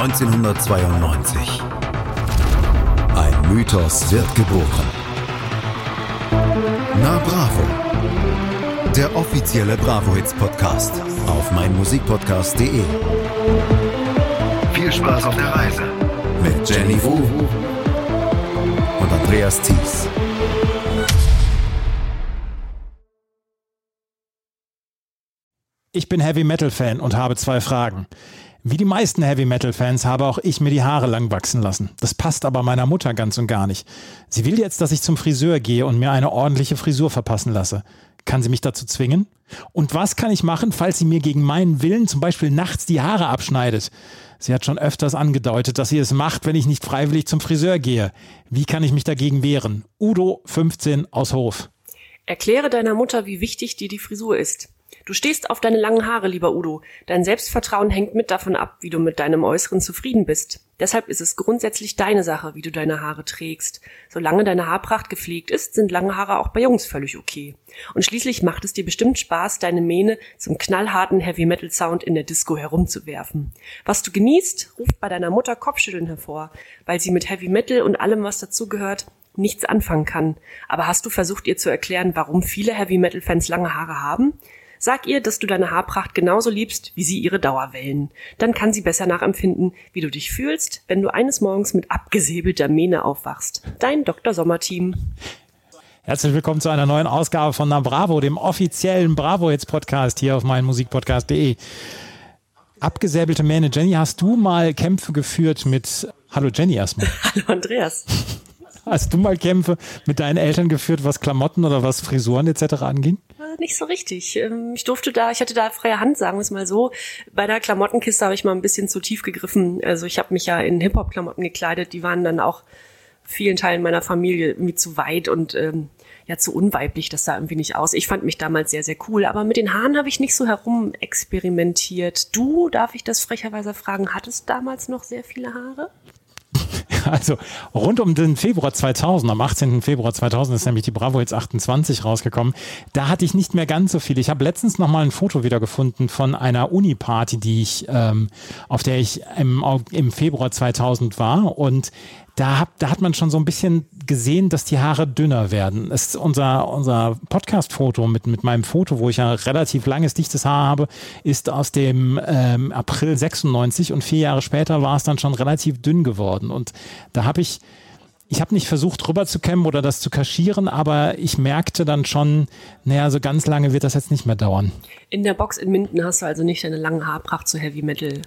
1992. Ein Mythos wird geboren. Na Bravo. Der offizielle Bravo Hits Podcast auf meinmusikpodcast.de. Viel Spaß auf der Reise mit Jenny Wu und Andreas Thies. Ich bin Heavy Metal Fan und habe zwei Fragen. Wie die meisten Heavy Metal Fans habe auch ich mir die Haare lang wachsen lassen. Das passt aber meiner Mutter ganz und gar nicht. Sie will jetzt, dass ich zum Friseur gehe und mir eine ordentliche Frisur verpassen lasse. Kann sie mich dazu zwingen? Und was kann ich machen, falls sie mir gegen meinen Willen zum Beispiel nachts die Haare abschneidet? Sie hat schon öfters angedeutet, dass sie es macht, wenn ich nicht freiwillig zum Friseur gehe. Wie kann ich mich dagegen wehren? Udo, 15, aus Hof. Erkläre deiner Mutter, wie wichtig dir die Frisur ist. Du stehst auf deine langen Haare, lieber Udo. Dein Selbstvertrauen hängt mit davon ab, wie du mit deinem Äußeren zufrieden bist. Deshalb ist es grundsätzlich deine Sache, wie du deine Haare trägst. Solange deine Haarpracht gepflegt ist, sind lange Haare auch bei Jungs völlig okay. Und schließlich macht es dir bestimmt Spaß, deine Mähne zum knallharten Heavy Metal Sound in der Disco herumzuwerfen. Was du genießt, ruft bei deiner Mutter Kopfschütteln hervor, weil sie mit Heavy Metal und allem, was dazugehört, nichts anfangen kann. Aber hast du versucht, ihr zu erklären, warum viele Heavy Metal Fans lange Haare haben? Sag ihr, dass du deine Haarpracht genauso liebst, wie sie ihre Dauerwellen. Dann kann sie besser nachempfinden, wie du dich fühlst, wenn du eines Morgens mit abgesäbelter Mähne aufwachst. Dein Dr. Sommerteam. Herzlich willkommen zu einer neuen Ausgabe von Na Bravo, dem offiziellen Bravo Hits Podcast hier auf meinmusikpodcast.de. Abgesäbelte Mähne. Jenny, hast du mal Kämpfe geführt mit, hallo Jenny erstmal. Hallo Andreas. Hast du mal Kämpfe mit deinen Eltern geführt, was Klamotten oder was Frisuren etc. anging? Nicht so richtig. Ähm, ich durfte da, ich hatte da freie Hand, sagen wir es mal so. Bei der Klamottenkiste habe ich mal ein bisschen zu tief gegriffen. Also ich habe mich ja in Hip-Hop-Klamotten gekleidet, die waren dann auch vielen Teilen meiner Familie irgendwie zu weit und ähm, ja zu unweiblich, das sah irgendwie nicht aus. Ich fand mich damals sehr, sehr cool, aber mit den Haaren habe ich nicht so herum experimentiert. Du, darf ich das frecherweise fragen, hattest damals noch sehr viele Haare? Also rund um den Februar 2000, am 18. Februar 2000 ist nämlich die Bravo jetzt 28 rausgekommen. Da hatte ich nicht mehr ganz so viel. Ich habe letztens noch mal ein Foto wiedergefunden von einer Uni-Party, die ich, ähm, auf der ich im, im Februar 2000 war und da, hab, da hat man schon so ein bisschen gesehen, dass die Haare dünner werden. Es unser, unser Podcast-Foto mit, mit meinem Foto, wo ich ja relativ langes, dichtes Haar habe, ist aus dem ähm, April 96 und vier Jahre später war es dann schon relativ dünn geworden. Und da habe ich, ich habe nicht versucht, rüber zu kämmen oder das zu kaschieren, aber ich merkte dann schon, naja, so ganz lange wird das jetzt nicht mehr dauern. In der Box in Minden hast du also nicht deine langen Haarpracht zu Heavy Metal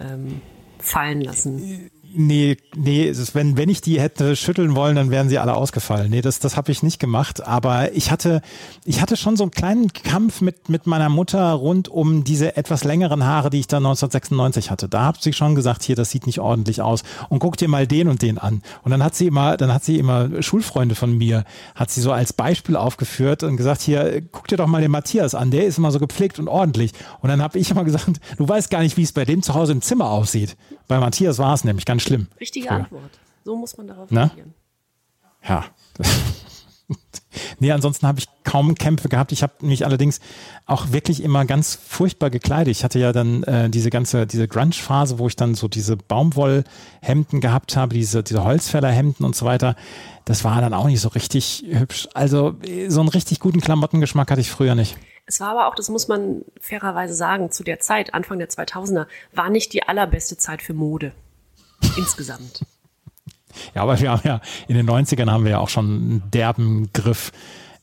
ähm, fallen lassen. Nee, nee, wenn, wenn ich die hätte schütteln wollen, dann wären sie alle ausgefallen. Nee, das, das habe ich nicht gemacht. Aber ich hatte, ich hatte schon so einen kleinen Kampf mit, mit meiner Mutter rund um diese etwas längeren Haare, die ich da 1996 hatte. Da hat sie schon gesagt, hier, das sieht nicht ordentlich aus. Und guck dir mal den und den an. Und dann hat sie immer, dann hat sie immer Schulfreunde von mir, hat sie so als Beispiel aufgeführt und gesagt, hier, guck dir doch mal den Matthias an, der ist immer so gepflegt und ordentlich. Und dann habe ich immer gesagt, du weißt gar nicht, wie es bei dem zu Hause im Zimmer aussieht. Bei Matthias war es nämlich ganz schlimm. Richtige früher. Antwort. So muss man darauf Na? reagieren. Ja. nee, ansonsten habe ich kaum Kämpfe gehabt. Ich habe mich allerdings auch wirklich immer ganz furchtbar gekleidet. Ich hatte ja dann äh, diese ganze, diese Grunge-Phase, wo ich dann so diese Baumwollhemden gehabt habe, diese, diese Holzfällerhemden und so weiter. Das war dann auch nicht so richtig hübsch. Also so einen richtig guten Klamottengeschmack hatte ich früher nicht. Es war aber auch, das muss man fairerweise sagen, zu der Zeit, Anfang der 2000er, war nicht die allerbeste Zeit für Mode insgesamt. Ja, aber wir haben ja in den 90ern haben wir ja auch schon einen derben Griff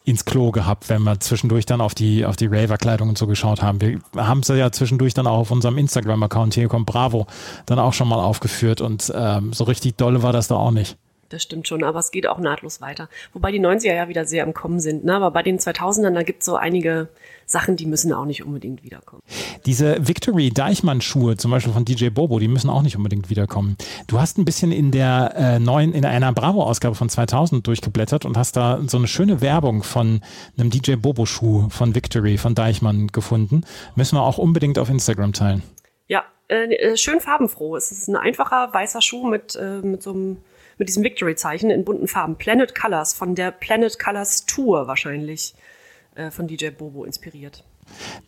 ins Klo gehabt, wenn wir zwischendurch dann auf die, auf die Raver-Kleidung und so geschaut haben. Wir haben es ja zwischendurch dann auch auf unserem Instagram-Account hier kommt Bravo dann auch schon mal aufgeführt und ähm, so richtig dolle war das da auch nicht. Das stimmt schon, aber es geht auch nahtlos weiter. Wobei die 90er ja wieder sehr im Kommen sind. Ne? Aber bei den 2000ern, da gibt es so einige Sachen, die müssen auch nicht unbedingt wiederkommen. Diese Victory Deichmann-Schuhe, zum Beispiel von DJ Bobo, die müssen auch nicht unbedingt wiederkommen. Du hast ein bisschen in der äh, neuen, in einer Bravo-Ausgabe von 2000 durchgeblättert und hast da so eine schöne Werbung von einem DJ Bobo-Schuh von Victory, von Deichmann gefunden. Müssen wir auch unbedingt auf Instagram teilen. Ja, äh, äh schön farbenfroh. Es ist ein einfacher weißer Schuh mit, äh, mit so einem mit diesem Victory-Zeichen in bunten Farben. Planet Colors von der Planet Colors Tour wahrscheinlich äh, von DJ Bobo inspiriert.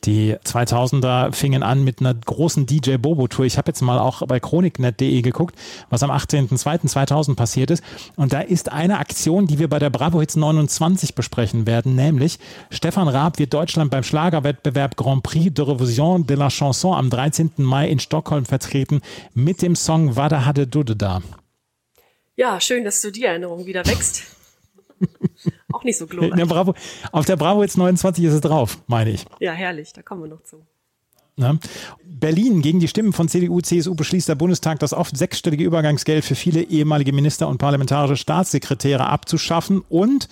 Die 2000er fingen an mit einer großen DJ Bobo Tour. Ich habe jetzt mal auch bei chroniknet.de geguckt, was am 18.02.2000 passiert ist. Und da ist eine Aktion, die wir bei der Bravo Hits 29 besprechen werden, nämlich Stefan Raab wird Deutschland beim Schlagerwettbewerb Grand Prix de Revision de la Chanson am 13. Mai in Stockholm vertreten mit dem Song Wada Hade Dude da. Ja, schön, dass du die Erinnerung wieder wächst. Auch nicht so glorreich. Der Bravo, auf der Bravo jetzt 29 ist es drauf, meine ich. Ja, herrlich, da kommen wir noch zu. Ne? Berlin gegen die Stimmen von CDU, CSU beschließt der Bundestag, das oft sechsstellige Übergangsgeld für viele ehemalige Minister und parlamentarische Staatssekretäre abzuschaffen und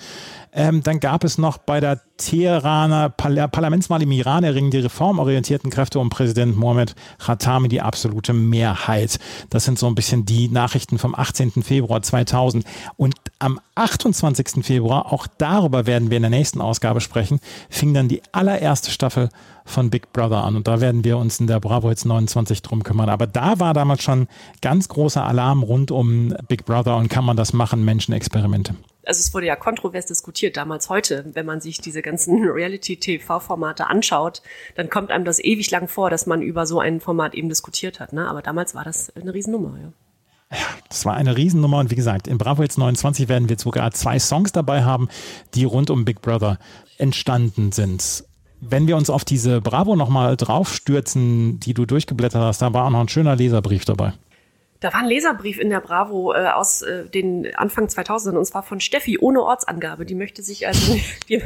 ähm, dann gab es noch bei der Teheraner Par Parlamentswahl im Iran erringen die reformorientierten Kräfte um Präsident Mohammed Khatami die absolute Mehrheit. Das sind so ein bisschen die Nachrichten vom 18. Februar 2000. Und am 28. Februar, auch darüber werden wir in der nächsten Ausgabe sprechen, fing dann die allererste Staffel von Big Brother an. Und da werden wir uns in der Bravo jetzt 29 drum kümmern. Aber da war damals schon ganz großer Alarm rund um Big Brother und kann man das machen, Menschenexperimente also es wurde ja kontrovers diskutiert damals heute, wenn man sich diese ganzen Reality-TV-Formate anschaut, dann kommt einem das ewig lang vor, dass man über so ein Format eben diskutiert hat. Ne? Aber damals war das eine Riesennummer, ja. Das war eine Riesennummer und wie gesagt, in Bravo jetzt 29 werden wir sogar zwei Songs dabei haben, die rund um Big Brother entstanden sind. Wenn wir uns auf diese Bravo nochmal draufstürzen, die du durchgeblättert hast, da war auch noch ein schöner Leserbrief dabei. Da war ein Leserbrief in der Bravo äh, aus äh, den Anfang 2000 und zwar von Steffi ohne Ortsangabe. Die möchte sich also, die,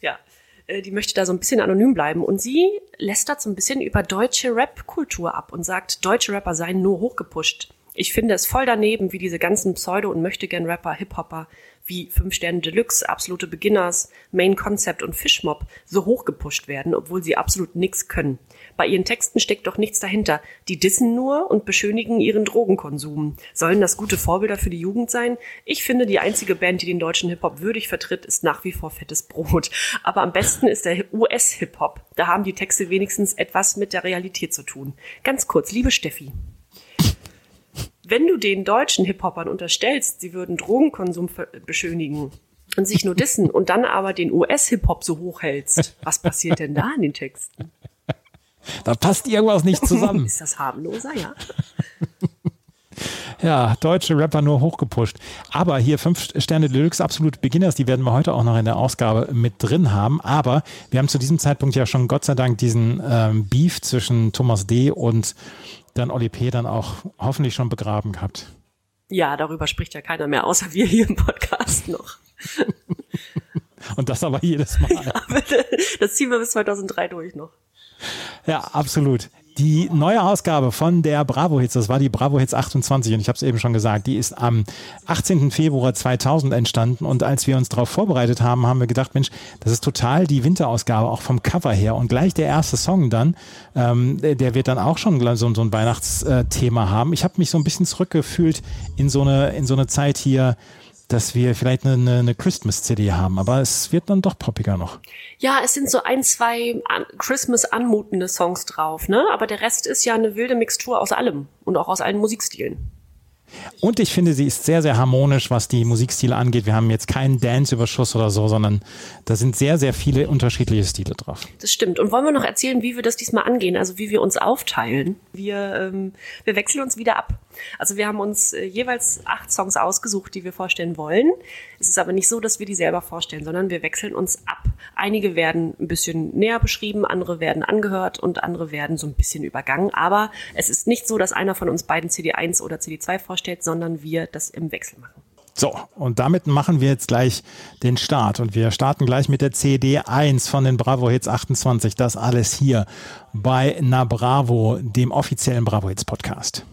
ja, äh, die möchte da so ein bisschen anonym bleiben und sie lästert so ein bisschen über deutsche Rap-Kultur ab und sagt, deutsche Rapper seien nur hochgepusht. Ich finde es voll daneben, wie diese ganzen Pseudo- und Möchtegern-Rapper, Hip-Hopper wie Fünf Sterne Deluxe, absolute Beginners, Main Concept und Fishmob so hochgepusht werden, obwohl sie absolut nichts können. Bei ihren Texten steckt doch nichts dahinter. Die dissen nur und beschönigen ihren Drogenkonsum. Sollen das gute Vorbilder für die Jugend sein? Ich finde, die einzige Band, die den deutschen Hip-Hop würdig vertritt, ist nach wie vor fettes Brot. Aber am besten ist der US-Hip-Hop. Da haben die Texte wenigstens etwas mit der Realität zu tun. Ganz kurz, liebe Steffi. Wenn du den deutschen Hip-Hopern unterstellst, sie würden Drogenkonsum beschönigen und sich nur dissen und dann aber den US-Hip-Hop so hochhältst, was passiert denn da in den Texten? Da passt irgendwas nicht zusammen. Ist das harmloser, ja? Ja, deutsche Rapper nur hochgepusht. Aber hier fünf Sterne Deluxe Absolute Beginners, die werden wir heute auch noch in der Ausgabe mit drin haben. Aber wir haben zu diesem Zeitpunkt ja schon Gott sei Dank diesen ähm, Beef zwischen Thomas D. und dann Oli P. dann auch hoffentlich schon begraben gehabt. Ja, darüber spricht ja keiner mehr, außer wir hier im Podcast noch. Und das aber jedes Mal. Ja, das ziehen wir bis 2003 durch noch. Ja, absolut. Die neue Ausgabe von der Bravo Hits, das war die Bravo Hits 28 und ich habe es eben schon gesagt, die ist am 18. Februar 2000 entstanden und als wir uns darauf vorbereitet haben, haben wir gedacht, Mensch, das ist total die Winterausgabe, auch vom Cover her und gleich der erste Song dann, ähm, der wird dann auch schon so, so ein Weihnachtsthema haben. Ich habe mich so ein bisschen zurückgefühlt in so eine, in so eine Zeit hier, dass wir vielleicht eine, eine Christmas-CD haben, aber es wird dann doch poppiger noch. Ja, es sind so ein, zwei Christmas anmutende Songs drauf, ne? Aber der Rest ist ja eine wilde Mixtur aus allem und auch aus allen Musikstilen. Und ich finde, sie ist sehr, sehr harmonisch, was die Musikstile angeht. Wir haben jetzt keinen Dance-Überschuss oder so, sondern da sind sehr, sehr viele unterschiedliche Stile drauf. Das stimmt. Und wollen wir noch erzählen, wie wir das diesmal angehen, also wie wir uns aufteilen? Wir, ähm, wir wechseln uns wieder ab. Also wir haben uns äh, jeweils acht Songs ausgesucht, die wir vorstellen wollen. Es ist aber nicht so, dass wir die selber vorstellen, sondern wir wechseln uns ab. Einige werden ein bisschen näher beschrieben, andere werden angehört und andere werden so ein bisschen übergangen. Aber es ist nicht so, dass einer von uns beiden CD1 oder CD2 vorstellt, sondern wir das im Wechsel machen. So, und damit machen wir jetzt gleich den Start. Und wir starten gleich mit der CD 1 von den Bravo Hits 28. Das alles hier bei Na Bravo, dem offiziellen Bravo Hits Podcast.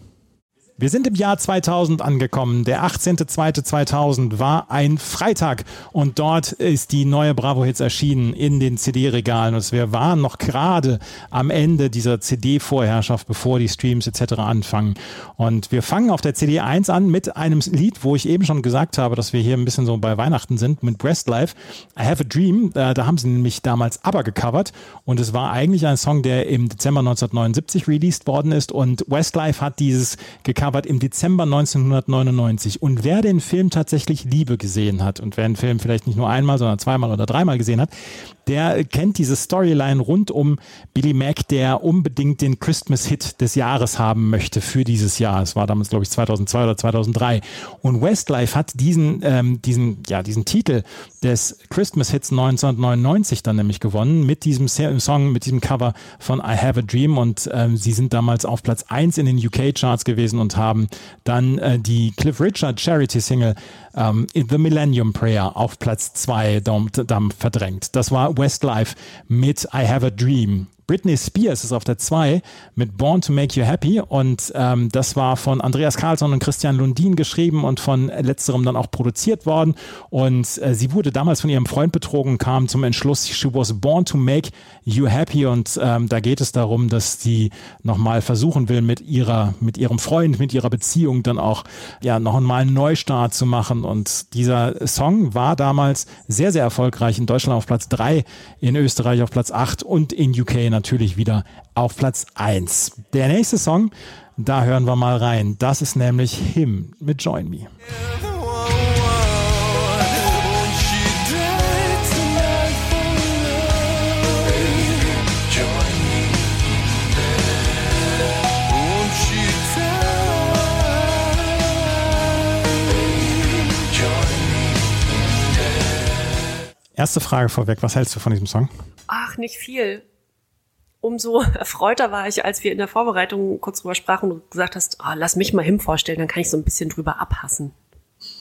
Wir sind im Jahr 2000 angekommen. Der 18.02.2000 war ein Freitag und dort ist die neue Bravo Hits erschienen in den CD-Regalen. Und wir waren noch gerade am Ende dieser CD-Vorherrschaft, bevor die Streams etc. anfangen. Und wir fangen auf der CD 1 an mit einem Lied, wo ich eben schon gesagt habe, dass wir hier ein bisschen so bei Weihnachten sind, mit Breast Life. I Have a Dream. Äh, da haben sie nämlich damals aber gecovert. Und es war eigentlich ein Song, der im Dezember 1979 released worden ist. Und Westlife hat dieses gecovert gecovert im Dezember 1999. Und wer den Film tatsächlich Liebe gesehen hat und wer den Film vielleicht nicht nur einmal, sondern zweimal oder dreimal gesehen hat, der kennt diese Storyline rund um Billy Mack, der unbedingt den Christmas-Hit des Jahres haben möchte für dieses Jahr. Es war damals, glaube ich, 2002 oder 2003. Und Westlife hat diesen, ähm, diesen, ja, diesen Titel des Christmas-Hits 1999 dann nämlich gewonnen mit diesem Song, mit diesem Cover von I Have a Dream. Und ähm, sie sind damals auf Platz 1 in den UK-Charts gewesen und haben dann äh, die Cliff Richard Charity-Single ähm, The Millennium Prayer auf Platz 2 verdrängt. Das war Westlife mit I Have a Dream. Britney Spears ist auf der 2 mit Born to Make You Happy. Und ähm, das war von Andreas Carlsson und Christian Lundin geschrieben und von letzterem dann auch produziert worden. Und äh, sie wurde damals von ihrem Freund betrogen, kam zum Entschluss, she was born to make you happy. Und ähm, da geht es darum, dass sie nochmal versuchen will mit ihrer, mit ihrem Freund, mit ihrer Beziehung dann auch ja noch einmal einen Neustart zu machen. Und dieser Song war damals sehr, sehr erfolgreich in Deutschland auf Platz 3, in Österreich auf Platz 8 und in UK natürlich wieder auf Platz 1. Der nächste Song, da hören wir mal rein. Das ist nämlich Him mit Join Me. Erste Frage vorweg, was hältst du von diesem Song? Ach, nicht viel umso erfreuter war ich, als wir in der Vorbereitung kurz drüber sprachen und gesagt hast, oh, lass mich mal Him vorstellen, dann kann ich so ein bisschen drüber abhassen.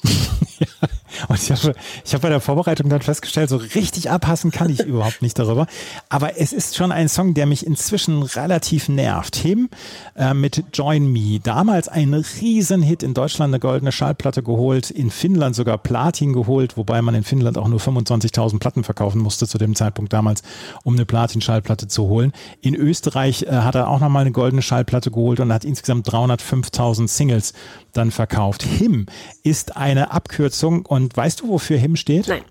Und ich habe ich hab bei der Vorbereitung dann festgestellt, so richtig abhassen kann ich überhaupt nicht darüber. Aber es ist schon ein Song, der mich inzwischen relativ nervt. Him äh, mit Join Me. Damals ein Riesenhit in Deutschland, eine goldene Schallplatte geholt, in Finnland sogar Platin geholt, wobei man in Finnland auch nur 25.000 Platten verkaufen musste zu dem Zeitpunkt damals, um eine Platin-Schallplatte zu holen. In Österreich äh, hat er auch nochmal eine goldene Schallplatte geholt und hat insgesamt 305.000 Singles dann verkauft. Him ist eine Abkürzung und weißt du, wofür Him steht? Nein.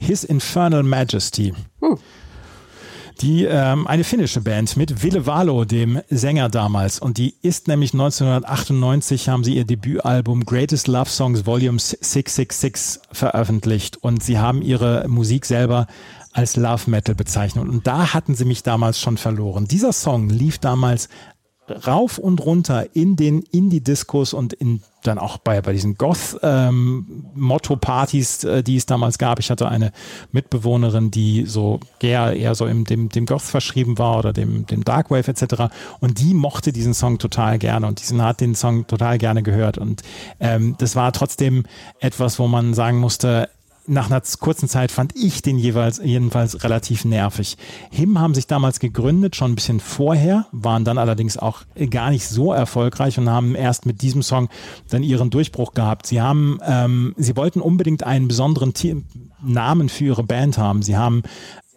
His Infernal Majesty. Hm. Die ähm, eine finnische Band mit Ville Valo, dem Sänger damals. Und die ist nämlich 1998 haben sie ihr Debütalbum Greatest Love Songs Volume 666 veröffentlicht. Und sie haben ihre Musik selber als Love Metal bezeichnet. Und da hatten sie mich damals schon verloren. Dieser Song lief damals rauf und runter in den Indie-Discos und in dann auch bei, bei diesen Goth-Motto-Partys, ähm, äh, die es damals gab. Ich hatte eine Mitbewohnerin, die so eher, eher so im, dem, dem Goth verschrieben war oder dem, dem Darkwave etc. Und die mochte diesen Song total gerne und diesen hat den Song total gerne gehört. Und ähm, das war trotzdem etwas, wo man sagen musste, nach einer kurzen Zeit fand ich den jeweils jedenfalls relativ nervig. Him haben sich damals gegründet, schon ein bisschen vorher, waren dann allerdings auch gar nicht so erfolgreich und haben erst mit diesem Song dann ihren Durchbruch gehabt. Sie haben, ähm, sie wollten unbedingt einen besonderen Namen für ihre Band haben. Sie haben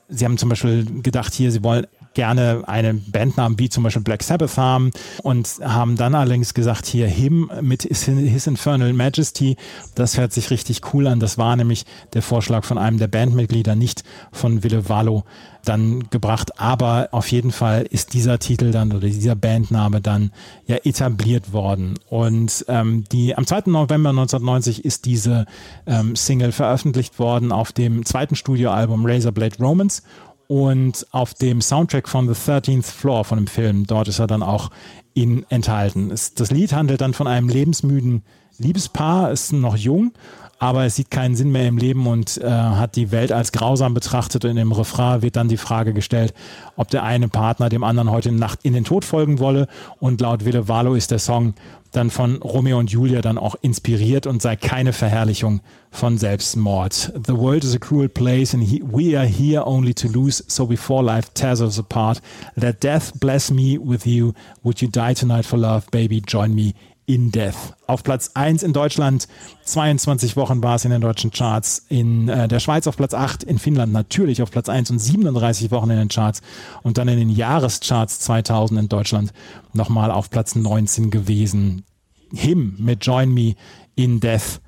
Sie haben zum Beispiel gedacht, hier, Sie wollen gerne einen Bandnamen wie zum Beispiel Black Sabbath haben und haben dann allerdings gesagt, hier Him mit His Infernal Majesty, das hört sich richtig cool an. Das war nämlich der Vorschlag von einem der Bandmitglieder, nicht von Ville Valo dann gebracht. Aber auf jeden Fall ist dieser Titel dann oder dieser Bandname dann ja etabliert worden. Und ähm, die am 2. November 1990 ist diese ähm, Single veröffentlicht worden auf dem zweiten Studioalbum Razorblade Romance und auf dem Soundtrack von The 13th Floor von dem Film, dort ist er dann auch in enthalten. Das Lied handelt dann von einem lebensmüden Liebespaar, ist noch jung, aber es sieht keinen Sinn mehr im Leben und äh, hat die Welt als grausam betrachtet. Und dem Refrain wird dann die Frage gestellt, ob der eine Partner dem anderen heute Nacht in den Tod folgen wolle. Und laut Wille Valo ist der Song dann von Romeo und Julia dann auch inspiriert und sei keine Verherrlichung von Selbstmord. The world is a cruel place and he, we are here only to lose, so before life tears us apart, let death bless me with you. Would you die tonight for love, baby? Join me in Death. Auf Platz 1 in Deutschland, 22 Wochen war es in den deutschen Charts, in äh, der Schweiz auf Platz 8, in Finnland natürlich auf Platz 1 und 37 Wochen in den Charts und dann in den Jahrescharts 2000 in Deutschland nochmal auf Platz 19 gewesen. Him mit Join Me in Death.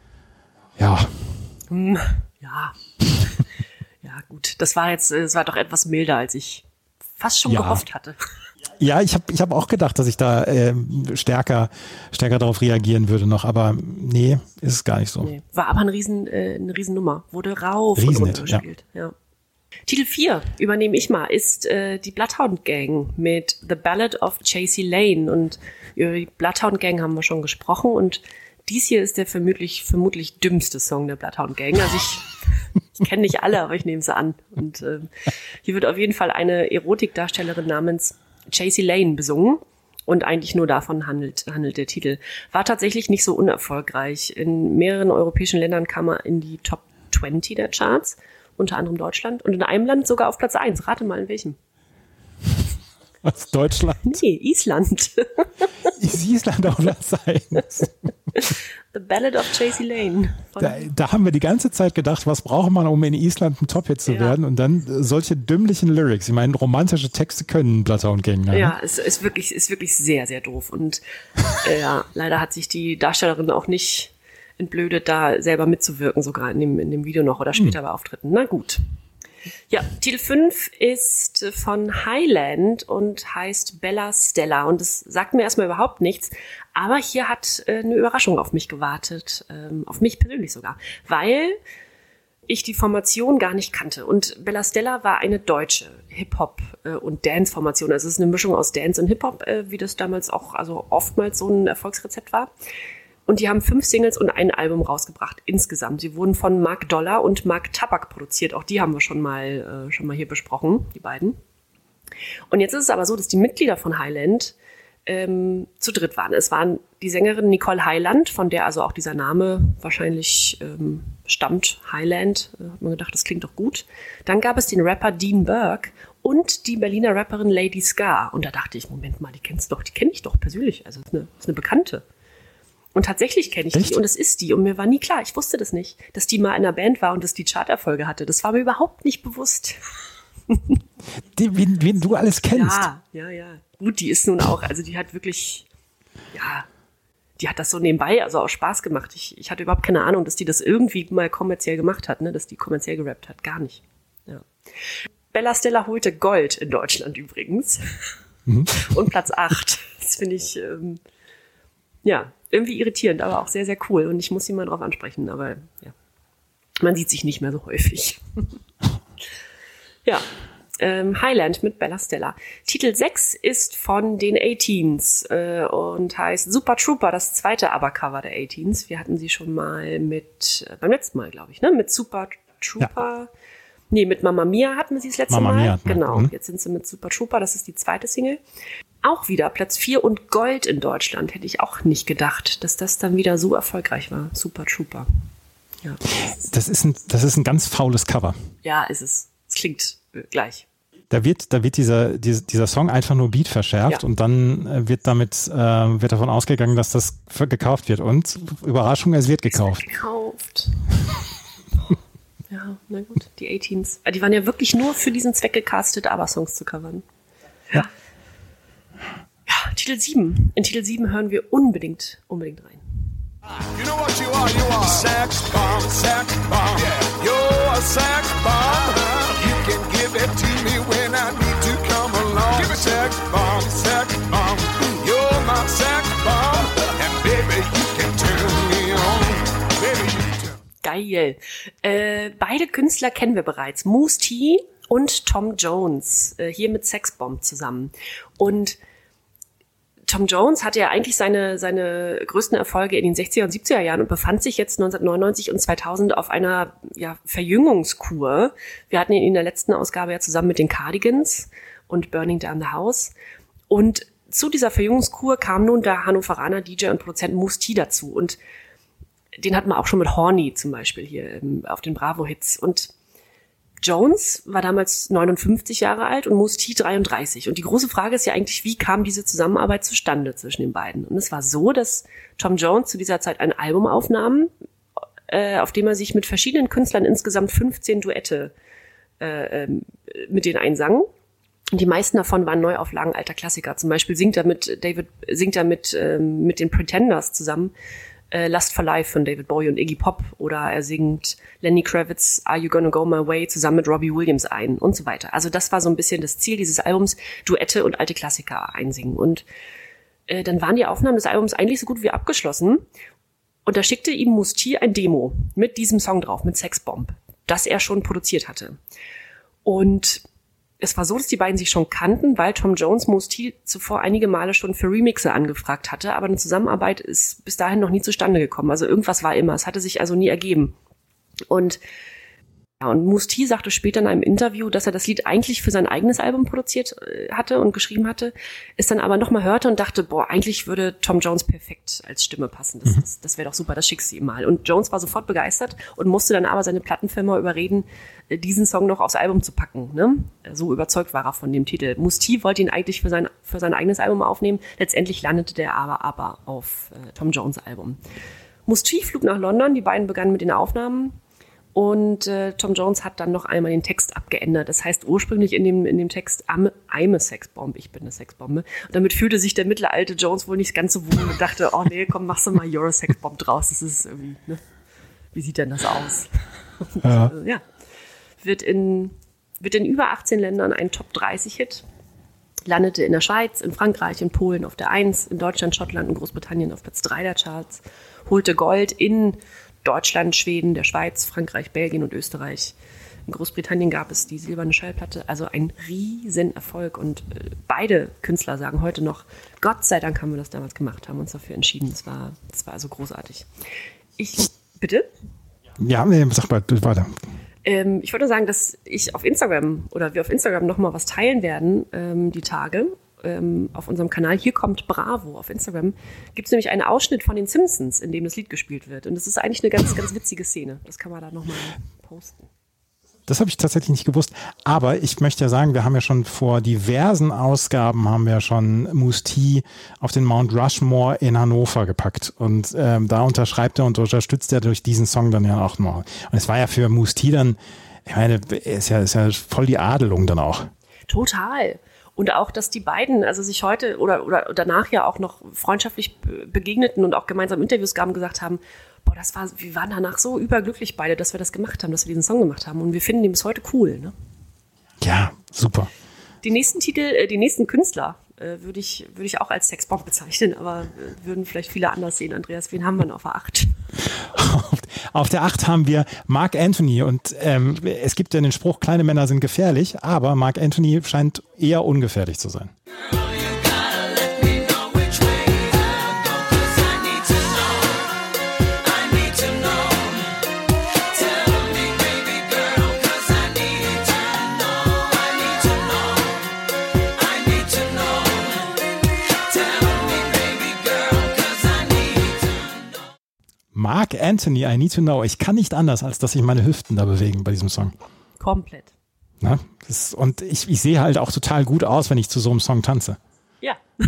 Ja. Hm, ja. ja, gut. Das war jetzt, es war doch etwas milder, als ich fast schon ja. gehofft hatte. Ja, ich habe ich hab auch gedacht, dass ich da äh, stärker, stärker darauf reagieren würde noch, aber nee, ist es gar nicht so. Nee. War aber ein Riesen, äh, eine Riesennummer. Wurde rauf Riesen und gespielt. Ja. ja. Titel 4, übernehme ich mal, ist äh, die Bloodhound Gang mit The Ballad of Chasey Lane. Und über die Bloodhound Gang haben wir schon gesprochen. Und dies hier ist der vermutlich, vermutlich dümmste Song der Bloodhound Gang. Also ich, ich kenne nicht alle, aber ich nehme sie an. Und äh, hier wird auf jeden Fall eine Erotikdarstellerin namens Chasey Lane besungen. Und eigentlich nur davon handelt, handelt der Titel. War tatsächlich nicht so unerfolgreich. In mehreren europäischen Ländern kam er in die Top 20 der Charts, unter anderem Deutschland. Und in einem Land sogar auf Platz 1. Rate mal in welchem. Was, Deutschland? Nee, Island. Ist Island auch Platz 1? The Ballad of Chasey Lane. Da, da, haben wir die ganze Zeit gedacht, was braucht man, um in Island ein Top-Hit zu ja. werden? Und dann solche dümmlichen Lyrics. Ich meine, romantische Texte können Blatter und Gänger. Ne? Ja, es ist wirklich, ist wirklich sehr, sehr doof. Und äh, ja, leider hat sich die Darstellerin auch nicht entblödet, da selber mitzuwirken, sogar in dem, in dem Video noch oder später hm. bei Auftritten. Na gut. Ja, Titel 5 ist von Highland und heißt Bella Stella. Und es sagt mir erstmal überhaupt nichts. Aber hier hat äh, eine Überraschung auf mich gewartet. Ähm, auf mich persönlich sogar. Weil ich die Formation gar nicht kannte. Und Bella Stella war eine deutsche Hip-Hop- äh, und Dance-Formation. Also es ist eine Mischung aus Dance und Hip-Hop, äh, wie das damals auch, also oftmals so ein Erfolgsrezept war. Und die haben fünf Singles und ein Album rausgebracht insgesamt. Sie wurden von Mark Dollar und Mark Tabak produziert. Auch die haben wir schon mal, äh, schon mal hier besprochen, die beiden. Und jetzt ist es aber so, dass die Mitglieder von Highland ähm, zu dritt waren. Es waren die Sängerin Nicole Highland, von der also auch dieser Name wahrscheinlich ähm, stammt, Highland. Da hat man gedacht, das klingt doch gut. Dann gab es den Rapper Dean Burke und die Berliner Rapperin Lady Scar. Und da dachte ich, Moment mal, die kennst doch, die kenne ich doch persönlich. Also ist eine, ist eine Bekannte. Und tatsächlich kenne ich Echt? die und es ist die. Und mir war nie klar, ich wusste das nicht, dass die mal in einer Band war und dass die Charterfolge hatte. Das war mir überhaupt nicht bewusst. Die, wen, wen du alles kennst. Ja, ja, ja. Gut, die ist nun auch, also die hat wirklich, ja, die hat das so nebenbei, also auch Spaß gemacht. Ich, ich hatte überhaupt keine Ahnung, dass die das irgendwie mal kommerziell gemacht hat, ne, dass die kommerziell gerappt hat. Gar nicht. Ja. Bella Stella holte Gold in Deutschland übrigens. Mhm. Und Platz 8. Das finde ich, ähm, ja, irgendwie irritierend, aber auch sehr, sehr cool. Und ich muss ihn mal drauf ansprechen, aber ja, man sieht sich nicht mehr so häufig. ja, ähm, Highland mit Bella Stella. Titel 6 ist von den A-Teens äh, und heißt Super Trooper, das zweite Aber-Cover der A-Teens. Wir hatten sie schon mal mit, äh, beim letzten Mal, glaube ich, ne? Mit Super Trooper. Ja. Nee, mit Mama Mia hatten wir sie das letzte Mama Mal. Mia, genau, mhm. jetzt sind sie mit Super Trooper, das ist die zweite Single auch wieder Platz 4 und Gold in Deutschland. Hätte ich auch nicht gedacht, dass das dann wieder so erfolgreich war. Super Trooper. Ja. Das ist ein, das ist ein ganz faules Cover. Ja, ist es. Es klingt äh, gleich. Da wird, da wird dieser, dieser, dieser Song einfach nur Beat verschärft ja. und dann äh, wird damit, äh, wird davon ausgegangen, dass das gekauft wird. Und Überraschung, es wird gekauft. Es wird gekauft. ja, na gut, die 18s. Die waren ja wirklich nur für diesen Zweck gecastet, Aber-Songs zu covern. Ja. Titel 7. In Titel 7 hören wir unbedingt, unbedingt rein. You know what you are? You are sex bomb, sex bomb. Yeah. You're a sex bomb. You can give it to me when I need to come along. Give me sex bomb, sex bomb. You're my sex bomb. And baby, you can turn me on. Baby, you can turn Geil. Äh, beide Künstler kennen wir bereits. Moose T und Tom Jones. Äh, hier mit Sexbomb zusammen. Und Tom Jones hatte ja eigentlich seine, seine größten Erfolge in den 60er und 70er Jahren und befand sich jetzt 1999 und 2000 auf einer ja, Verjüngungskur. Wir hatten ihn in der letzten Ausgabe ja zusammen mit den Cardigans und Burning Down the House. Und zu dieser Verjüngungskur kam nun der Hannoveraner DJ und Produzent T dazu. Und den hatten wir auch schon mit Horny zum Beispiel hier ähm, auf den Bravo-Hits. Und Jones war damals 59 Jahre alt und Musti 33. Und die große Frage ist ja eigentlich, wie kam diese Zusammenarbeit zustande zwischen den beiden? Und es war so, dass Tom Jones zu dieser Zeit ein Album aufnahm, äh, auf dem er sich mit verschiedenen Künstlern insgesamt 15 Duette äh, ähm, mit denen einsang. Und die meisten davon waren Neuauflagen alter Klassiker. Zum Beispiel singt er mit David, singt er mit, ähm, mit den Pretenders zusammen äh, Life von David Bowie und Iggy Pop oder er singt Lenny Kravitz Are You Gonna Go My Way zusammen mit Robbie Williams ein und so weiter. Also das war so ein bisschen das Ziel dieses Albums, Duette und alte Klassiker einsingen. Und äh, dann waren die Aufnahmen des Albums eigentlich so gut wie abgeschlossen. Und da schickte ihm Musti ein Demo mit diesem Song drauf, mit Sexbomb, das er schon produziert hatte. Und es war so, dass die beiden sich schon kannten, weil Tom Jones Musti zuvor einige Male schon für Remixe angefragt hatte, aber eine Zusammenarbeit ist bis dahin noch nie zustande gekommen. Also irgendwas war immer, es hatte sich also nie ergeben. Und ja, und Musti sagte später in einem Interview, dass er das Lied eigentlich für sein eigenes Album produziert äh, hatte und geschrieben hatte, es dann aber nochmal hörte und dachte, boah, eigentlich würde Tom Jones perfekt als Stimme passen. Das, mhm. das, das wäre doch super, das schickst du ihm mal. Und Jones war sofort begeistert und musste dann aber seine Plattenfirma überreden, äh, diesen Song noch aufs Album zu packen. Ne? So überzeugt war er von dem Titel. Musti wollte ihn eigentlich für sein, für sein eigenes Album aufnehmen. Letztendlich landete der aber aber auf äh, Tom Jones Album. Musti flog nach London, die beiden begannen mit den Aufnahmen und äh, Tom Jones hat dann noch einmal den Text abgeändert. Das heißt ursprünglich in dem, in dem Text I'm a Sexbomb, ich bin eine Sexbombe. Und damit fühlte sich der mittelalte Jones wohl nicht ganz so wohl und dachte, oh nee, komm, machst du mal You're a Sexbomb draus. Das ist irgendwie, ne? Wie sieht denn das aus? Ja. ja. Wird in, wird in über 18 Ländern ein Top 30 Hit. Landete in der Schweiz, in Frankreich, in Polen auf der 1, in Deutschland, Schottland und Großbritannien auf Platz 3 der Charts. Holte Gold in Deutschland, Schweden, der Schweiz, Frankreich, Belgien und Österreich. In Großbritannien gab es die silberne Schallplatte, also ein Riesenerfolg. Und äh, beide Künstler sagen heute noch, Gott sei Dank haben wir das damals gemacht, haben uns dafür entschieden. Es war, das war also großartig. Ich, bitte? Ja, nee, sag mal, weiter. Ähm, ich wollte sagen, dass ich auf Instagram oder wir auf Instagram nochmal was teilen werden, ähm, die Tage ähm, auf unserem Kanal Hier kommt Bravo auf Instagram gibt es nämlich einen Ausschnitt von den Simpsons, in dem das Lied gespielt wird. Und das ist eigentlich eine ganz, ganz witzige Szene. Das kann man da nochmal posten. Das habe ich tatsächlich nicht gewusst. Aber ich möchte ja sagen, wir haben ja schon vor diversen Ausgaben haben wir schon Musti auf den Mount Rushmore in Hannover gepackt. Und ähm, da unterschreibt er und unterstützt er durch diesen Song dann ja auch noch. Und es war ja für Musti dann, ich meine, ist ja, ist ja voll die Adelung dann auch. Total. Und auch, dass die beiden, also sich heute oder, oder danach ja auch noch freundschaftlich begegneten und auch gemeinsam Interviews gaben, gesagt haben, boah, das war, wir waren danach so überglücklich beide, dass wir das gemacht haben, dass wir diesen Song gemacht haben. Und wir finden ihn bis heute cool. Ne? Ja, super. Die nächsten Titel, äh, die nächsten Künstler äh, würde ich, würde ich auch als Sexbomb bezeichnen, aber äh, würden vielleicht viele anders sehen. Andreas, wen haben wir denn auf der 8? Auf der 8 haben wir Mark Anthony und ähm, es gibt ja den Spruch, kleine Männer sind gefährlich, aber Mark Anthony scheint eher ungefährlich zu sein. Mark Anthony, I Need to Know. Ich kann nicht anders, als dass sich meine Hüften da bewegen bei diesem Song. Komplett. Na, das, und ich, ich sehe halt auch total gut aus, wenn ich zu so einem Song tanze. Ja.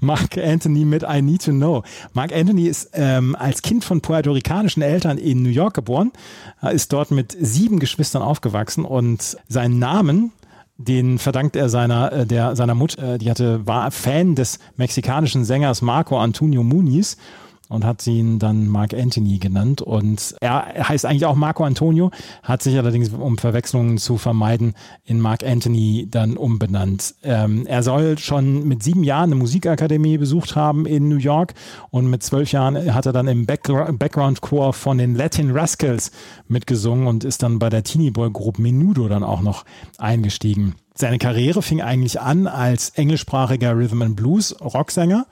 Mark Anthony mit I Need to Know. Mark Anthony ist ähm, als Kind von puerto-ricanischen Eltern in New York geboren, ist dort mit sieben Geschwistern aufgewachsen und seinen Namen den verdankt er seiner, äh, der, seiner Mutter, äh, die hatte, war Fan des mexikanischen Sängers Marco Antonio Muniz und hat ihn dann Mark Anthony genannt. Und er heißt eigentlich auch Marco Antonio, hat sich allerdings, um Verwechslungen zu vermeiden, in Mark Anthony dann umbenannt. Ähm, er soll schon mit sieben Jahren eine Musikakademie besucht haben in New York und mit zwölf Jahren hat er dann im Background-Chor von den Latin Rascals mitgesungen und ist dann bei der Teenie Boy Group Menudo dann auch noch eingestiegen. Seine Karriere fing eigentlich an als englischsprachiger Rhythm and Blues Rocksänger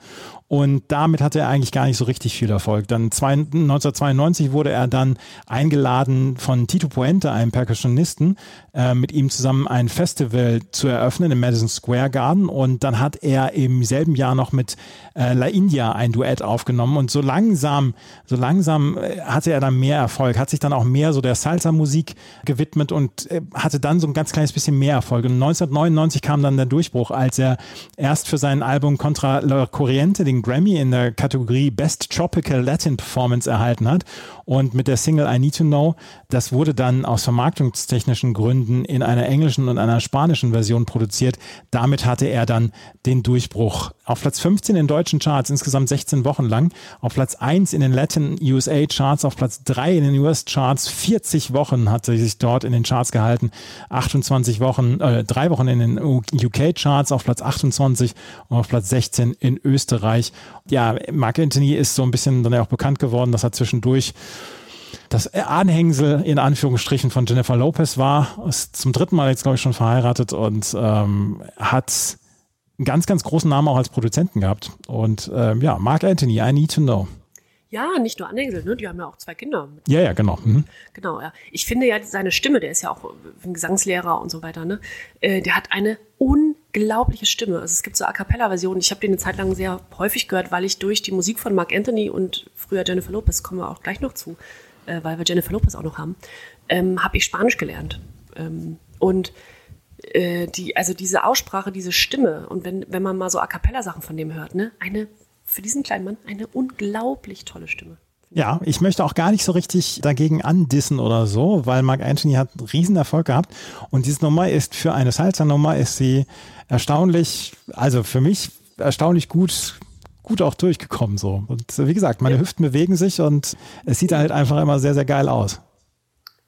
und damit hatte er eigentlich gar nicht so richtig viel Erfolg. Dann 1992 wurde er dann eingeladen von Tito Puente, einem Percussionisten, äh, mit ihm zusammen ein Festival zu eröffnen im Madison Square Garden. Und dann hat er im selben Jahr noch mit äh, La India ein Duett aufgenommen. Und so langsam, so langsam äh, hatte er dann mehr Erfolg, hat sich dann auch mehr so der Salsa-Musik gewidmet und äh, hatte dann so ein ganz kleines bisschen mehr Erfolg. Und 1999 kam dann der Durchbruch, als er erst für sein Album Contra la Corriente den Grammy in der Kategorie Best Tropical Latin Performance erhalten hat und mit der Single I Need to Know, das wurde dann aus vermarktungstechnischen Gründen in einer englischen und einer spanischen Version produziert. Damit hatte er dann den Durchbruch Auf Platz 15 in deutschen Charts, insgesamt 16 Wochen lang. Auf Platz 1 in den Latin USA Charts, auf Platz 3 in den US Charts. 40 Wochen hat sie sich dort in den Charts gehalten. 28 Wochen, äh, drei Wochen in den UK Charts auf Platz 28 und auf Platz 16 in Österreich. Ja, Mark Anthony ist so ein bisschen dann ja auch bekannt geworden, dass er zwischendurch das Anhängsel in Anführungsstrichen von Jennifer Lopez war, ist zum dritten Mal jetzt, glaube ich, schon verheiratet und ähm, hat einen ganz, ganz großen Namen auch als Produzenten gehabt. Und ähm, ja, Mark Anthony, I need to know. Ja, nicht nur Anhängsel, ne? Die haben ja auch zwei Kinder. Ja, ja, genau. Mhm. Genau, ja. Ich finde ja seine Stimme, der ist ja auch ein Gesangslehrer und so weiter, ne? Äh, der hat eine unglaubliche Stimme. Also es gibt so A cappella-Versionen. Ich habe den eine Zeit lang sehr häufig gehört, weil ich durch die Musik von Mark Anthony und früher Jennifer Lopez, kommen wir auch gleich noch zu, äh, weil wir Jennifer Lopez auch noch haben, ähm, habe ich Spanisch gelernt. Ähm, und äh, die, also diese Aussprache, diese Stimme und wenn, wenn man mal so A cappella Sachen von dem hört, ne, eine, für diesen kleinen Mann, eine unglaublich tolle Stimme. Ja, ich möchte auch gar nicht so richtig dagegen andissen oder so, weil Mark Anthony hat einen riesen Erfolg gehabt und diese Nummer ist für eine Salsa-Nummer ist sie erstaunlich, also für mich erstaunlich gut, gut auch durchgekommen so. Und wie gesagt, meine ja. Hüften bewegen sich und es sieht halt einfach immer sehr, sehr geil aus.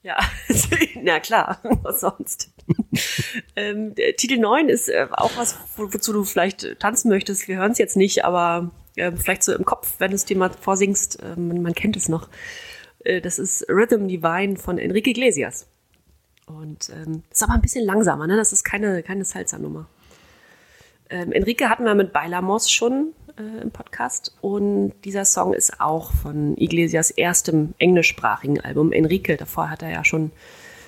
Ja, na klar, was sonst. ähm, Titel 9 ist äh, auch was, wo, wozu du vielleicht tanzen möchtest. Wir hören es jetzt nicht, aber äh, vielleicht so im Kopf, wenn du es dir mal vorsingst, äh, man, kennt es noch. Äh, das ist Rhythm Divine von Enrique Iglesias. Und ähm, das ist aber ein bisschen langsamer, ne? Das ist keine, keine Salsa-Nummer. Ähm, Enrique hatten wir mit Bailamos schon äh, im Podcast. Und dieser Song ist auch von Iglesias erstem englischsprachigen Album Enrique. Davor hat er ja schon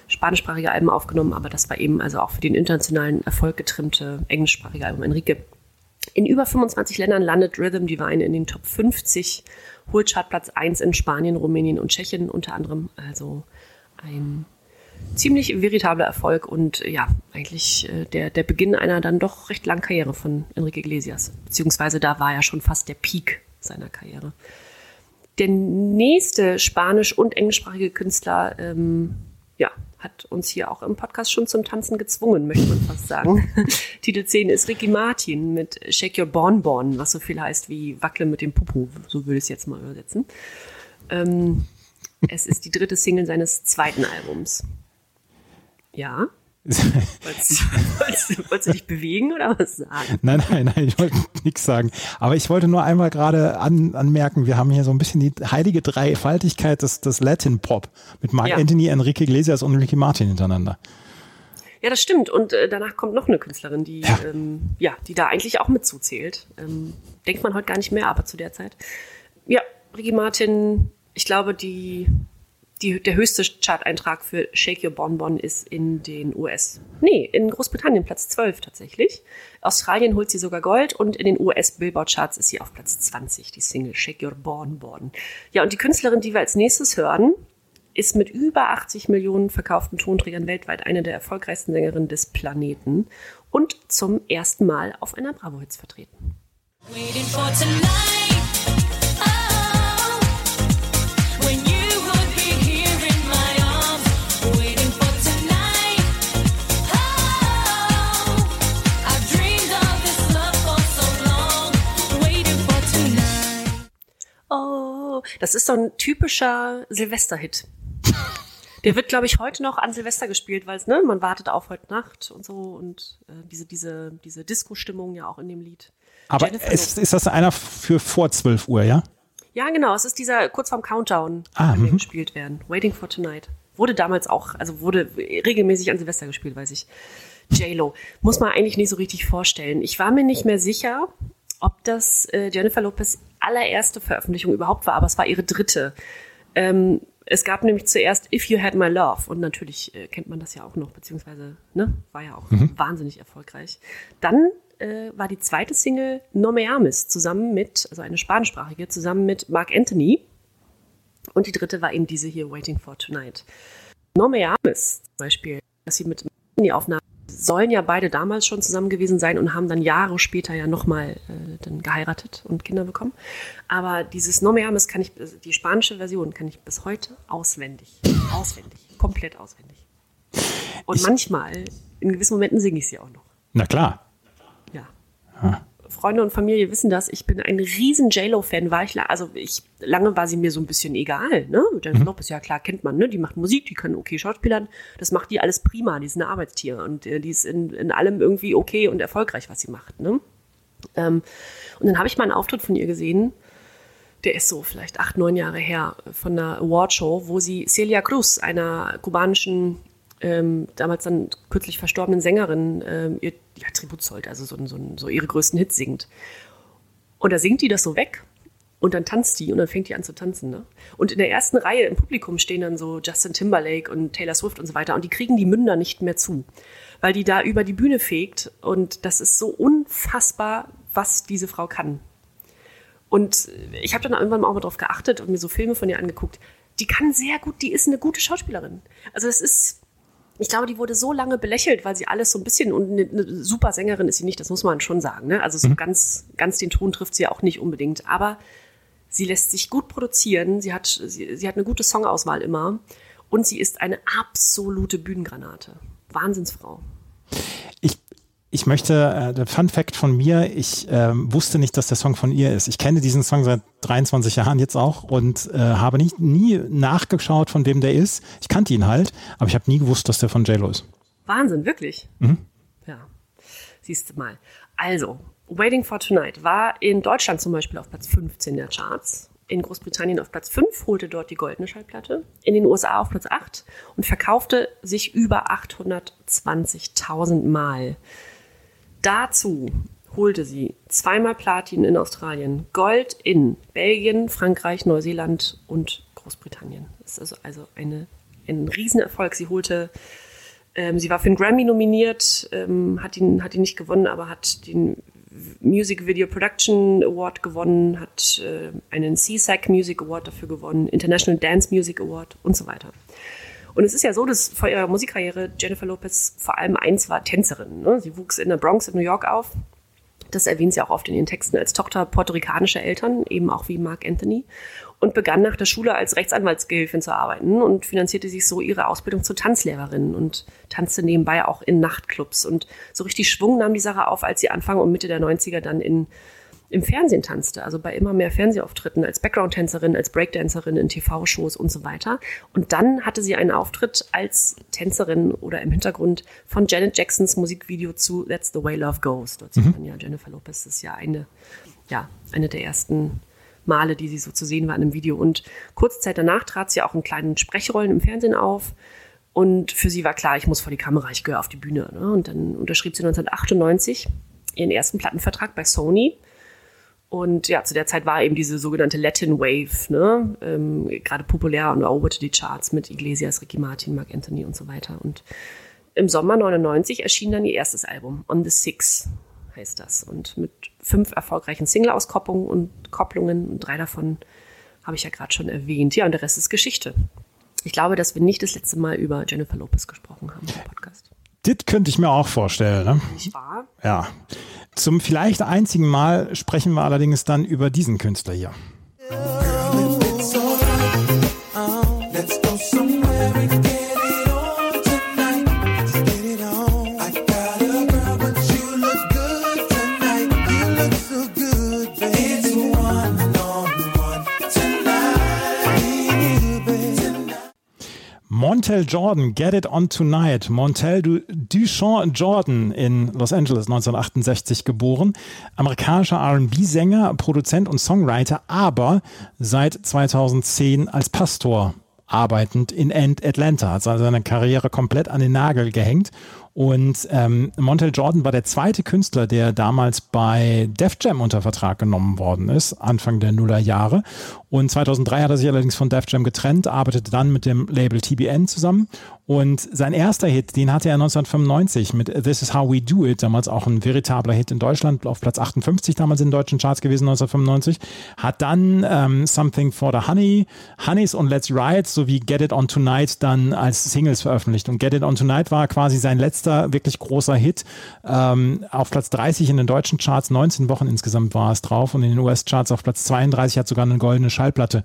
spanischsprachige Alben aufgenommen, aber das war eben also auch für den internationalen Erfolg getrimmte englischsprachige Album Enrique. In über 25 Ländern landet Rhythm Divine in den Top 50, holt Chartplatz 1 in Spanien, Rumänien und Tschechien unter anderem. Also ein ziemlich veritabler Erfolg und ja, eigentlich äh, der, der Beginn einer dann doch recht langen Karriere von Enrique Iglesias. Beziehungsweise da war ja schon fast der Peak seiner Karriere. Der nächste spanisch- und englischsprachige Künstler, ähm, ja, hat uns hier auch im Podcast schon zum Tanzen gezwungen, möchte man fast sagen. Titel 10 ist Ricky Martin mit Shake Your Bonbon, was so viel heißt wie Wackle mit dem Pupu, so würde ich es jetzt mal übersetzen. Ähm, es ist die dritte Single seines zweiten Albums. Ja. wolltest, wolltest, wolltest, du dich bewegen oder was sagen? Nein, nein, nein, ich wollte nichts sagen. Aber ich wollte nur einmal gerade an, anmerken, wir haben hier so ein bisschen die heilige Dreifaltigkeit des, des Latin Pop mit Mark ja. Anthony, Enrique Iglesias und Ricky Martin hintereinander. Ja, das stimmt. Und äh, danach kommt noch eine Künstlerin, die ja. Ähm, ja, die da eigentlich auch mit zuzählt. Ähm, denkt man heute gar nicht mehr, aber zu der Zeit. Ja, Ricky Martin, ich glaube, die die, der höchste Chart-Eintrag für Shake Your Bonbon ist in den US. Nee, in Großbritannien Platz 12 tatsächlich. Australien holt sie sogar Gold und in den US-Billboard-Charts ist sie auf Platz 20, die Single Shake Your Bonbon. Ja, und die Künstlerin, die wir als nächstes hören, ist mit über 80 Millionen verkauften Tonträgern weltweit eine der erfolgreichsten Sängerinnen des Planeten und zum ersten Mal auf einer Bravo-Hits vertreten. Waiting for tonight. Das ist so ein typischer Silvester-Hit. Der wird, glaube ich, heute noch an Silvester gespielt, weil es, ne, man wartet auf heute Nacht und so und äh, diese, diese, diese Disco-Stimmung ja auch in dem Lied. Aber ist, ist das einer für vor 12 Uhr, ja? Ja, genau. Es ist dieser kurz vorm Countdown, ah, der mhm. gespielt werden. Waiting for Tonight. Wurde damals auch, also wurde regelmäßig an Silvester gespielt, weiß ich. J-Lo. Muss man eigentlich nicht so richtig vorstellen. Ich war mir nicht mehr sicher, ob das äh, Jennifer Lopez allererste Veröffentlichung überhaupt war, aber es war ihre dritte. Ähm, es gab nämlich zuerst If You Had My Love und natürlich äh, kennt man das ja auch noch, beziehungsweise ne, war ja auch mhm. wahnsinnig erfolgreich. Dann äh, war die zweite Single No Me Ames zusammen mit, also eine spanischsprachige, zusammen mit Mark Anthony. Und die dritte war eben diese hier, Waiting for Tonight. No Me Ames zum Beispiel, dass sie mit Anthony aufnahm, sollen ja beide damals schon zusammen gewesen sein und haben dann Jahre später ja nochmal äh, dann geheiratet und Kinder bekommen. Aber dieses No Me Ames kann ich, also die spanische Version kann ich bis heute auswendig. Auswendig. Komplett auswendig. Und ich, manchmal, in gewissen Momenten singe ich sie auch noch. Na klar. Ja. Ha. Freunde und Familie wissen das. Ich bin ein riesen J-Lo-Fan, war ich, also ich, lange war sie mir so ein bisschen egal, ne? Jennifer mhm. Lopez, ja klar, kennt man, ne? Die macht Musik, die können okay Schauspielern. Das macht die alles prima, die ist eine Arbeitstiere und äh, die ist in, in allem irgendwie okay und erfolgreich, was sie macht, ne? Ähm, und dann habe ich mal einen Auftritt von ihr gesehen, der ist so vielleicht acht, neun Jahre her, von einer Awardshow, wo sie Celia Cruz, einer kubanischen, ähm, damals dann kürzlich verstorbenen Sängerin, ähm, ihr ja, Tribut zollt, also so, so, so ihre größten Hits singt. Und da singt die das so weg und dann tanzt die und dann fängt die an zu tanzen. Ne? Und in der ersten Reihe im Publikum stehen dann so Justin Timberlake und Taylor Swift und so weiter und die kriegen die Münder nicht mehr zu, weil die da über die Bühne fegt und das ist so unfassbar, was diese Frau kann. Und ich habe dann irgendwann auch mal drauf geachtet und mir so Filme von ihr angeguckt. Die kann sehr gut, die ist eine gute Schauspielerin. Also das ist, ich glaube, die wurde so lange belächelt, weil sie alles so ein bisschen und eine, eine super Sängerin ist sie nicht, das muss man schon sagen. Ne? Also so mhm. ganz, ganz den Ton trifft sie ja auch nicht unbedingt. Aber sie lässt sich gut produzieren, sie hat, sie, sie hat eine gute Songauswahl immer und sie ist eine absolute Bühnengranate. Wahnsinnsfrau. Ich möchte, äh, Fun Fact von mir, ich äh, wusste nicht, dass der Song von ihr ist. Ich kenne diesen Song seit 23 Jahren jetzt auch und äh, habe nicht, nie nachgeschaut, von wem der ist. Ich kannte ihn halt, aber ich habe nie gewusst, dass der von JLo ist. Wahnsinn, wirklich? Mhm. Ja, siehst du mal. Also, Waiting for Tonight war in Deutschland zum Beispiel auf Platz 15 der Charts in Großbritannien auf Platz 5, holte dort die goldene Schallplatte, in den USA auf Platz 8 und verkaufte sich über 820.000 Mal. Dazu holte sie zweimal Platin in Australien, Gold in Belgien, Frankreich, Neuseeland und Großbritannien. Das ist also, also eine, ein Riesenerfolg. Sie holte, ähm, sie war für einen Grammy nominiert, ähm, hat, ihn, hat ihn nicht gewonnen, aber hat den Music Video Production Award gewonnen, hat äh, einen CSAC Music Award dafür gewonnen, International Dance Music Award und so weiter. Und es ist ja so, dass vor ihrer Musikkarriere Jennifer Lopez vor allem eins war Tänzerin. Ne? Sie wuchs in der Bronx in New York auf. Das erwähnt sie auch oft in ihren Texten als Tochter puerto-ricanischer Eltern, eben auch wie Mark Anthony. Und begann nach der Schule als Rechtsanwaltsgehilfin zu arbeiten und finanzierte sich so ihre Ausbildung zur Tanzlehrerin und tanzte nebenbei auch in Nachtclubs. Und so richtig Schwung nahm die Sache auf, als sie Anfang und Mitte der 90er dann in im Fernsehen tanzte, also bei immer mehr Fernsehauftritten als Background-Tänzerin, als Breakdancerin in TV-Shows und so weiter. Und dann hatte sie einen Auftritt als Tänzerin oder im Hintergrund von Janet Jacksons Musikvideo zu That's the Way Love Goes. Dort sieht mhm. man ja Jennifer Lopez, das ist ja eine, ja, eine der ersten Male, die sie so zu sehen war in einem Video. Und kurze Zeit danach trat sie auch in kleinen Sprechrollen im Fernsehen auf. Und für sie war klar, ich muss vor die Kamera, ich gehöre auf die Bühne. Ne? Und dann unterschrieb sie 1998 ihren ersten Plattenvertrag bei Sony und ja, zu der Zeit war eben diese sogenannte Latin Wave, ne, ähm, gerade populär und eroberte die Charts mit Iglesias, Ricky Martin, Mark Anthony und so weiter. Und im Sommer 99 erschien dann ihr erstes Album, On the Six heißt das. Und mit fünf erfolgreichen Single-Auskopplungen und Kopplungen und drei davon habe ich ja gerade schon erwähnt. Ja, und der Rest ist Geschichte. Ich glaube, dass wir nicht das letzte Mal über Jennifer Lopez gesprochen haben im Podcast. Das könnte ich mir auch vorstellen. Ne? Nicht wahr? Ja. Zum vielleicht einzigen Mal sprechen wir allerdings dann über diesen Künstler hier. Montel Jordan, Get It On Tonight. Montel Duchamp Jordan in Los Angeles 1968 geboren. Amerikanischer RB-Sänger, Produzent und Songwriter, aber seit 2010 als Pastor arbeitend in Atlanta. Hat also seine Karriere komplett an den Nagel gehängt und ähm, Montel Jordan war der zweite Künstler, der damals bei Def Jam unter Vertrag genommen worden ist, Anfang der Nullerjahre. Und 2003 hat er sich allerdings von Def Jam getrennt, arbeitete dann mit dem Label TBN zusammen und sein erster Hit, den hatte er 1995 mit This Is How We Do It, damals auch ein veritabler Hit in Deutschland, auf Platz 58 damals in deutschen Charts gewesen 1995. Hat dann ähm, Something for the Honey, Honeys und Let's Ride sowie Get It On Tonight dann als Singles veröffentlicht. Und Get It On Tonight war quasi sein letzter wirklich großer Hit. Ähm, auf Platz 30 in den deutschen Charts, 19 Wochen insgesamt war es drauf und in den US-Charts auf Platz 32 hat sogar eine goldene Schallplatte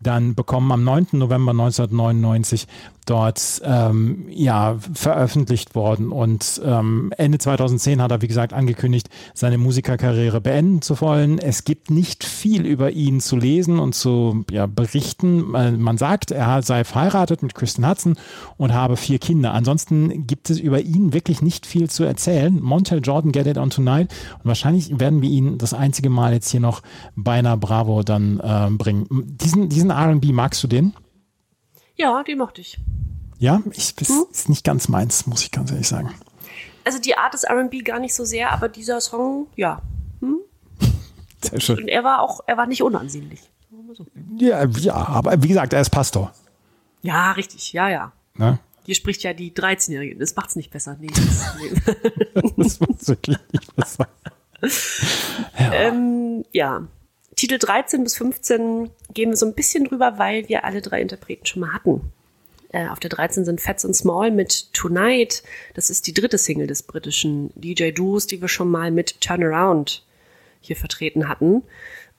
dann bekommen am 9. November 1999 dort ähm, ja veröffentlicht worden und ähm, Ende 2010 hat er wie gesagt angekündigt seine Musikerkarriere beenden zu wollen. Es gibt nicht viel über ihn zu lesen und zu ja, berichten. Man sagt, er sei verheiratet mit Kristen Hudson und habe vier Kinder. Ansonsten gibt es über ihn wirklich nicht viel zu erzählen. Montel Jordan Get It On Tonight und wahrscheinlich werden wir ihn das einzige Mal jetzt hier noch bei einer Bravo dann äh, bringen. Diesen, diesen R&B magst du den? Ja, die mochte ich. Ja, ich, das hm? ist nicht ganz meins, muss ich ganz ehrlich sagen. Also die Art des R&B gar nicht so sehr, aber dieser Song, ja. Hm? Sehr schön. Und er war auch, er war nicht unansehnlich. Ja, ja, aber wie gesagt, er ist Pastor. Ja, richtig, ja, ja. Ne? Hier spricht ja die 13-Jährige. Das macht's nicht besser. Nee, das, nee. das macht's wirklich nicht besser. ja. Ähm, ja. Titel 13 bis 15 gehen wir so ein bisschen drüber, weil wir alle drei Interpreten schon mal hatten. Äh, auf der 13 sind Fats and Small mit Tonight. Das ist die dritte Single des britischen DJ-Duos, die wir schon mal mit Turnaround hier vertreten hatten.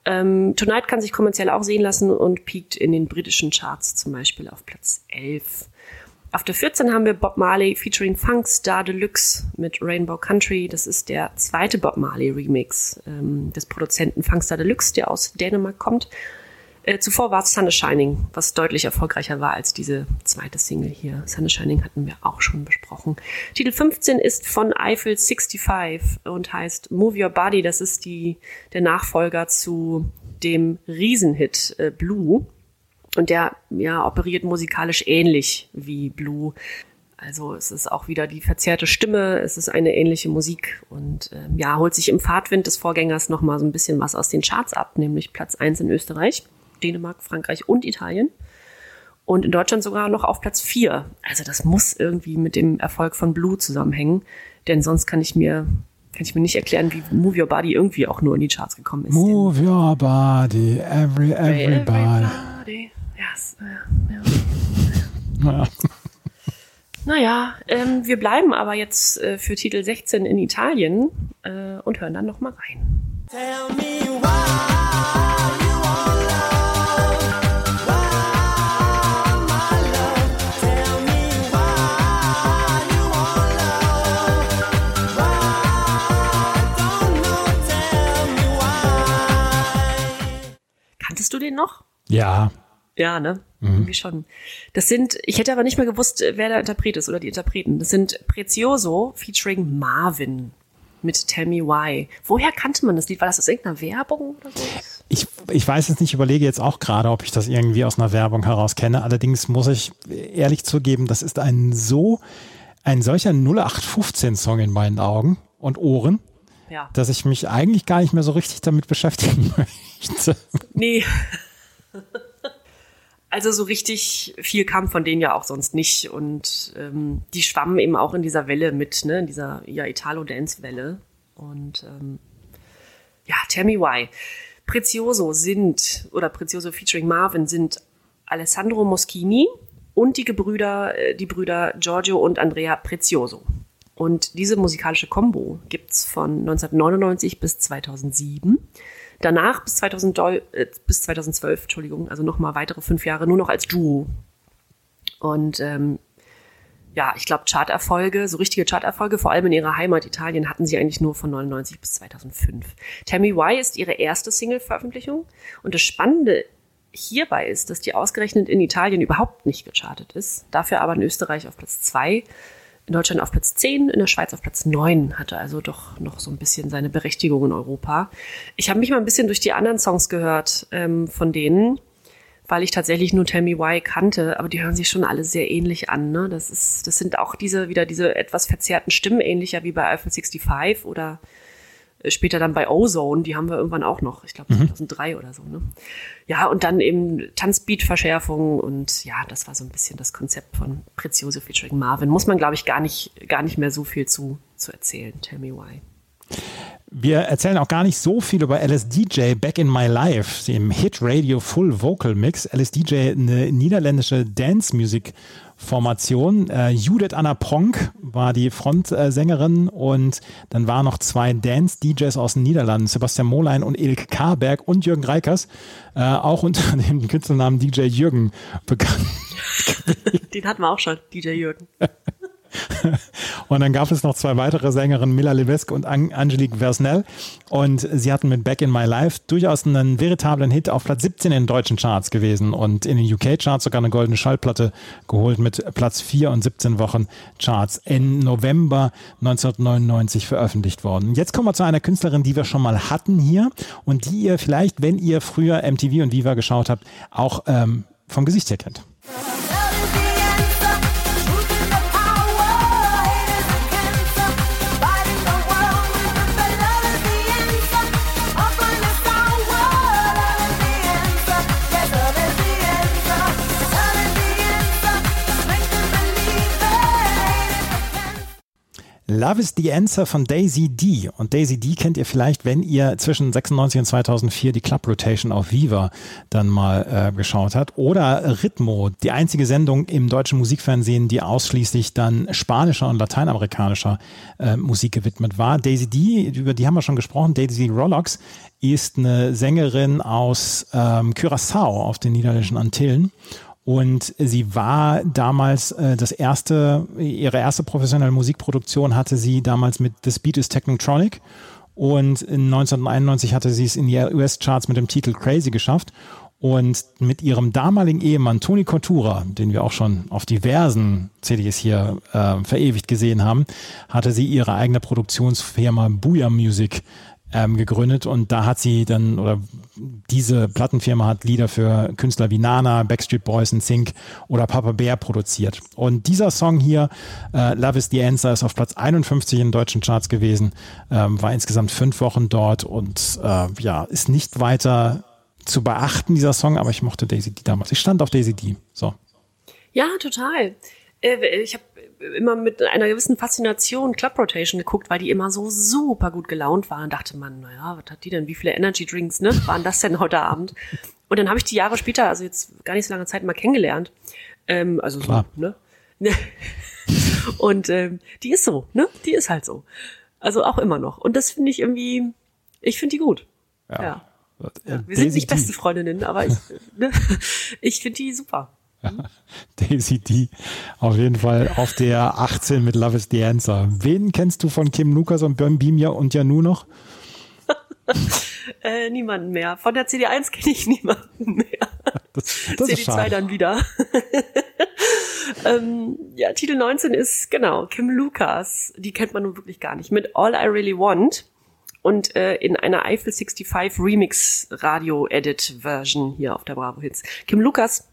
Ähm, Tonight kann sich kommerziell auch sehen lassen und piekt in den britischen Charts zum Beispiel auf Platz 11. Auf der 14 haben wir Bob Marley featuring Funk Star Deluxe mit Rainbow Country. Das ist der zweite Bob Marley Remix ähm, des Produzenten Funk Star Deluxe, der aus Dänemark kommt. Äh, zuvor war es Sun is Shining, was deutlich erfolgreicher war als diese zweite Single hier. Sun is Shining hatten wir auch schon besprochen. Titel 15 ist von Eiffel 65 und heißt Move Your Body. Das ist die, der Nachfolger zu dem Riesenhit äh, Blue. Und der ja, operiert musikalisch ähnlich wie Blue. Also es ist auch wieder die verzerrte Stimme, es ist eine ähnliche Musik und ähm, ja, holt sich im Fahrtwind des Vorgängers nochmal so ein bisschen was aus den Charts ab, nämlich Platz 1 in Österreich, Dänemark, Frankreich und Italien. Und in Deutschland sogar noch auf Platz 4. Also das muss irgendwie mit dem Erfolg von Blue zusammenhängen, denn sonst kann ich mir kann ich mir nicht erklären, wie Move Your Body irgendwie auch nur in die Charts gekommen ist. Move Your Body, every, everybody. everybody. Yes. Ja. ja. Naja, ähm, wir bleiben aber jetzt äh, für Titel 16 in Italien äh, und hören dann nochmal rein. Tell me why. Kanntest du den noch? Ja. Ja, ne? Mhm. Irgendwie schon. Das sind, ich hätte aber nicht mehr gewusst, wer der Interpret ist oder die Interpreten. Das sind Prezioso featuring Marvin mit Tell Me Why. Woher kannte man das Lied? War das aus irgendeiner Werbung oder so? Ich, ich weiß es nicht, überlege jetzt auch gerade, ob ich das irgendwie aus einer Werbung heraus kenne. Allerdings muss ich ehrlich zugeben, das ist ein so, ein solcher 0815-Song in meinen Augen und Ohren, ja. dass ich mich eigentlich gar nicht mehr so richtig damit beschäftigen möchte. Nee. Also so richtig viel kam von denen ja auch sonst nicht. Und ähm, die schwammen eben auch in dieser Welle mit, ne, in dieser ja, Italo-Dance-Welle. Und ähm, ja, tell me why. Prezioso sind, oder Prezioso featuring Marvin sind Alessandro Moschini und die Gebrüder, äh, die Brüder Giorgio und Andrea Prezioso. Und diese musikalische Combo gibt's von 1999 bis 2007. Danach bis, 2000, äh, bis 2012, Entschuldigung, also nochmal weitere fünf Jahre nur noch als Duo. Und ähm, ja, ich glaube, Charterfolge, so richtige Charterfolge, vor allem in ihrer Heimat Italien, hatten sie eigentlich nur von 99 bis 2005. Tell Me Why ist ihre erste Single-Veröffentlichung. Und das Spannende hierbei ist, dass die ausgerechnet in Italien überhaupt nicht gechartet ist, dafür aber in Österreich auf Platz zwei in Deutschland auf Platz 10, in der Schweiz auf Platz 9, hatte also doch noch so ein bisschen seine Berechtigung in Europa. Ich habe mich mal ein bisschen durch die anderen Songs gehört ähm, von denen, weil ich tatsächlich nur Tell Me Why kannte, aber die hören sich schon alle sehr ähnlich an. Ne? Das, ist, das sind auch diese wieder diese etwas verzerrten Stimmen, ähnlicher wie bei Eiffel 65 oder später dann bei Ozone, die haben wir irgendwann auch noch, ich glaube 2003 mhm. oder so. Ne? Ja, und dann eben Tanzbeat-Verschärfung und ja, das war so ein bisschen das Konzept von Prezioso featuring Marvin. Muss man, glaube ich, gar nicht, gar nicht mehr so viel zu, zu erzählen. Tell me why. Wir erzählen auch gar nicht so viel über LSDJ Back in My Life, im Hit Radio Full Vocal Mix. LSDJ, eine niederländische Dance-Music Formation. Äh, Judith Anna Pronk war die Frontsängerin und dann waren noch zwei Dance-DJs aus den Niederlanden, Sebastian Molein und Ilk Karberg und Jürgen Reikers, äh, auch unter dem Künstlernamen DJ Jürgen bekannt. Den hatten wir auch schon, DJ Jürgen. und dann gab es noch zwei weitere Sängerinnen, Mila Levesque und Angelique Versnell. Und sie hatten mit Back in My Life durchaus einen veritablen Hit auf Platz 17 in den deutschen Charts gewesen und in den UK-Charts sogar eine goldene Schallplatte geholt mit Platz 4 und 17 Wochen Charts im November 1999 veröffentlicht worden. Jetzt kommen wir zu einer Künstlerin, die wir schon mal hatten hier und die ihr vielleicht, wenn ihr früher MTV und Viva geschaut habt, auch ähm, vom Gesicht her kennt. Love is the Answer von Daisy D. Und Daisy D kennt ihr vielleicht, wenn ihr zwischen 96 und 2004 die Club Rotation auf Viva dann mal äh, geschaut habt. Oder Ritmo, die einzige Sendung im deutschen Musikfernsehen, die ausschließlich dann spanischer und lateinamerikanischer äh, Musik gewidmet war. Daisy D, über die haben wir schon gesprochen, Daisy Rolox ist eine Sängerin aus ähm, Curaçao auf den niederländischen Antillen und sie war damals äh, das erste, ihre erste professionelle Musikproduktion hatte sie damals mit The Speed is Technotronic. Und in 1991 hatte sie es in die US-Charts mit dem Titel Crazy geschafft. Und mit ihrem damaligen Ehemann Tony Cottura, den wir auch schon auf diversen CDs hier äh, verewigt gesehen haben, hatte sie ihre eigene Produktionsfirma Booyah Music ähm, gegründet und da hat sie dann, oder diese Plattenfirma hat Lieder für Künstler wie Nana, Backstreet Boys und Sync oder Papa Bear produziert. Und dieser Song hier, äh, Love is the Answer, ist auf Platz 51 in deutschen Charts gewesen, ähm, war insgesamt fünf Wochen dort und äh, ja, ist nicht weiter zu beachten, dieser Song, aber ich mochte Daisy D damals. Ich stand auf Daisy D. So. Ja, total. Äh, ich habe immer mit einer gewissen Faszination Club Rotation geguckt, weil die immer so super gut gelaunt waren. Dachte man, naja, was hat die denn? Wie viele Energy Drinks ne, waren das denn heute Abend? Und dann habe ich die Jahre später, also jetzt gar nicht so lange Zeit, mal kennengelernt. Ähm, also so, ne? Und ähm, die ist so, ne? Die ist halt so. Also auch immer noch. Und das finde ich irgendwie, ich finde die gut. Ja. ja. ja. Wir sind nicht beste Freundinnen, aber ich, ne? ich finde die super. Ja, Daisy D. Auf jeden Fall auf der 18 mit Love is the Answer. Wen kennst du von Kim Lukas und Bimia und Janu noch? äh, niemanden mehr. Von der CD1 kenne ich niemanden mehr. Das, das CD2 dann wieder. ähm, ja, Titel 19 ist genau Kim Lukas. Die kennt man nun wirklich gar nicht. Mit All I Really Want und äh, in einer Eiffel 65 Remix Radio Edit Version hier auf der Bravo Hits. Kim Lukas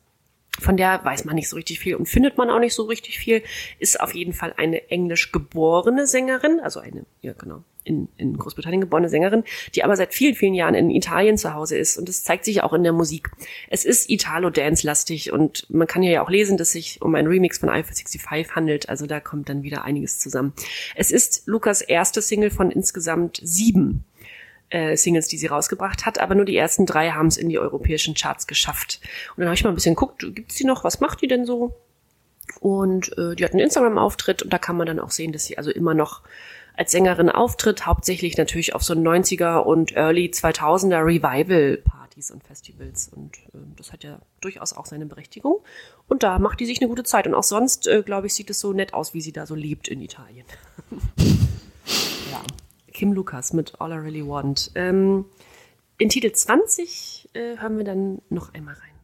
von der weiß man nicht so richtig viel und findet man auch nicht so richtig viel, ist auf jeden Fall eine englisch geborene Sängerin, also eine, ja genau, in, in Großbritannien geborene Sängerin, die aber seit vielen, vielen Jahren in Italien zu Hause ist und das zeigt sich auch in der Musik. Es ist Italo-Dance-lastig und man kann ja auch lesen, dass sich um ein Remix von Eiffel 65 handelt, also da kommt dann wieder einiges zusammen. Es ist Lukas erste Single von insgesamt sieben äh, Singles, die sie rausgebracht hat, aber nur die ersten drei haben es in die europäischen Charts geschafft. Und dann habe ich mal ein bisschen geguckt, gibt's die noch, was macht die denn so? Und äh, die hat einen Instagram-Auftritt und da kann man dann auch sehen, dass sie also immer noch als Sängerin auftritt, hauptsächlich natürlich auf so 90er und Early 2000er Revival-Partys und Festivals. Und äh, das hat ja durchaus auch seine Berechtigung. Und da macht die sich eine gute Zeit. Und auch sonst, äh, glaube ich, sieht es so nett aus, wie sie da so lebt in Italien. ja. Kim Lukas mit All I Really Want. Ähm, in Titel 20 äh, hören wir dann noch einmal rein.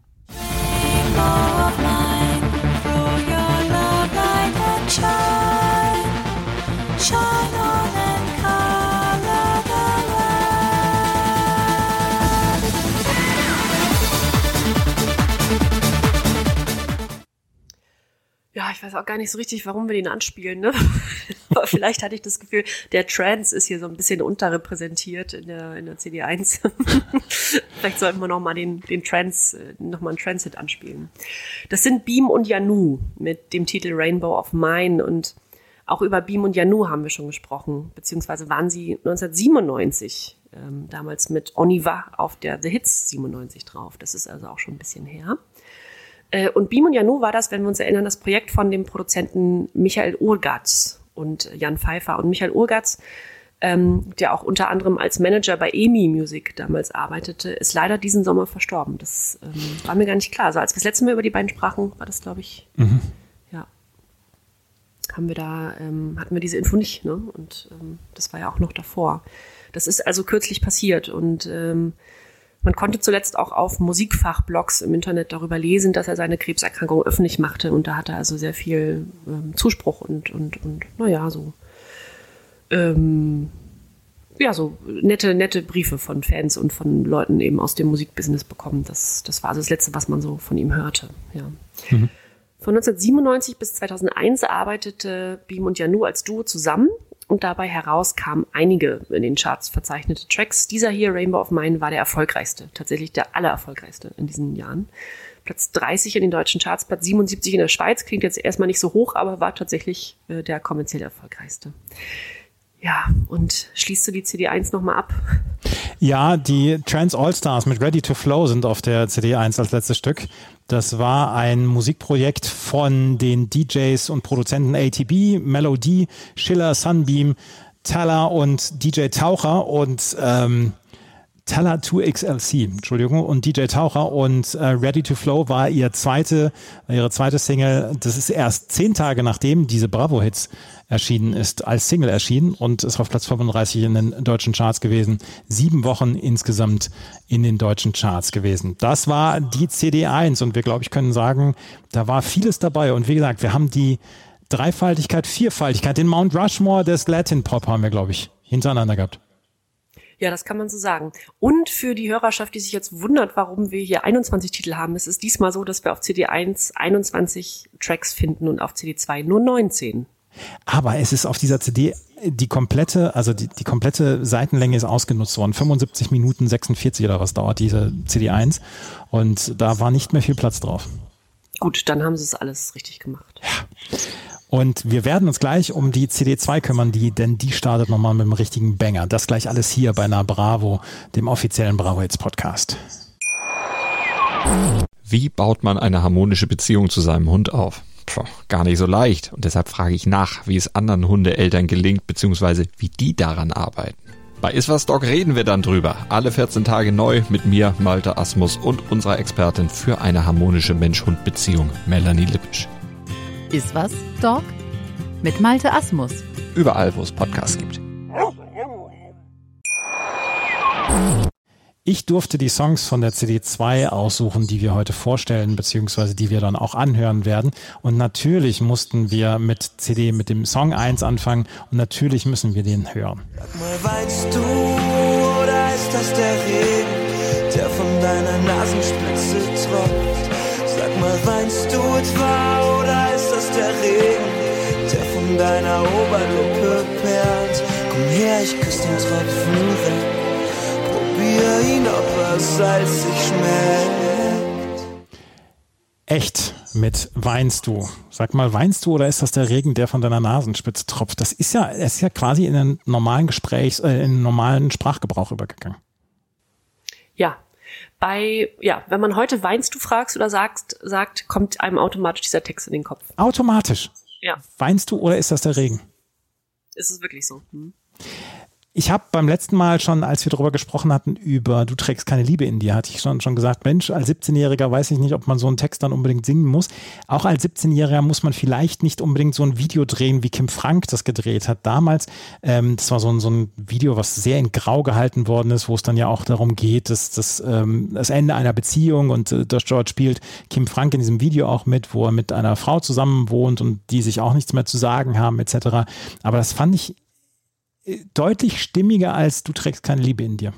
Ja, ich weiß auch gar nicht so richtig, warum wir den anspielen, ne? Aber vielleicht hatte ich das Gefühl, der Trance ist hier so ein bisschen unterrepräsentiert in der, in der CD1. vielleicht sollten wir nochmal den, den Trance, äh, nochmal einen Trance-Hit anspielen. Das sind Beam und Janu mit dem Titel Rainbow of Mine und auch über Beam und Janu haben wir schon gesprochen, beziehungsweise waren sie 1997 ähm, damals mit Oniva auf der The Hits 97 drauf. Das ist also auch schon ein bisschen her. Äh, und Beam und Janu war das, wenn wir uns erinnern, das Projekt von dem Produzenten Michael Urgatz und Jan Pfeiffer. Und Michael Urgatz, ähm, der auch unter anderem als Manager bei EMI Music damals arbeitete, ist leider diesen Sommer verstorben. Das ähm, war mir gar nicht klar. Also als wir das letzte Mal über die beiden sprachen, war das, glaube ich, mhm. ja, haben wir da, ähm, hatten wir diese Info nicht. Ne? Und ähm, das war ja auch noch davor. Das ist also kürzlich passiert und ähm, man konnte zuletzt auch auf Musikfachblogs im Internet darüber lesen, dass er seine Krebserkrankung öffentlich machte und da hatte er also sehr viel ähm, Zuspruch und, und, und naja, so ähm, ja, so nette, nette Briefe von Fans und von Leuten eben aus dem Musikbusiness bekommen. Das, das war also das Letzte, was man so von ihm hörte. Ja. Mhm. Von 1997 bis 2001 arbeitete Beam und Janu als Duo zusammen und dabei heraus kamen einige in den Charts verzeichnete Tracks. Dieser hier, Rainbow of Mine, war der erfolgreichste, tatsächlich der allererfolgreichste in diesen Jahren. Platz 30 in den deutschen Charts, Platz 77 in der Schweiz, klingt jetzt erstmal nicht so hoch, aber war tatsächlich äh, der kommerziell erfolgreichste. Ja, und schließt du die CD1 nochmal ab? Ja, die Trans All-Stars mit Ready to Flow sind auf der CD1 als letztes Stück. Das war ein Musikprojekt von den DJs und Produzenten ATB, Melody, Schiller, Sunbeam, Tala und DJ Taucher und ähm, Tala 2XLC, Entschuldigung, und DJ Taucher und äh, Ready to Flow war ihr zweite, ihre zweite Single. Das ist erst zehn Tage nachdem diese Bravo-Hits erschienen ist, als Single erschienen und ist auf Platz 35 in den deutschen Charts gewesen. Sieben Wochen insgesamt in den deutschen Charts gewesen. Das war die CD1 und wir, glaube ich, können sagen, da war vieles dabei. Und wie gesagt, wir haben die Dreifaltigkeit, Vierfaltigkeit, den Mount Rushmore des Latin Pop haben wir, glaube ich, hintereinander gehabt. Ja, das kann man so sagen. Und für die Hörerschaft, die sich jetzt wundert, warum wir hier 21 Titel haben, es ist diesmal so, dass wir auf CD1 21 Tracks finden und auf CD2 nur 19. Aber es ist auf dieser CD die komplette, also die, die komplette Seitenlänge ist ausgenutzt worden. 75 Minuten 46 oder was dauert diese CD1. Und da war nicht mehr viel Platz drauf. Gut, dann haben sie es alles richtig gemacht. Ja. Und wir werden uns gleich um die CD2 kümmern, die, denn die startet nochmal mit einem richtigen Banger. Das gleich alles hier bei einer Bravo, dem offiziellen Bravo Hits Podcast. Wie baut man eine harmonische Beziehung zu seinem Hund auf? Puh, gar nicht so leicht. Und deshalb frage ich nach, wie es anderen Hundeeltern gelingt, beziehungsweise wie die daran arbeiten. Bei Iswas Dog reden wir dann drüber. Alle 14 Tage neu mit mir, Malte Asmus und unserer Expertin für eine harmonische Mensch-Hund-Beziehung, Melanie Lippisch. Iswas Dog mit Malte Asmus. Überall, wo es Podcasts gibt. Ich durfte die Songs von der CD2 aussuchen, die wir heute vorstellen, beziehungsweise die wir dann auch anhören werden. Und natürlich mussten wir mit CD, mit dem Song 1 anfangen und natürlich müssen wir den hören. Sag mal, weinst du oder ist das der Regen, der von deiner Nasenspitze tropft? Sag mal, weinst du etwa ist der Regen, der von deiner Oberlippe perlt? Komm her, ich küsse den Tropfen weg probier ihn, ob er salzig schmeckt. Echt mit weinst du. Sag mal, weinst du oder ist das der Regen, der von deiner Nasenspitze tropft? Das ist ja, es ist ja quasi in einen normalen Gesprächs, äh, in einen normalen Sprachgebrauch übergegangen. Ja. Bei, ja, wenn man heute weinst du fragst oder sagst, sagt, kommt einem automatisch dieser Text in den Kopf. Automatisch? Ja. Weinst du oder ist das der Regen? Ist es wirklich so? Hm. Ich habe beim letzten Mal schon, als wir darüber gesprochen hatten, über Du trägst keine Liebe in dir, hatte ich schon, schon gesagt, Mensch, als 17-Jähriger weiß ich nicht, ob man so einen Text dann unbedingt singen muss. Auch als 17-Jähriger muss man vielleicht nicht unbedingt so ein Video drehen, wie Kim Frank das gedreht hat damals. Ähm, das war so ein, so ein Video, was sehr in Grau gehalten worden ist, wo es dann ja auch darum geht, dass das, ähm, das Ende einer Beziehung und äh, das George spielt Kim Frank in diesem Video auch mit, wo er mit einer Frau zusammen wohnt und die sich auch nichts mehr zu sagen haben, etc. Aber das fand ich deutlich stimmiger als du trägst keine Liebe in dir.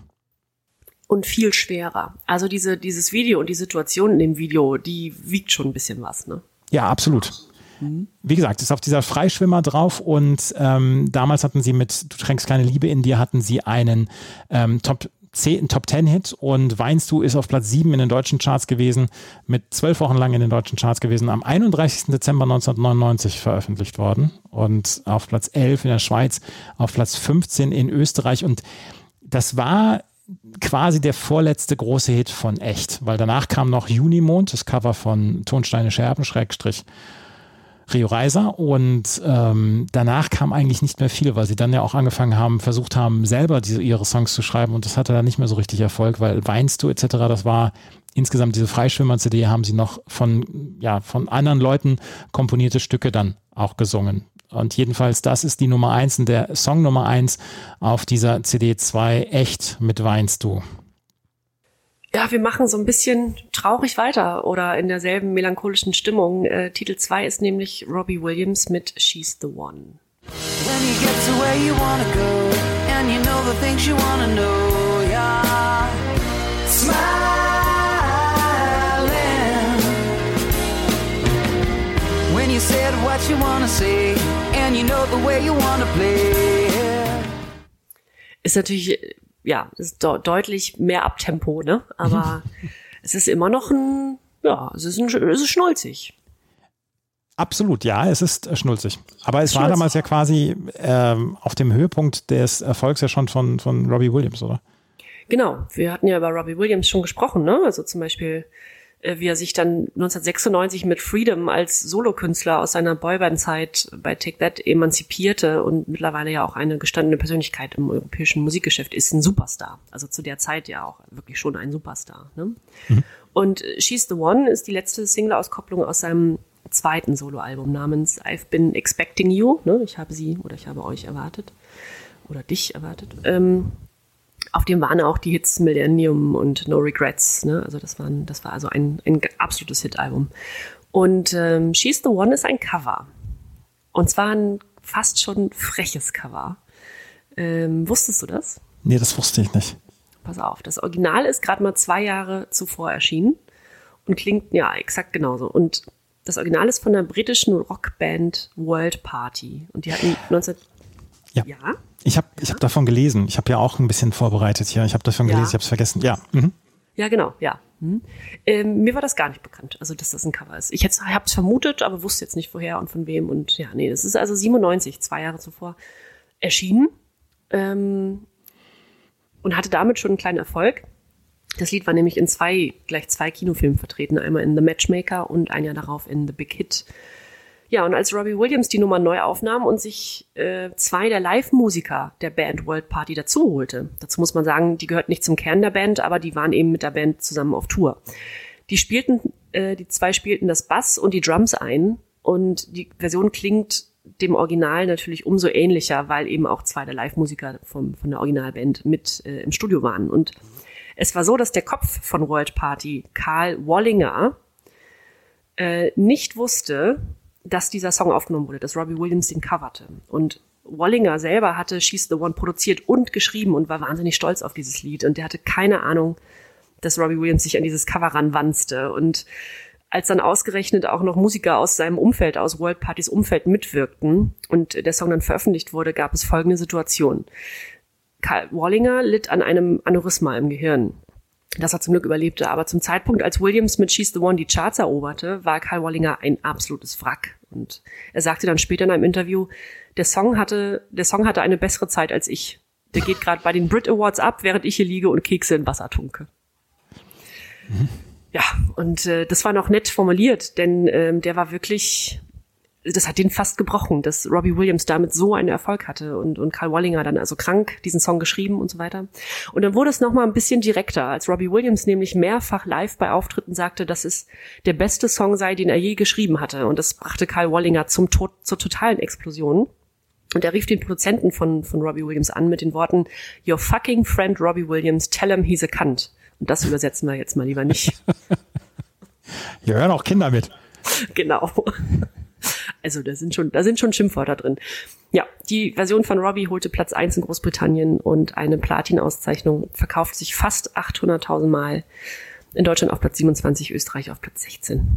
Und viel schwerer. Also diese, dieses Video und die Situation in dem Video, die wiegt schon ein bisschen was, ne? Ja, absolut. Mhm. Wie gesagt, ist auf dieser Freischwimmer drauf und ähm, damals hatten sie mit Du tränkst keine Liebe in dir, hatten sie einen ähm, Top 10, Top 10 Hit und Weinst du ist auf Platz 7 in den deutschen Charts gewesen, mit zwölf Wochen lang in den deutschen Charts gewesen, am 31. Dezember 1999 veröffentlicht worden und auf Platz 11 in der Schweiz, auf Platz 15 in Österreich und das war quasi der vorletzte große Hit von Echt, weil danach kam noch Junimond, das Cover von Tonsteine Scherben, Schrägstrich Rio Reiser und ähm, danach kam eigentlich nicht mehr viel, weil sie dann ja auch angefangen haben, versucht haben, selber diese, ihre Songs zu schreiben und das hatte dann nicht mehr so richtig Erfolg, weil Weinst du etc., das war insgesamt diese Freischwimmer-CD haben sie noch von, ja, von anderen Leuten komponierte Stücke dann auch gesungen. Und jedenfalls, das ist die Nummer eins und der Song Nummer eins auf dieser CD 2 echt mit Weinst du ja, wir machen so ein bisschen traurig weiter oder in derselben melancholischen Stimmung. Äh, Titel 2 ist nämlich Robbie Williams mit She's the One. Ist natürlich ja, ist de deutlich mehr Abtempo, ne? Aber es ist immer noch ein, ja, es ist, ein, es ist schnulzig. Absolut, ja, es ist äh, schnulzig. Aber es war damals ja quasi ähm, auf dem Höhepunkt des Erfolgs ja schon von, von Robbie Williams, oder? Genau, wir hatten ja über Robbie Williams schon gesprochen, ne? Also zum Beispiel wie er sich dann 1996 mit Freedom als Solokünstler aus seiner Boyband-Zeit bei Take That emanzipierte und mittlerweile ja auch eine gestandene Persönlichkeit im europäischen Musikgeschäft ist, ein Superstar. Also zu der Zeit ja auch wirklich schon ein Superstar. Ne? Mhm. Und She's the One ist die letzte Single-Auskopplung aus seinem zweiten Soloalbum namens I've Been Expecting You. Ne? Ich habe sie oder ich habe euch erwartet oder dich erwartet. Ähm, auf dem waren auch die Hits Millennium und No Regrets. Ne? Also das, waren, das war also ein, ein absolutes Hit-Album. Und ähm, She's the One ist ein Cover. Und zwar ein fast schon freches Cover. Ähm, wusstest du das? Nee, das wusste ich nicht. Pass auf, das Original ist gerade mal zwei Jahre zuvor erschienen und klingt ja exakt genauso. Und das Original ist von der britischen Rockband World Party. Und die hatten 19... Ja. ja? Ich habe ich hab davon gelesen. Ich habe ja auch ein bisschen vorbereitet hier. Ich habe davon gelesen, ja. ich habe es vergessen. Ja. Mhm. Ja, genau, ja. Mhm. Ähm, mir war das gar nicht bekannt, also dass das ein Cover ist. Ich habe es vermutet, aber wusste jetzt nicht woher und von wem. Und ja, nee, das ist also 97, zwei Jahre zuvor erschienen ähm, und hatte damit schon einen kleinen Erfolg. Das Lied war nämlich in zwei, gleich zwei Kinofilmen vertreten, einmal in The Matchmaker und ein Jahr darauf in The Big Hit. Ja, und als Robbie Williams die Nummer neu aufnahm und sich äh, zwei der Live-Musiker der Band World Party dazu holte. Dazu muss man sagen, die gehörten nicht zum Kern der Band, aber die waren eben mit der Band zusammen auf Tour. Die spielten, äh, die zwei spielten das Bass und die Drums ein und die Version klingt dem Original natürlich umso ähnlicher, weil eben auch zwei der Live-Musiker von der Originalband mit äh, im Studio waren. Und es war so, dass der Kopf von World Party, Karl Wallinger, äh, nicht wusste, dass dieser Song aufgenommen wurde, dass Robbie Williams den coverte. Und Wallinger selber hatte She's the One produziert und geschrieben und war wahnsinnig stolz auf dieses Lied. Und der hatte keine Ahnung, dass Robbie Williams sich an dieses Cover ranwanzte. Und als dann ausgerechnet auch noch Musiker aus seinem Umfeld, aus World Partys Umfeld mitwirkten und der Song dann veröffentlicht wurde, gab es folgende Situation. Karl Wallinger litt an einem Aneurysma im Gehirn das er zum Glück überlebte. Aber zum Zeitpunkt, als Williams mit She's the One die Charts eroberte, war Karl Wallinger ein absolutes Wrack. Und er sagte dann später in einem Interview, der Song hatte, der Song hatte eine bessere Zeit als ich. Der geht gerade bei den Brit Awards ab, während ich hier liege und Kekse in Wasser tunke. Mhm. Ja, und äh, das war noch nett formuliert, denn ähm, der war wirklich das hat den fast gebrochen, dass Robbie Williams damit so einen Erfolg hatte und, und Carl Wallinger dann also krank diesen Song geschrieben und so weiter. Und dann wurde es nochmal ein bisschen direkter, als Robbie Williams nämlich mehrfach live bei Auftritten sagte, dass es der beste Song sei, den er je geschrieben hatte. Und das brachte Carl Wallinger zum Tod, zur totalen Explosion. Und er rief den Produzenten von, von Robbie Williams an mit den Worten, Your fucking friend Robbie Williams, tell him he's a cunt. Und das übersetzen wir jetzt mal lieber nicht. Hier hören auch Kinder mit. Genau. Also da sind schon, da sind schon Schimpfwörter drin. Ja, die Version von Robbie holte Platz eins in Großbritannien und eine Platin-Auszeichnung verkauft sich fast 800.000 Mal. In Deutschland auf Platz 27, Österreich auf Platz 16.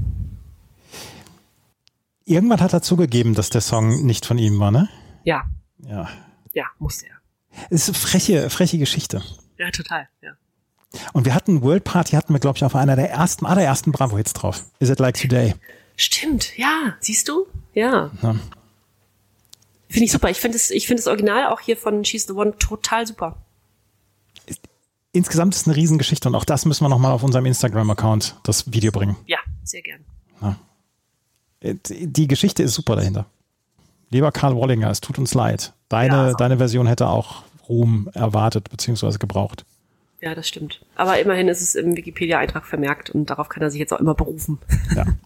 Irgendwann hat er zugegeben, dass der Song nicht von ihm war, ne? Ja. Ja. Ja, muss er. Es ist eine freche, freche Geschichte. Ja, total, ja. Und wir hatten World Party, hatten wir, glaube ich, auf einer der ersten, allerersten Bravo-Hits drauf. Is it like today? Stimmt, ja, siehst du? Ja. Ja. Finde ich super. Ich finde es, ich finde das Original auch hier von She's the One total super. Insgesamt ist es eine Riesengeschichte und auch das müssen wir nochmal auf unserem Instagram-Account das Video bringen. Ja, sehr gern. Die Geschichte ist super dahinter. Lieber Karl Wallinger, es tut uns leid. Deine, Ja. deine Version hätte auch Ruhm erwartet bzw. gebraucht. Ja, das stimmt. Aber immerhin ist es im Wikipedia-Eintrag vermerkt und darauf kann er sich jetzt auch immer berufen. Ja.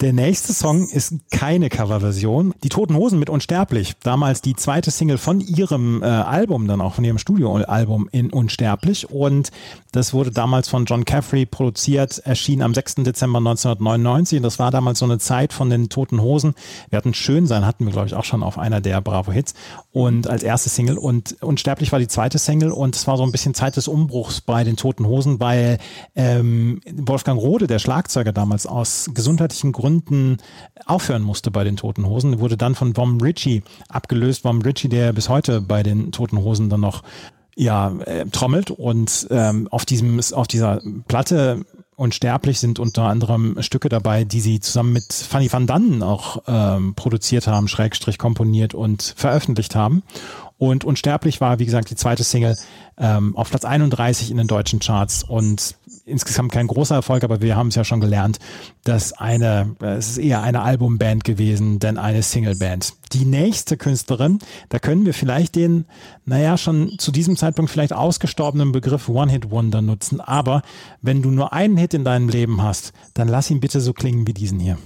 Der nächste Song ist keine Coverversion. Die Toten Hosen mit Unsterblich. Damals die zweite Single von ihrem äh, Album, dann auch von ihrem Studioalbum in Unsterblich. Und das wurde damals von John Caffrey produziert, erschien am 6. Dezember 1999. Und das war damals so eine Zeit von den Toten Hosen. Wir hatten Schön sein, hatten wir, glaube ich, auch schon auf einer der Bravo-Hits. Und als erste Single. Und Unsterblich war die zweite Single. Und es war so ein bisschen Zeit des Umbruchs bei den Toten Hosen, weil ähm, Wolfgang Rode, der Schlagzeuger damals, aus gesundheitlichen Gründen aufhören musste bei den Toten Hosen, wurde dann von Vom Ritchie abgelöst. Vom Ritchie, der bis heute bei den Toten Hosen dann noch ja, äh, trommelt und ähm, auf diesem auf dieser Platte Unsterblich sind unter anderem Stücke dabei, die sie zusammen mit Fanny van Dannen auch ähm, produziert haben, Schrägstrich komponiert und veröffentlicht haben. Und Unsterblich war, wie gesagt, die zweite Single ähm, auf Platz 31 in den deutschen Charts und insgesamt kein großer Erfolg, aber wir haben es ja schon gelernt, dass eine, äh, es ist eher eine Albumband gewesen, denn eine Singleband. Die nächste Künstlerin, da können wir vielleicht den, naja, schon zu diesem Zeitpunkt vielleicht ausgestorbenen Begriff One-Hit-Wonder nutzen, aber wenn du nur einen Hit in deinem Leben hast, dann lass ihn bitte so klingen wie diesen hier.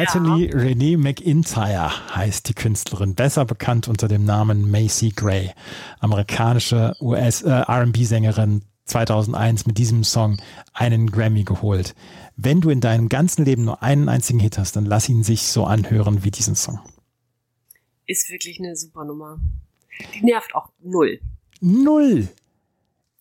Natalie Renee McIntyre heißt die Künstlerin, besser bekannt unter dem Namen Macy Gray, amerikanische US äh, R&B-Sängerin 2001 mit diesem Song einen Grammy geholt. Wenn du in deinem ganzen Leben nur einen einzigen Hit hast, dann lass ihn sich so anhören wie diesen Song. Ist wirklich eine super Nummer. Die nervt auch null. Null.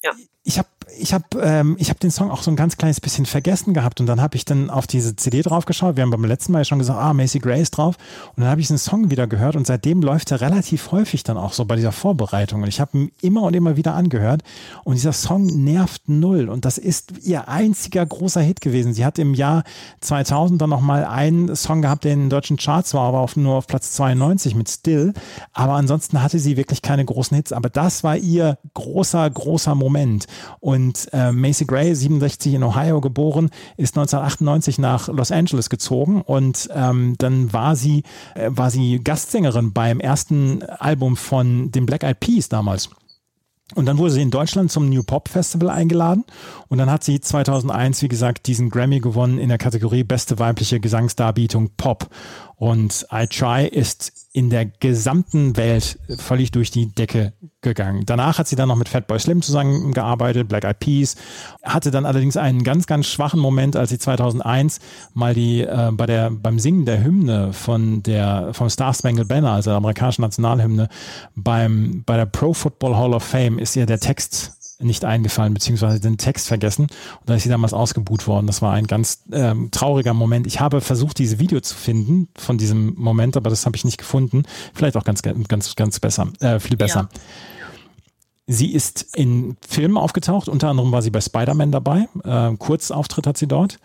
Ja. Ich habe ich hab, ähm, hab den Song auch so ein ganz kleines bisschen vergessen gehabt und dann habe ich dann auf diese CD drauf geschaut. Wir haben beim letzten Mal schon gesagt, ah, Macy Gray ist drauf. Und dann habe ich den Song wieder gehört und seitdem läuft er relativ häufig dann auch so bei dieser Vorbereitung. Und ich habe ihn immer und immer wieder angehört und dieser Song nervt null. Und das ist ihr einziger großer Hit gewesen. Sie hat im Jahr 2000 dann nochmal einen Song gehabt, der in den deutschen Charts war, aber auf, nur auf Platz 92 mit Still. Aber ansonsten hatte sie wirklich keine großen Hits. Aber das war ihr großer, großer Moment. Und äh, Macy Gray, 67 in Ohio geboren, ist 1998 nach Los Angeles gezogen und ähm, dann war sie, äh, war sie Gastsängerin beim ersten Album von den Black Eyed Peas damals. Und dann wurde sie in Deutschland zum New Pop Festival eingeladen und dann hat sie 2001, wie gesagt, diesen Grammy gewonnen in der Kategorie Beste weibliche Gesangsdarbietung Pop. Und I Try ist in der gesamten Welt völlig durch die Decke gegangen. Danach hat sie dann noch mit Fatboy Slim zusammengearbeitet, Black Eyed Peas, hatte dann allerdings einen ganz, ganz schwachen Moment, als sie 2001 mal die äh, bei der beim Singen der Hymne von der vom Star Spangled Banner, also der amerikanischen Nationalhymne, beim bei der Pro Football Hall of Fame ist ihr der Text nicht eingefallen, beziehungsweise den Text vergessen. Und da ist sie damals ausgebuht worden. Das war ein ganz ähm, trauriger Moment. Ich habe versucht, dieses Video zu finden von diesem Moment, aber das habe ich nicht gefunden. Vielleicht auch ganz, ganz, ganz besser, äh, viel besser. Sie ist in Filmen aufgetaucht, unter anderem war sie bei Spider-Man dabei. Äh, Kurzauftritt hat sie dort.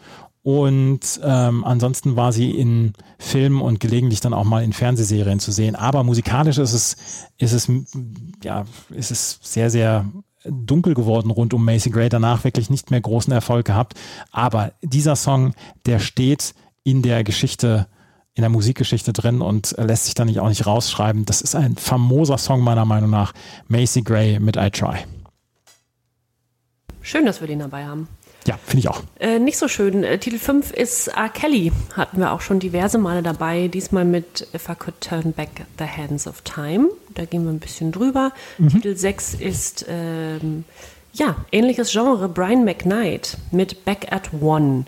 Und ähm, ansonsten war sie in Filmen und gelegentlich dann auch mal in Fernsehserien zu sehen. Aber musikalisch ist es, ist es, ja, ist es sehr, sehr dunkel geworden rund um Macy Gray. Danach wirklich nicht mehr großen Erfolg gehabt. Aber dieser Song, der steht in der Geschichte, in der Musikgeschichte drin und lässt sich da nicht auch nicht rausschreiben. Das ist ein famoser Song meiner Meinung nach. Macy Gray mit I Try. Schön, dass wir den dabei haben. Ja, finde ich auch. Äh, nicht so schön. Äh, Titel 5 ist R. Kelly. Hatten wir auch schon diverse Male dabei. Diesmal mit If I Could Turn Back the Hands of Time. Da gehen wir ein bisschen drüber. Titel 6 ist, ähm, ja, ähnliches Genre. Brian McKnight mit Back at One.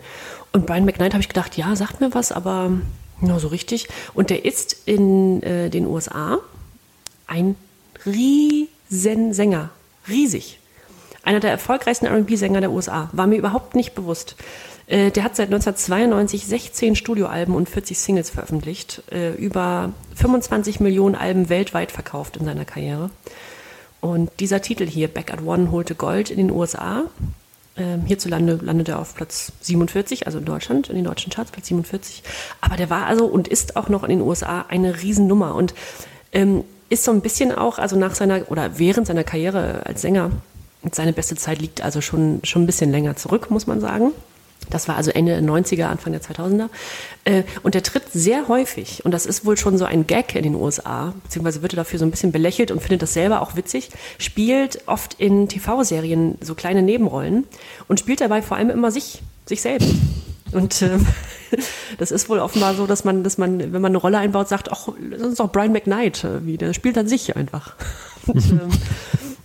Und Brian McKnight habe ich gedacht, ja, sagt mir was, aber Na, so richtig. Und der ist in äh, den USA ein riesen Sänger. Riesig. Einer der erfolgreichsten R&B-Sänger der USA. War mir überhaupt nicht bewusst. Äh, der hat seit 1992 16 Studioalben und 40 Singles veröffentlicht. Äh, über 25 Millionen Alben weltweit verkauft in seiner Karriere. Und dieser Titel hier, Back at One, holte Gold in den USA. Ähm, hierzulande landet er auf Platz 47, also in Deutschland, in den deutschen Charts, Platz 47. Aber der war also und ist auch noch in den USA eine Riesennummer und ähm, ist so ein bisschen auch, also nach seiner oder während seiner Karriere als Sänger, seine beste Zeit liegt also schon, schon ein bisschen länger zurück, muss man sagen. Das war also Ende der 90er, Anfang der 2000er. Äh, Und der tritt sehr häufig, und das ist wohl schon so ein Gag in den USA, beziehungsweise wird er dafür so ein bisschen belächelt und findet das selber auch witzig, spielt oft in TV-Serien so kleine Nebenrollen und spielt dabei vor allem immer sich, sich selbst. Und ähm, das ist wohl offenbar so, dass man, dass man, wenn man eine Rolle einbaut, sagt, ach, das ist doch Brian McKnight, äh, wie, der spielt dann sich einfach. Und, ähm,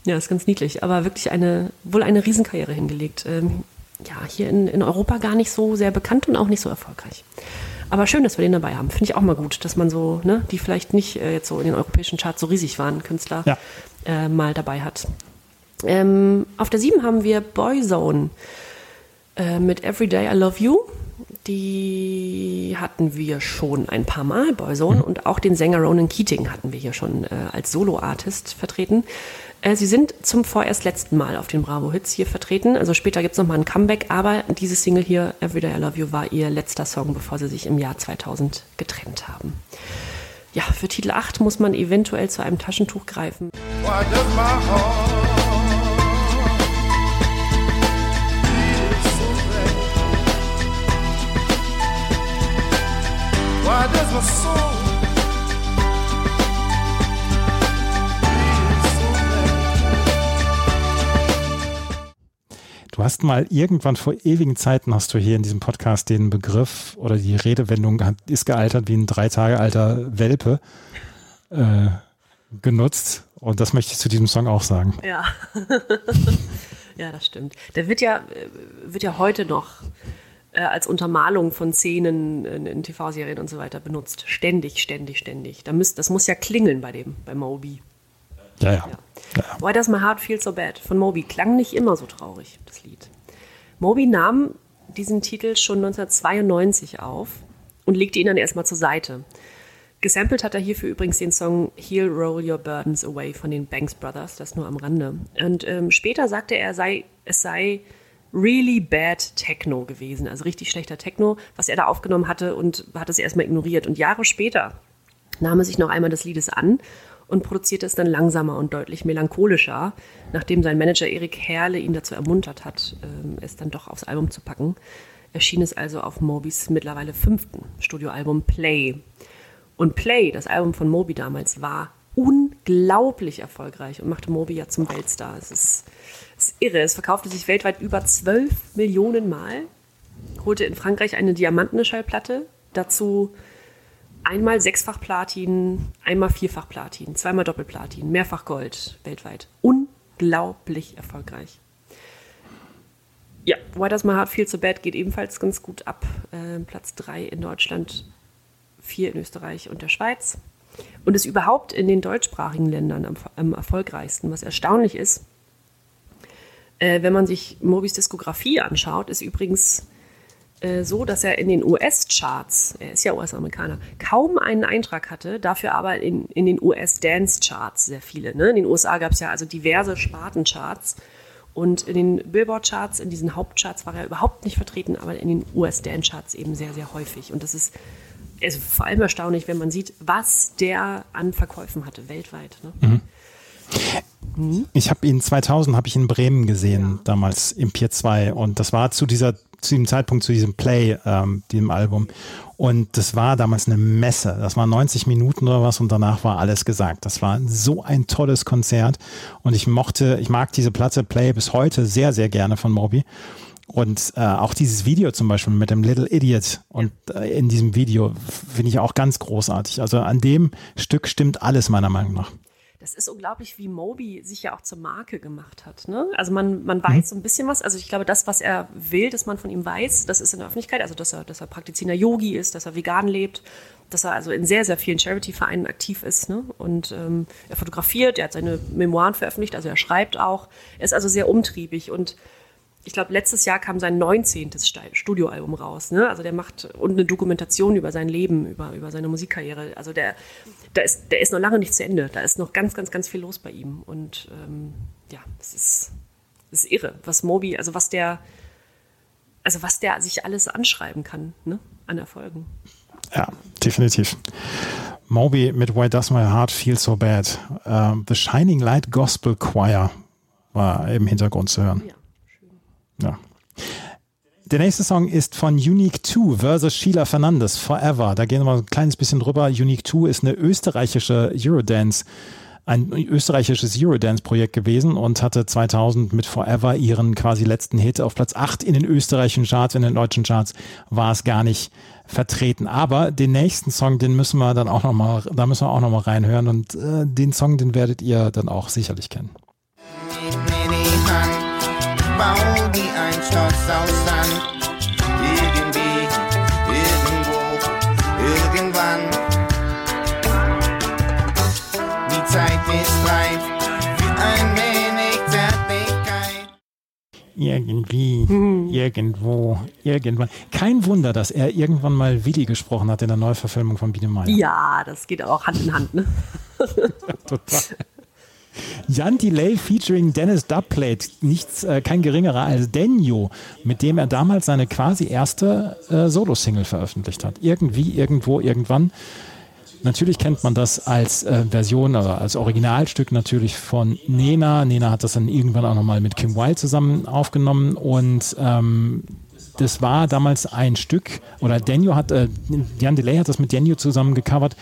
ja, ist ganz niedlich, aber wirklich eine, wohl eine Riesenkarriere hingelegt. Ähm, ja, hier in, in Europa gar nicht so sehr bekannt und auch nicht so erfolgreich. Aber schön, dass wir den dabei haben. Finde ich auch mal gut, dass man so, ne, die vielleicht nicht äh, jetzt so in den europäischen Charts so riesig waren, Künstler, Ja. äh, mal dabei hat. Ähm, auf der 7 haben wir Boyzone äh, mit Everyday I Love You. Die hatten wir schon ein paar Mal, Boyzone, und auch den Sänger Ronan Keating hatten wir hier schon äh, als Solo-Artist vertreten. Äh, sie sind zum vorerst letzten Mal auf den Bravo-Hits hier vertreten. Also später gibt es nochmal ein Comeback, aber diese Single hier, Everyday I Love You, war ihr letzter Song, bevor sie sich im Jahr 2000 getrennt haben. Ja, für Titel 8 muss man eventuell zu einem Taschentuch greifen. Why does my soul Du hast mal irgendwann vor ewigen Zeiten hast du hier in diesem Podcast den Begriff oder die Redewendung hat- ist gealtert wie ein drei Tage alter Welpe äh, genutzt. Und das möchte ich zu diesem Song auch sagen. Ja. ja, das stimmt. Der wird ja, äh, wird ja heute noch äh, als Untermalung von Szenen in, in TV-Serien und so weiter benutzt. Ständig, ständig, ständig. Da müsst, das muss ja klingeln bei dem, bei Moby. Ja, ja. Ja. Why Does My Heart Feel So Bad von Moby klang nicht immer so traurig, das Lied. Moby nahm diesen Titel schon 1992 auf und legte ihn dann erstmal zur Seite. Gesampelt hat er hierfür übrigens den Song He'll Roll Your Burdens Away von den Banks Brothers, das nur am Rande. Und ähm, später sagte er, sei, es sei really bad Techno gewesen, also richtig schlechter Techno, was er da aufgenommen hatte und hat es erstmal ignoriert. Und Jahre später nahm er sich noch einmal des Liedes an und produzierte es dann langsamer und deutlich melancholischer, nachdem sein Manager Erik Herle ihn dazu ermuntert hat, ähm, es dann doch aufs Album zu packen. Erschien es also auf Mobys mittlerweile fünften Studioalbum Play. Und Play, das Album von Moby damals, war unglaublich erfolgreich und machte Moby ja zum Weltstar. Es ist, es ist irre. Es verkaufte sich weltweit über 12 Millionen Mal, holte in Frankreich eine diamantene Schallplatte, dazu einmal sechsfach Platin, einmal vierfach Platin, zweimal Doppelplatin, mehrfach Gold weltweit. Unglaublich erfolgreich. Ja, Why Does My Heart Feel So Bad geht ebenfalls ganz gut ab. Äh, Platz 3 in Deutschland, 4 in Österreich und der Schweiz. Und ist überhaupt in den deutschsprachigen Ländern am, am erfolgreichsten. Was erstaunlich ist, äh, wenn man sich Mobis Diskografie anschaut, ist übrigens äh, so, dass er in den US-Charts, er ist ja US-Amerikaner, kaum einen Eintrag hatte, dafür aber in, in den US-Dance-Charts sehr viele. Ne? In den USA gab es ja also diverse Spartencharts und in den Billboard-Charts, in diesen Hauptcharts war er überhaupt nicht vertreten, aber in den US-Dance-Charts eben sehr, sehr häufig. Und das ist also vor allem erstaunlich, wenn man sieht, was der an Verkäufen hatte weltweit. Ne? Ich habe ihn 2000 habe ich in Bremen gesehen, damals im Pier 2 und das war zu dieser zu diesem Zeitpunkt zu diesem Play, ähm, diesem Album und das war damals eine Messe. Das war 90 Minuten oder was und danach war alles gesagt. Das war so ein tolles Konzert und ich mochte, ich mag diese Platte Play bis heute sehr sehr gerne von Moby. Und äh, auch dieses Video zum Beispiel mit dem Little Idiot und äh, in diesem Video finde ich auch ganz großartig. Also an dem Stück stimmt alles meiner Meinung nach. Das ist unglaublich, wie Moby sich ja auch zur Marke gemacht hat. Ne? Also man, man weiß so ein bisschen was. Also ich glaube, das, was er will, dass man von ihm weiß, das ist in der Öffentlichkeit. Also dass er, dass er praktizierender Yogi ist, dass er vegan lebt, dass er also in sehr, sehr vielen Charity-Vereinen aktiv ist. Ne? Und ähm, er fotografiert, er hat seine Memoiren veröffentlicht, also er schreibt auch. Er ist also sehr umtriebig und ich glaube, letztes Jahr kam sein 19. Sti- Studioalbum raus. Ne? Also der macht und eine Dokumentation über sein Leben, über, über seine Musikkarriere. Also der, der, ist, der ist noch lange nicht zu Ende. Da ist noch ganz, ganz, ganz viel los bei ihm. Und ähm, ja, es ist, es ist irre, was Moby, also was der, also was der sich alles anschreiben kann, ne? An Erfolgen. Ja, definitiv. Moby mit Why Does My Heart Feel So Bad? Ähm, The Shining Light Gospel Choir war im Hintergrund zu hören. Ja. Ja. Der nächste Song ist von Unique 2 versus Sheila Fernandes, Forever. Da gehen wir ein kleines bisschen drüber. Unique 2 ist eine österreichische Eurodance, ein österreichisches Eurodance-Projekt gewesen und hatte 2000 mit Forever ihren quasi letzten Hit auf Platz 8 in den österreichischen Charts, in den deutschen Charts war es gar nicht vertreten. Aber den nächsten Song, den müssen wir dann auch noch mal, da müssen wir auch noch mal reinhören und äh, den Song, den werdet ihr dann auch sicherlich kennen. Bau die ein Schloss aus Sand. Irgendwie, irgendwo, irgendwann. Die Zeit ist reif für ein wenig Zärtlichkeit. Irgendwie, irgendwo, irgendwann. Kein Wunder, dass er irgendwann mal Willi gesprochen hat in der Neuverfilmung von Biene Meier. Ja, das geht auch Hand in Hand, ne? Total. Jan Delay featuring Dennis Dubplate, nichts, äh, kein geringerer als Denyo, mit dem er damals seine quasi erste äh, Solo-Single veröffentlicht hat. Irgendwie, irgendwo, irgendwann. Natürlich kennt man das als äh, Version oder als Originalstück natürlich von Nena. Nena hat das dann irgendwann auch nochmal mit Kim Wilde zusammen aufgenommen und ähm, das war damals ein Stück, oder Daniel hat, äh, Jan Delay hat das mit Daniel zusammen gecovert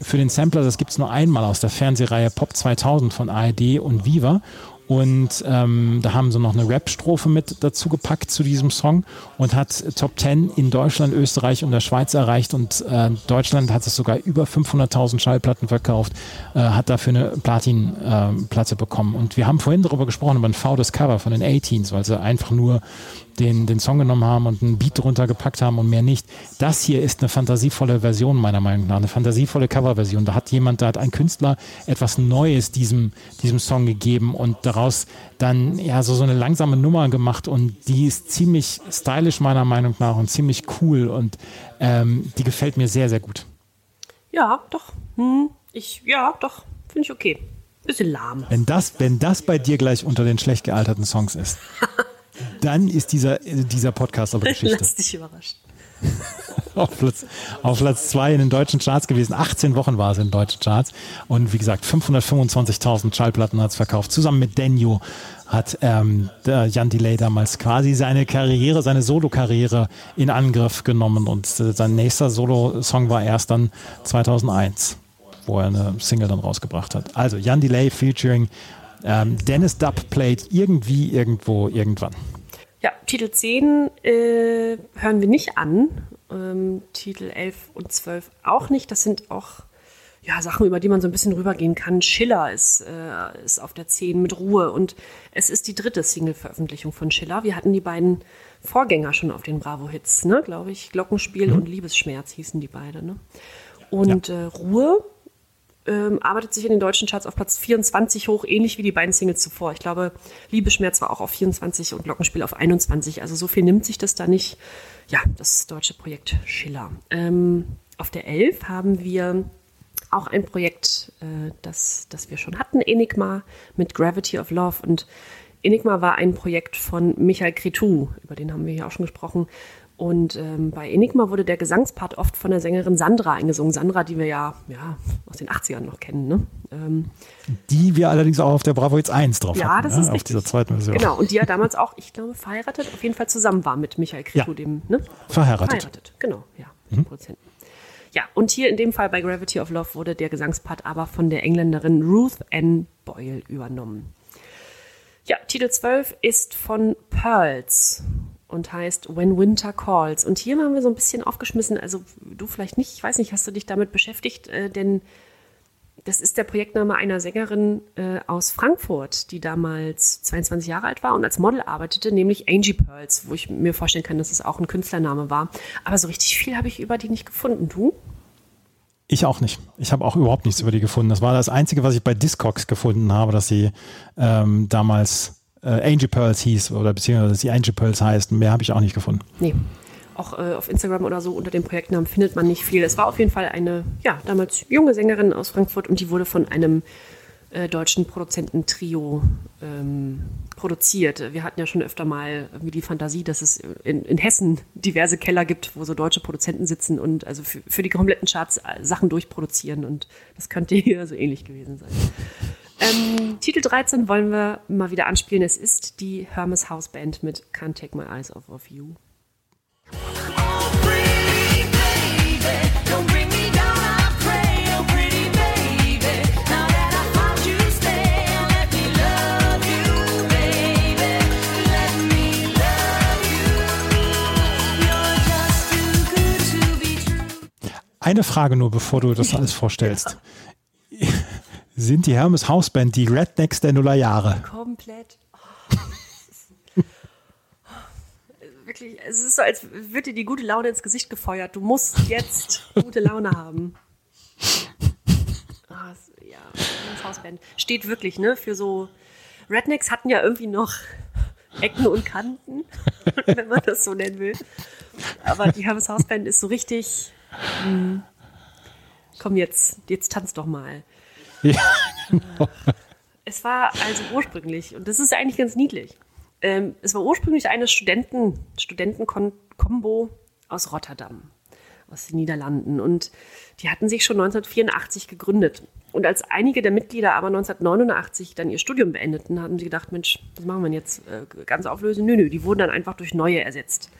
für den Sampler. Das gibt es nur einmal aus der Fernsehreihe Pop 2000 von ARD und Viva. Und ähm, da haben sie noch eine Rap-Strophe mit dazu gepackt zu diesem Song und hat Top 10 in Deutschland, Österreich und der Schweiz erreicht. Und äh, Deutschland hat es sogar über 500.000 Schallplatten verkauft, äh, hat dafür eine Platin-Platte bekommen. Und wir haben vorhin darüber gesprochen, über ein faules Cover von den A-Teens, weil sie einfach nur den, den Song genommen haben und einen Beat drunter gepackt haben und mehr nicht. Das hier ist eine fantasievolle Version meiner Meinung nach, eine fantasievolle Coverversion. Da hat jemand, da hat ein Künstler etwas Neues diesem, diesem Song gegeben und daraus dann ja so, so eine langsame Nummer gemacht und die ist ziemlich stylisch meiner Meinung nach und ziemlich cool und ähm, die gefällt mir sehr, sehr gut. Ja, doch. Hm, ich, ja, doch. Finde ich okay. Bisschen lahm. Wenn das, wenn das bei dir gleich unter den schlecht gealterten Songs ist, dann ist dieser, dieser Podcast aber Geschichte. Lass dich überraschen. auf Platz, auf Platz zwei in den deutschen Charts gewesen. 18 Wochen war es in den deutschen Charts. Und wie gesagt, 525.000 Schallplatten hat es verkauft. Zusammen mit Denyo hat ähm, Jan Delay damals quasi seine Karriere, seine Solo-Karriere in Angriff genommen. Und äh, sein nächster Solo-Song war erst dann 2001, wo er eine Single dann rausgebracht hat. Also Jan Delay featuring ähm, Dennis Dubplate irgendwie, irgendwo, irgendwann. Ja, Titel 10 äh, hören wir nicht an. Ähm, Titel 11 und 12 auch nicht. Das sind auch ja, Sachen, über die man so ein bisschen rübergehen kann. Schiller ist, äh, ist auf der 10 mit Ruhe. Und es ist die dritte Single-Veröffentlichung von Schiller. Wir hatten die beiden Vorgänger schon auf den Bravo-Hits, ne, glaube ich. Glockenspiel und Liebesschmerz hießen die beide. Ne? Und äh, Ruhe ähm, arbeitet sich in den deutschen Charts auf Platz 24 hoch, ähnlich wie die beiden Singles zuvor. Ich glaube, Liebesschmerz war auch auf 24 und Glockenspiel auf 21. Also so viel nimmt sich das da nicht. Ja, das deutsche Projekt Schiller. Ähm, auf der 11 haben wir auch ein Projekt, äh, das, das wir schon hatten, Enigma mit Gravity of Love. Und Enigma war ein Projekt von Michael Cretou, über den haben wir ja auch schon gesprochen. Und ähm, bei Enigma wurde der Gesangspart oft von der Sängerin Sandra eingesungen. Sandra, die wir ja, ja aus den 80ern noch kennen. Ne? Ähm, Die wir allerdings auch auf der Bravo jetzt 1 drauf ja, hatten, das ne? ist auf richtig. dieser zweiten Version. Genau, und die ja damals auch, ich glaube, verheiratet, auf jeden Fall zusammen war mit Michael Cretou, Ja. dem, ne? Verheiratet. Verheiratet, genau, ja, dem Produzenten. Ja, und hier in dem Fall bei Gravity of Love wurde der Gesangspart aber von der Engländerin Ruth Ann Boyle übernommen. Ja, Titel 12 ist von Pearls und heißt When Winter Calls. Und hier haben wir so ein bisschen aufgeschmissen, also du vielleicht nicht, ich weiß nicht, hast du dich damit beschäftigt, äh, denn das ist der Projektname einer Sängerin äh, aus Frankfurt, die damals 22 Jahre alt war und als Model arbeitete, nämlich Angie Pearls, wo ich mir vorstellen kann, dass es auch ein Künstlername war. Aber so richtig viel habe ich über die nicht gefunden. Du? Ich auch nicht. Ich habe auch überhaupt nichts über die gefunden. Das war das Einzige, was ich bei Discogs gefunden habe, dass sie ähm, damals äh, Angel Pearls hieß oder beziehungsweise dass sie Angel Pearls heißt. Mehr habe ich auch nicht gefunden. Nee. Auch äh, auf Instagram oder so unter dem Projektnamen findet man nicht viel. Es war auf jeden Fall eine, ja, damals junge Sängerin aus Frankfurt und die wurde von einem äh, deutschen Produzententrio ähm, produziert. Wir hatten ja schon öfter mal irgendwie die Fantasie, dass es in, in Hessen diverse Keller gibt, wo so deutsche Produzenten sitzen und also für, für die kompletten Charts äh, Sachen durchproduzieren und das könnte hier so ähnlich gewesen sein. Ähm, Titel 13 wollen wir mal wieder anspielen. Es ist die Hermes House Band mit Can't Take My Eyes Off of You. Eine Frage nur, bevor du das alles vorstellst. Sind die Hermes Hausband die Rednecks der Nullerjahre? Komplett. Oh. Wirklich, es ist so, als würde dir die gute Laune ins Gesicht gefeuert. Du musst jetzt gute Laune haben. Es- ja, das Hausband. Steht wirklich, ne, für so. Rednecks hatten ja irgendwie noch Ecken und Kanten, wenn man das so nennen will. Aber die Hermes Hausband ist so richtig. Hm, komm jetzt, jetzt tanz doch mal. Ja, Es war also ursprünglich, und das ist eigentlich ganz niedlich, ähm, es war ursprünglich eine Studenten, Studenten-Kombo aus Rotterdam, aus den Niederlanden. Und die hatten sich schon 1984 gegründet. Und als einige der Mitglieder aber 1989 dann ihr Studium beendeten, haben sie gedacht, Mensch, was machen wir denn jetzt? Äh, ganz auflösen? Nö, nö, die wurden dann einfach durch neue ersetzt.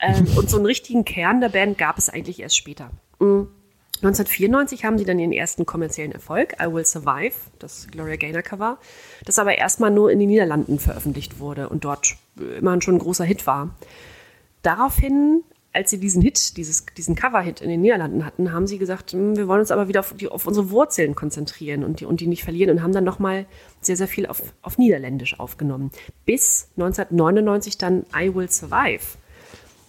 Ähm, und so einen richtigen Kern der Band gab es eigentlich erst später. Mm. 1994 haben sie dann ihren ersten kommerziellen Erfolg, I Will Survive, das Gloria Gaynor Cover, das aber erstmal nur in den Niederlanden veröffentlicht wurde und dort immerhin schon ein großer Hit war. Daraufhin, als sie diesen Hit, dieses, diesen Cover-Hit in den Niederlanden hatten, haben sie gesagt, "Hm, wir wollen uns aber wieder auf, die, auf unsere Wurzeln konzentrieren und die, und die nicht verlieren und haben dann nochmal sehr, sehr viel auf, auf Niederländisch aufgenommen. Bis 1999 dann I Will Survive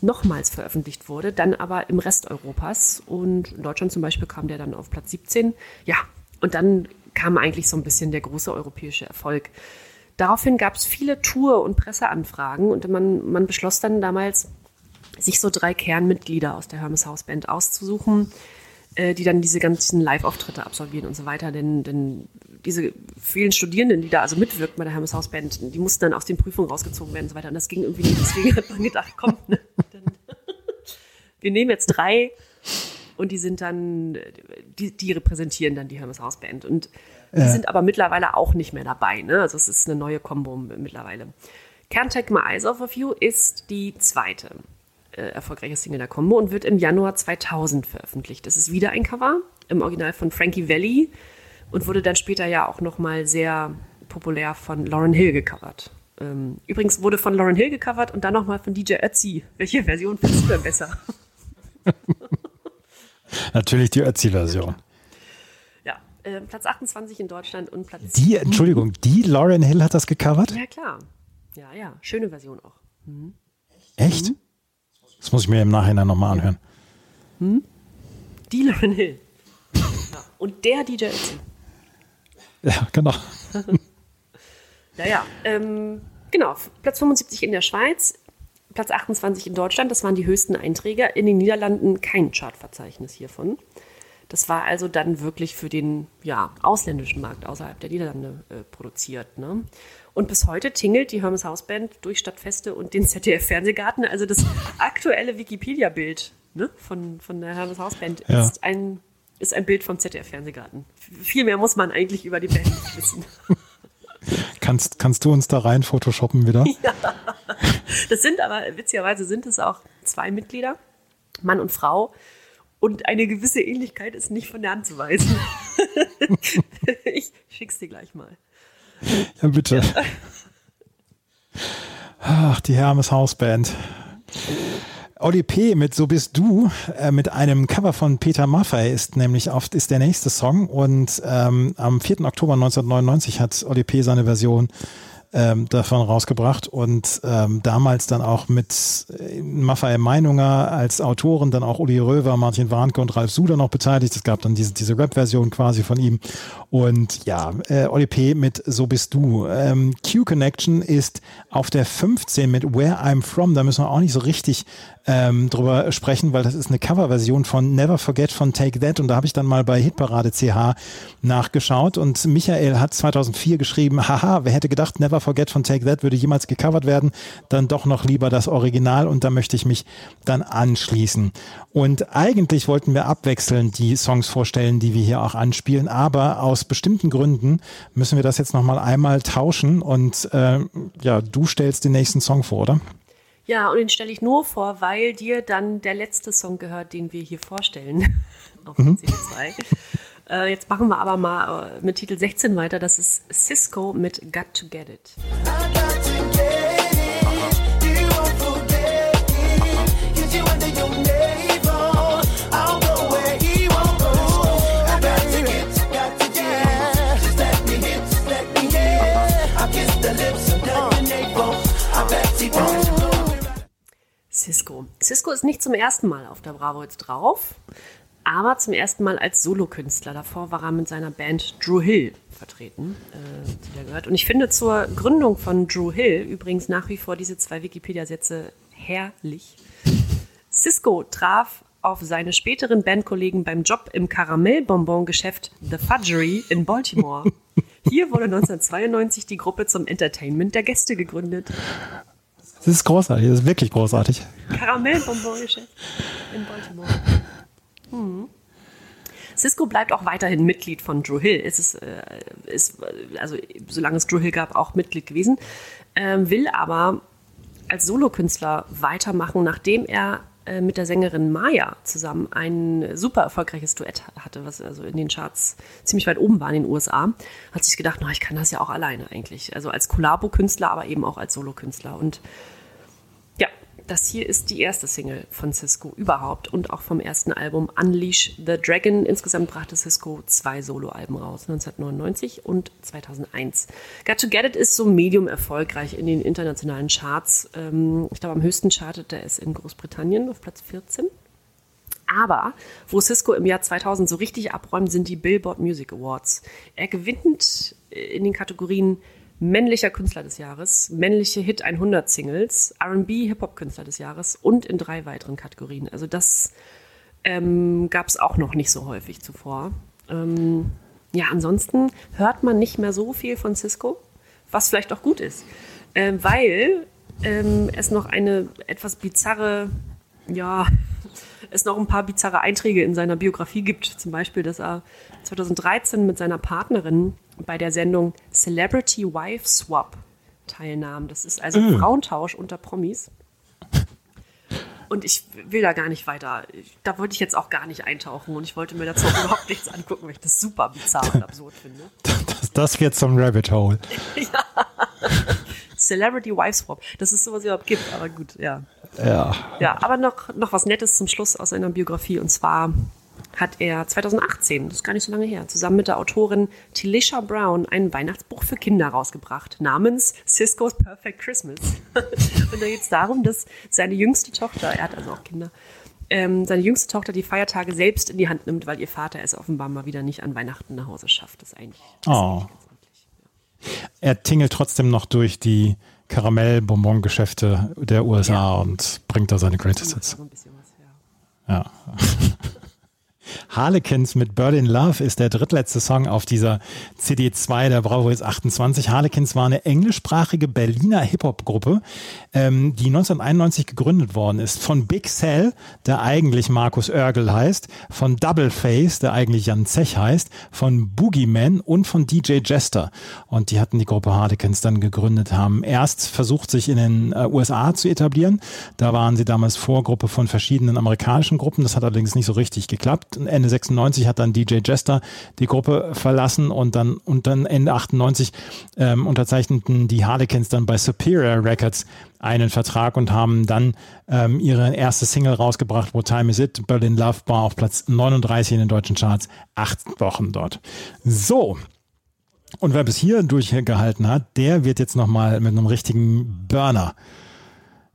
nochmals veröffentlicht wurde, dann aber im Rest Europas. Und in Deutschland zum Beispiel kam der dann auf Platz 17. Ja, und dann kam eigentlich so ein bisschen der große europäische Erfolg. Daraufhin gab es viele Tour- und Presseanfragen und man, man beschloss dann damals, sich so drei Kernmitglieder aus der Hermes House Band auszusuchen, äh, die dann diese ganzen Live-Auftritte absolvieren und so weiter. Denn, denn diese vielen Studierenden, die da also mitwirkten bei der Hermes House Band, die mussten dann aus den Prüfungen rausgezogen werden und so weiter. Und das ging irgendwie nicht. Deswegen hat man gedacht, komm, ne, wir nehmen jetzt drei und die sind dann, die, die repräsentieren dann die Hermes House Band. Und die sind aber mittlerweile auch nicht mehr dabei. Ne? Also es ist eine neue Combo mittlerweile. Can't Take My Eyes Off of You ist die zweite äh, erfolgreiche Single der Combo und wird im Januar 2000 veröffentlicht. Das ist wieder ein Cover, im Original von Frankie Valli und wurde dann später ja auch nochmal sehr populär von Lauren Hill gecovert. Ähm, übrigens wurde von Lauren Hill gecovert und dann nochmal von DJ Ötzi. Welche Version findest du denn besser? natürlich die Ötzi-Version. Ja, äh, Platz 28 in Deutschland und Platz Die, Entschuldigung, die Lauren Hill hat das gecovert? Ja, klar. Ja, ja, schöne Version auch. Echt? Das muss ich mir im Nachhinein nochmal anhören. Die Lauren Hill. ja. Und der DJ Ötzi. Ja, genau. Ja, ja. Ähm, genau, Platz 75 in der Schweiz, Platz 28 in Deutschland. Das waren die höchsten Einträge. In den Niederlanden kein Chartverzeichnis hiervon. Das war also dann wirklich für den ja, ausländischen Markt außerhalb der Niederlande äh, produziert. Ne? Und bis heute tingelt die Hermes House Band durch Stadtfeste und den ZDF-Fernsehgarten. Also das aktuelle Wikipedia-Bild ne, von, von der Hermes House Band Ja. ist, ein, ist ein Bild vom ZDF-Fernsehgarten. Viel mehr muss man eigentlich über die Band nicht wissen. Kannst, kannst du uns da rein photoshoppen wieder? Das sind aber, witzigerweise sind es auch zwei Mitglieder, Mann und Frau. Und eine gewisse Ähnlichkeit ist nicht von der Hand zu weisen. ich schick's dir gleich mal. Ja, bitte. Ach, die Hermes Hausband. Oli P. mit So bist du, äh, mit einem Cover von Peter Maffay ist nämlich oft ist der nächste Song und ähm, am 4. Oktober 1999 hat Oli P. seine Version ähm, davon rausgebracht und ähm, damals dann auch mit äh, Maffei Meinunger als Autoren, dann auch Uli Röver, Martin Warnke und Ralf Suder noch beteiligt. Es gab dann diese, diese Rap-Version quasi von ihm. Und ja, äh, Oli P. mit So bist du. Ähm, Q-Connection ist auf der 15 mit Where I'm From. Da müssen wir auch nicht so richtig ähm, drüber sprechen, weil das ist eine Coverversion von Never Forget von Take That. Und da habe ich dann mal bei Hitparade CH nachgeschaut. Und Michael hat 2004 geschrieben, haha, wer hätte gedacht, Never Forget von Take That würde jemals gecovert werden, dann doch noch lieber das Original und da möchte ich mich dann anschließen. Und eigentlich wollten wir abwechselnd die Songs vorstellen, die wir hier auch anspielen, aber aus bestimmten Gründen müssen wir das jetzt nochmal einmal tauschen. Und äh, ja, du stellst den nächsten Song vor, oder? Ja, und den stelle ich nur vor, weil dir dann der letzte Song gehört, den wir hier vorstellen. Auf Mhm. CD2. Äh, jetzt machen wir aber mal äh, mit Titel 16 weiter. Das ist Cisco mit Got to Get It. Cisco. Cisco ist nicht zum ersten Mal auf der Bravo jetzt drauf, aber zum ersten Mal als Solokünstler. Davor war er mit seiner Band Drew Hill vertreten, äh, die da gehört. Und ich finde zur Gründung von Drew Hill übrigens nach wie vor diese zwei Wikipedia-Sätze herrlich. Cisco traf auf seine späteren Bandkollegen beim Job im Karamellbonbon-Geschäft The Fudgery in Baltimore. Hier wurde 1992 die Gruppe zum Entertainment der Gäste gegründet. Das ist großartig, das ist wirklich großartig. Karamellbonbon-Geschäft in Baltimore. Hm. Cisco bleibt auch weiterhin Mitglied von Drew Hill. Es ist, äh, ist also solange es Drew Hill gab, auch Mitglied gewesen. Ähm, will aber als Solokünstler weitermachen, nachdem er mit der Sängerin Maya zusammen ein super erfolgreiches Duett hatte, was also in den Charts ziemlich weit oben war in den USA, hat sich gedacht, na, ich kann das ja auch alleine eigentlich. Also als Kollabo-Künstler, aber eben auch als Solokünstler. Und das hier ist die erste Single von Cisco überhaupt und auch vom ersten Album Unleash the Dragon. Insgesamt brachte Cisco zwei Soloalben raus, 1999 und 2001. Got to Get It ist so medium erfolgreich in den internationalen Charts. Ähm, Ich glaube, am höchsten chartet er es in Großbritannien auf Platz 14. Aber wo Cisco im Jahr 2000 so richtig abräumt, sind die Billboard Music Awards. Er gewinnt in den Kategorien männlicher Künstler des Jahres, männliche Hit 100 Singles, R&B Hip-Hop Künstler des Jahres und in drei weiteren Kategorien. Also das ähm, gab es auch noch nicht so häufig zuvor. Ähm, ja, ansonsten hört man nicht mehr so viel von Cisco, was vielleicht auch gut ist, ähm, weil ähm, es noch eine etwas bizarre, ja, es noch ein paar bizarre Einträge in seiner Biografie gibt. Zum Beispiel, dass er 2013 mit seiner Partnerin bei der Sendung Celebrity Wife Swap teilnahm. Das ist also Mhm. Frauentausch unter Promis. Und ich will da gar nicht weiter. Da wollte ich jetzt auch gar nicht eintauchen und ich wollte mir dazu überhaupt nichts angucken, weil ich das super bizarr und absurd finde. Das, das geht zum Rabbit Hole. Celebrity Wife Swap, dass es sowas überhaupt gibt, aber gut, ja. Ja. Ja, aber noch, noch was Nettes zum Schluss aus seiner Biografie. Und zwar hat er 2018, das ist gar nicht so lange her, zusammen mit der Autorin Tilisha Brown ein Weihnachtsbuch für Kinder rausgebracht, namens Cisco's Perfect Christmas. Und da geht es darum, dass seine jüngste Tochter, er hat also auch Kinder, ähm, seine jüngste Tochter die Feiertage selbst in die Hand nimmt, weil ihr Vater es offenbar mal wieder nicht an Weihnachten nach Hause schafft. Das ist eigentlich Oh. Er tingelt trotzdem noch durch die Karamellbonbon-Geschäfte der USA und bringt da seine Greatest Hits. so ja. Harlequins mit Bird in Love ist der drittletzte Song auf dieser CD2 der Bravo Hits 28. Harlequins war eine englischsprachige Berliner Hip-Hop-Gruppe, ähm, die 1991 gegründet worden ist. Von Big Cell, der eigentlich Markus Oergel heißt, von Double Face, der eigentlich Jan Zech heißt, von Boogeyman und von DJ Jester. Und die hatten die Gruppe Harlequins dann gegründet, haben erst versucht, sich in den äh, USA zu etablieren. Da waren sie damals Vorgruppe von verschiedenen amerikanischen Gruppen. Das hat allerdings nicht so richtig geklappt. Ende 96 hat dann DJ Jester die Gruppe verlassen und dann, und dann Ende 98 ähm, unterzeichneten die Harlequins dann bei Superior Records einen Vertrag und haben dann ähm, ihre erste Single rausgebracht, What Time Is It? Berlin Love Bar auf Platz 39 in den deutschen Charts, acht Wochen dort. So, und wer bis hier durchgehalten hat, der wird jetzt nochmal mit einem richtigen Burner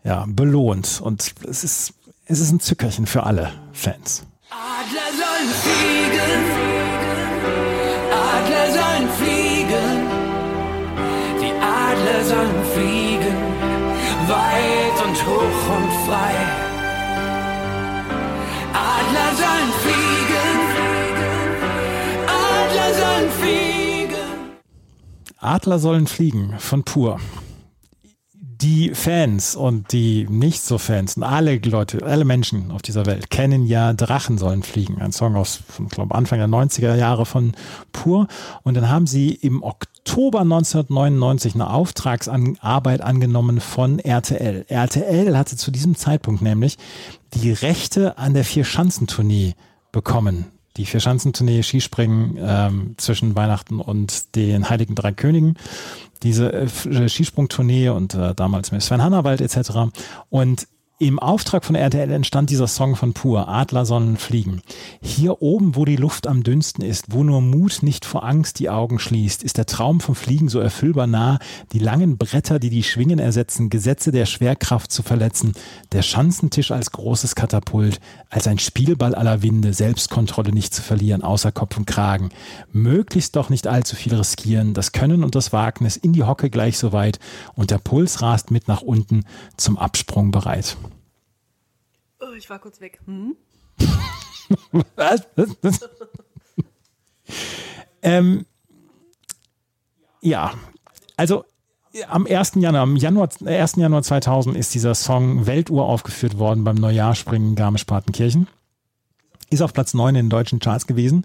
ja, belohnt. Und es ist, es ist ein Zückerchen für alle Fans. Adler sollen fliegen, Adler sollen fliegen, die Adler sollen fliegen, weit und hoch und frei. Adler sollen fliegen, Adler sollen fliegen. Adler sollen fliegen von Pur. Die Fans und die nicht so Fans und alle Leute, alle Menschen auf dieser Welt kennen ja Drachen sollen fliegen. Ein Song aus, ich glaube, Anfang der 90er Jahre von Pur. Und dann haben sie im Oktober 1999 eine Auftragsarbeit angenommen von RTL. RTL hatte zu diesem Zeitpunkt nämlich die Rechte an der Vier-Schanzentournee bekommen die Vierschanzentournee Skispringen ähm, zwischen Weihnachten und den Heiligen Drei Königen. Diese äh, Skisprungtournee und äh, damals mit Sven Hannawald etc. Und im Auftrag von RTL entstand dieser Song von Pur, Adler sollen fliegen. Hier oben, wo die Luft am dünnsten ist, wo nur Mut nicht vor Angst die Augen schließt, ist der Traum vom Fliegen so erfüllbar nah, die langen Bretter, die die Schwingen ersetzen, Gesetze der Schwerkraft zu verletzen, der Schanzentisch als großes Katapult, als ein Spielball aller Winde, Selbstkontrolle nicht zu verlieren, außer Kopf und Kragen. Möglichst doch nicht allzu viel riskieren, das Können und das Wagnis in die Hocke gleich so weit und der Puls rast mit nach unten zum Absprung bereit. Oh, ich war kurz weg. Hm? Was? Was? Was? ähm, ja, also am 1. Januar, am Januar, 1. Januar 2000 ist dieser Song Weltuhr aufgeführt worden beim Neujahrspringen Garmisch-Partenkirchen. Ist auf Platz 9 in den deutschen Charts gewesen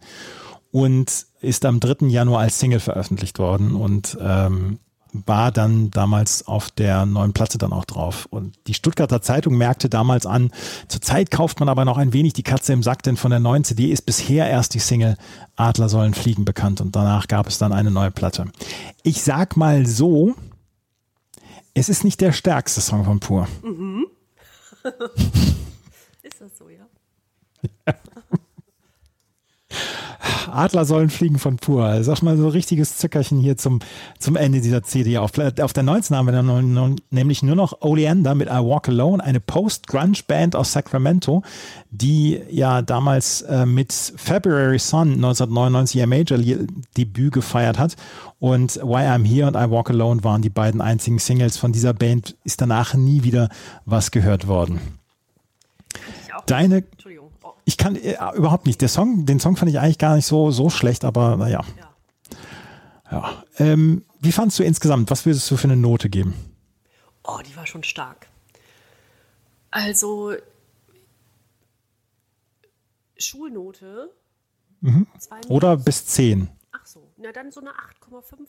und ist am 3. Januar als Single veröffentlicht worden und ähm, war dann damals auf der neuen Platte dann auch drauf. Und die Stuttgarter Zeitung merkte damals an, zurzeit kauft man aber noch ein wenig die Katze im Sack, denn von der neuen CD ist bisher erst die Single Adler sollen fliegen bekannt und danach gab es dann eine neue Platte. Ich sag mal so, es ist nicht der stärkste Song von Pur. Mhm. ist das so, ja? Adler sollen fliegen von Pur. Sag mal so richtiges Zückerchen hier zum, zum Ende dieser CD. Auf, auf der 19 haben wir dann nämlich nur noch Oleander mit I Walk Alone, eine Post-Grunge-Band aus Sacramento, die ja damals äh, mit February Sun 1999 ihr Major-Debüt gefeiert hat. Und Why I'm Here und I Walk Alone waren die beiden einzigen Singles von dieser Band. Ist danach nie wieder was gehört worden. Deine, Entschuldigung. Ich kann äh, überhaupt nicht. Der Song, den Song fand ich eigentlich gar nicht so, so schlecht, aber naja. Ja. Ähm, wie fandst du insgesamt? Was würdest du für eine Note geben? oh, die war schon stark. Also Schulnote. zwei Mhm. Oder bis 10? Ach so, na dann so eine 8,58.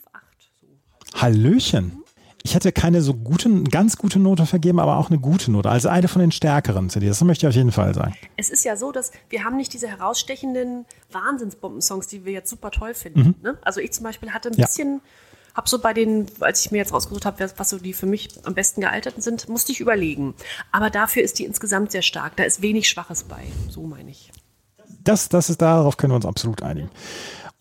So. Hallöchen. Ich hätte keine so gute, ganz gute Note vergeben, aber auch eine gute Note. Also eine von den stärkeren CDs. Das möchte ich auf jeden Fall sagen. Es ist ja so, dass wir haben nicht diese herausstechenden Wahnsinnsbomben-Songs, die wir jetzt super toll finden. Ne? Also ich zum Beispiel hatte ein Mhm. Ja. bisschen, hab so bei den, als ich mir jetzt rausgesucht habe, was so die für mich am besten gealterten sind, musste ich überlegen. Aber dafür ist die insgesamt sehr stark. Da ist wenig Schwaches bei. So meine ich. Das, das ist, darauf können wir uns absolut einigen.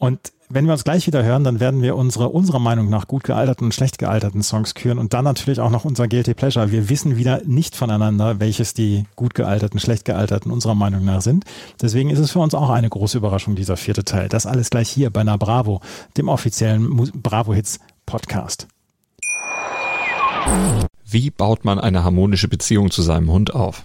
Und wenn wir uns gleich wieder hören, dann werden wir unsere, unserer Meinung nach gut gealterten und schlecht gealterten Songs küren und dann natürlich auch noch unser Guilty Pleasure. Wir wissen wieder nicht voneinander, welches die gut gealterten, schlecht gealterten unserer Meinung nach sind. Deswegen ist es für uns auch eine große Überraschung, dieser vierte Teil. Das alles gleich hier bei Na Bravo, dem offiziellen Bravo Hits Podcast. Wie baut man eine harmonische Beziehung zu seinem Hund auf?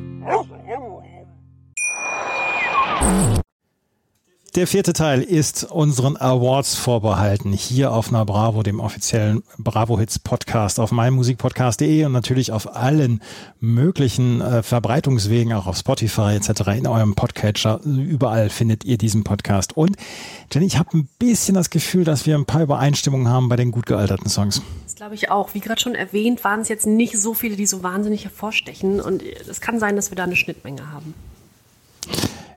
Der vierte Teil ist unseren Awards vorbehalten. Hier auf einer Bravo, dem offiziellen Bravo Hits Podcast, auf meinmusikpodcast.de und natürlich auf allen möglichen äh, Verbreitungswegen, auch auf Spotify etc. in eurem Podcatcher. Überall findet ihr diesen Podcast. Und Jenny, ich habe ein bisschen das Gefühl, dass wir ein paar Übereinstimmungen haben bei den gut gealterten Songs. Das glaube ich auch. Wie gerade schon erwähnt, waren es jetzt nicht so viele, die so wahnsinnig hervorstechen. Und es kann sein, dass wir da eine Schnittmenge haben.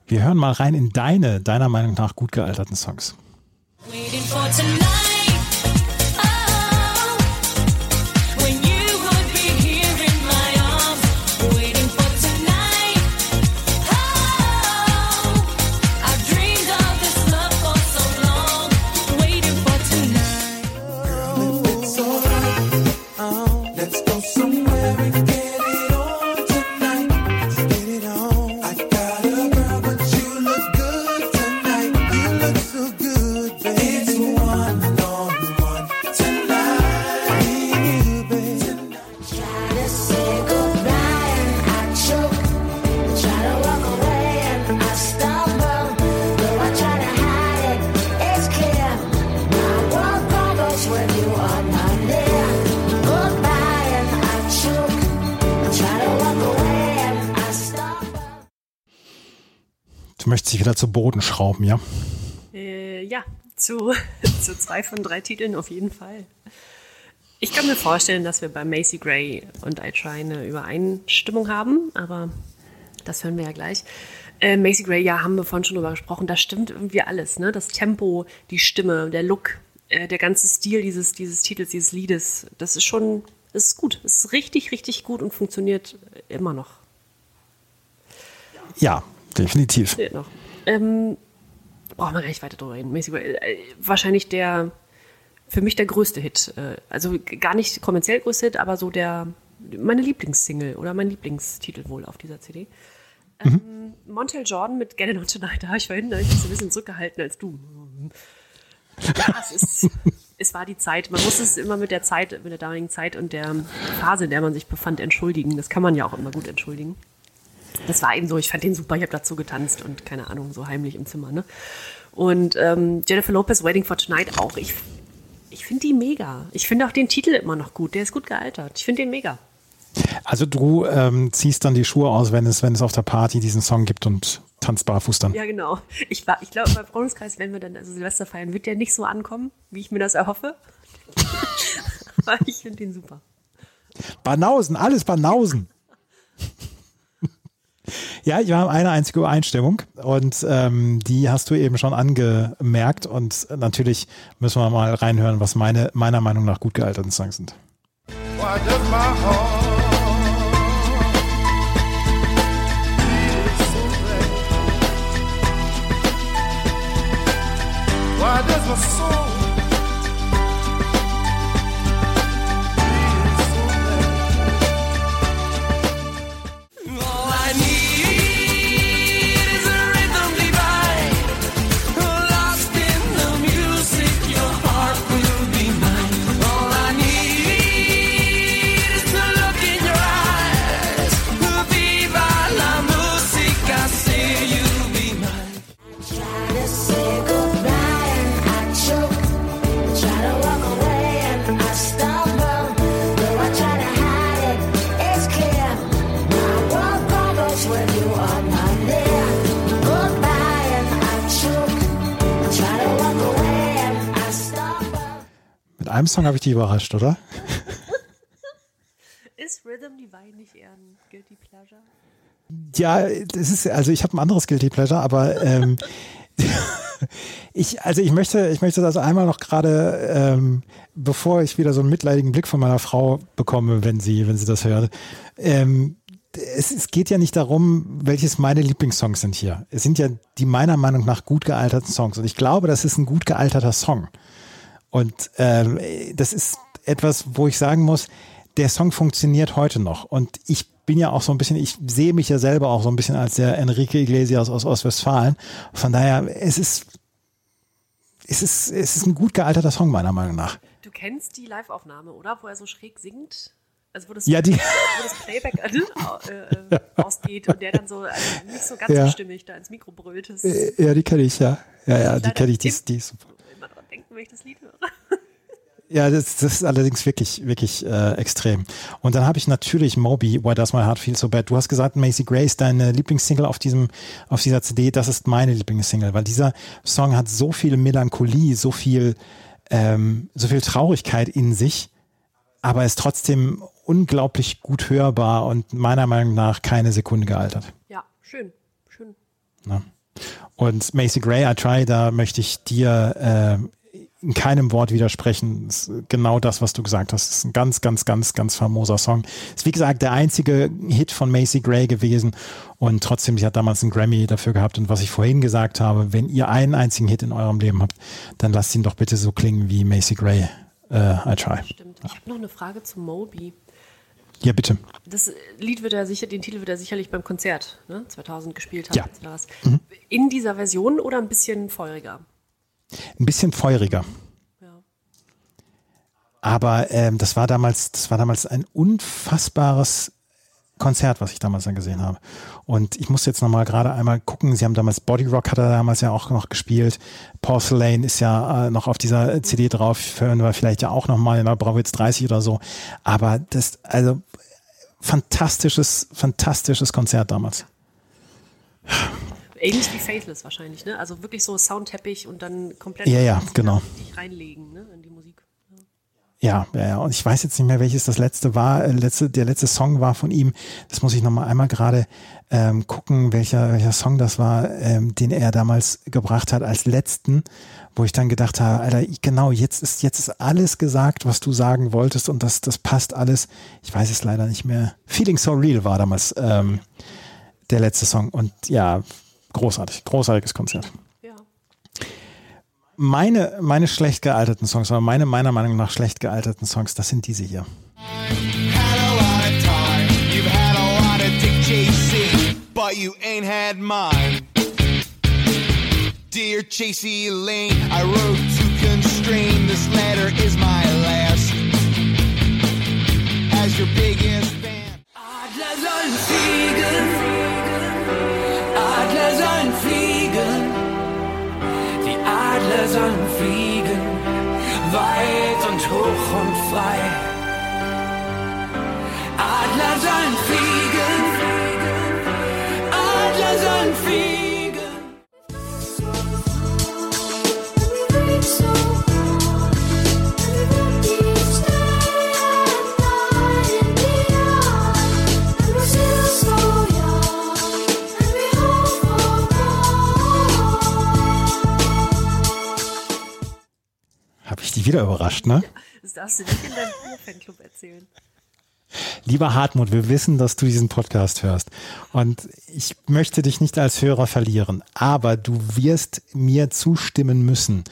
Wir hören mal rein in deine, deiner Meinung nach gut gealterten Songs. Waiting for tonight. Du möchtest dich wieder zu Boden schrauben, ja? Äh, ja, zu, zu zwei von drei Titeln auf jeden Fall. Ich kann mir vorstellen, dass wir bei Macy Gray und I Try eine Übereinstimmung haben, aber das hören wir ja gleich. Äh, Macy Gray, ja, haben wir vorhin schon drüber gesprochen, da stimmt irgendwie alles, ne? Das Tempo, die Stimme, der Look, äh, der ganze Stil dieses, dieses Titels, dieses Liedes, das ist schon, das ist gut. Das ist richtig, richtig gut und funktioniert immer noch. Ja, definitiv. Noch. Ähm, brauchen wir gar nicht weiter drüber reden. Äh, wahrscheinlich der, für mich der größte Hit. Äh, also gar nicht kommerziell größte Hit, aber so der, meine Lieblingssingle oder mein Lieblingstitel wohl auf dieser CD. Ähm, Montel Jordan mit Get It On Tonight, da habe ich vorhin ich mich ein bisschen zurückgehalten als du. Ja, es ist, es war die Zeit. Man muss es immer mit der Zeit, mit der damaligen Zeit und der Phase, in der man sich befand, entschuldigen. Das kann man ja auch immer gut entschuldigen. Das war eben so, ich fand den super, ich habe dazu getanzt und keine Ahnung, so heimlich im Zimmer. Ne? Und ähm, Jennifer Lopez, Waiting for Tonight auch. Ich, ich finde die mega. Ich finde auch den Titel immer noch gut. Der ist gut gealtert. Ich finde den mega. Also du ähm, ziehst dann die Schuhe aus, wenn es, wenn es auf der Party diesen Song gibt und tanzt barfuß dann. Ja, genau. Ich, war- ich glaube, beim Freundeskreis, wenn wir dann also Silvester feiern, wird der nicht so ankommen, wie ich mir das erhoffe. Aber ich finde den super. Banausen, alles Banausen. Ja, ich habe eine einzige Übereinstimmung und ähm, die hast du eben schon angemerkt und natürlich müssen wir mal reinhören, was meine meiner Meinung nach gut gealterten Songs sind. Why does my soul einem Song habe ich dich überrascht, oder? Ist Rhythm Divine nicht eher ein Guilty Pleasure? Ja, das ist also ich habe ein anderes guilty pleasure, aber ähm, ich also ich möchte ich möchte das einmal noch gerade ähm, bevor ich wieder so einen mitleidigen Blick von meiner Frau bekomme, wenn sie wenn sie das hört. Ähm, es, es geht ja nicht darum, welches meine Lieblingssongs sind hier. Es sind ja die meiner Meinung nach gut gealterten Songs und ich glaube, das ist ein gut gealterter Song. Und ähm, das ist etwas, wo ich sagen muss, der Song funktioniert heute noch. Und ich bin ja auch so ein bisschen, ich sehe mich ja selber auch so ein bisschen als der Enrique Iglesias aus Ostwestfalen. Von daher, es ist, es ist, es ist ein gut gealterter Song meiner Meinung nach. Du kennst die Live-Aufnahme, oder? Wo er so schräg singt? Also wo das, Ja, die- wo das Playback äh, äh, ausgeht und der dann so also nicht so ganz Ja. stimmig da ins Mikro brüllt. Äh, Ja, die kenne ich, ja. Ja, ja, die kenne ich, die, die ist super. immer dran denken, wenn ich das Lied höre. Ja, das, das ist allerdings wirklich, wirklich äh, extrem. Und dann habe ich natürlich Moby, Why Does My Heart Feel So Bad. Du hast gesagt, Macy Grace, deine Lieblingssingle auf diesem, auf dieser CD, das ist meine Lieblingssingle, weil dieser Song hat so viel Melancholie, so viel, ähm, so viel Traurigkeit in sich, aber ist trotzdem unglaublich gut hörbar und meiner Meinung nach keine Sekunde gealtert. Ja, schön, schön. Ne? Und Macy Gray, I Try, da möchte ich dir äh, in keinem Wort widersprechen. Das ist genau das, was du gesagt hast. Das ist ein ganz, ganz, ganz, ganz famoser Song. Ist wie gesagt der einzige Hit von Macy Gray gewesen und trotzdem, sie hat damals einen Grammy dafür gehabt. Und was ich vorhin gesagt habe, wenn ihr einen einzigen Hit in eurem Leben habt, dann lasst ihn doch bitte so klingen wie Macy Gray, äh, I Try. Stimmt. Ich habe noch eine Frage zu Moby. Ja, bitte. Das Lied wird er sicher, den Titel wird er sicherlich beim Konzert ne, 2000 gespielt haben. Ja. was. In dieser Version oder ein bisschen feuriger? Ein bisschen feuriger. Ja. Aber ähm, das war damals, das war damals ein unfassbares Konzert, was ich damals dann gesehen habe. Und ich muss jetzt nochmal gerade einmal gucken. Sie haben damals Body Rock hat er damals ja auch noch gespielt. Porcelain ist ja äh, noch auf dieser CD drauf. Hören wir vielleicht ja auch nochmal in der Brauwitz 30 oder so. Aber das, also fantastisches, fantastisches Konzert damals. Ähnlich wie Faithless wahrscheinlich, ne? Also wirklich so Soundteppich und dann komplett Ja, ja, genau. reinlegen, ne, in die Musik. Ja, ja, ja. Und ich weiß jetzt nicht mehr, welches das letzte war. Äh, Letzte, der letzte Song war von ihm. Das muss ich nochmal einmal gerade ähm, gucken, welcher, welcher Song das war, ähm, den er damals gebracht hat als letzten, wo ich dann gedacht habe, Alter, ich- genau, jetzt ist, jetzt ist alles gesagt, was du sagen wolltest und das, das passt alles. Ich weiß es leider nicht mehr. Feeling So Real war damals ähm, der letzte Song. Und ja, großartig, großartiges Konzert Ja. meine, meine schlecht gealterten Songs, aber meine meiner Meinung nach schlecht gealterten Songs, das sind diese hier. But you ain't had mine. Dear Chasey Lane, I wrote to constrain. This letter is my last. As your biggest fan. Sollen fliegen, weit und hoch und frei. Adler sollen fliegen, dich wieder überrascht, ne? Das darfst du nicht in deinem Fanclub erzählen. Lieber Hartmut, wir wissen, dass du diesen Podcast hörst. Und ich möchte dich nicht als Hörer verlieren, aber du wirst mir zustimmen müssen,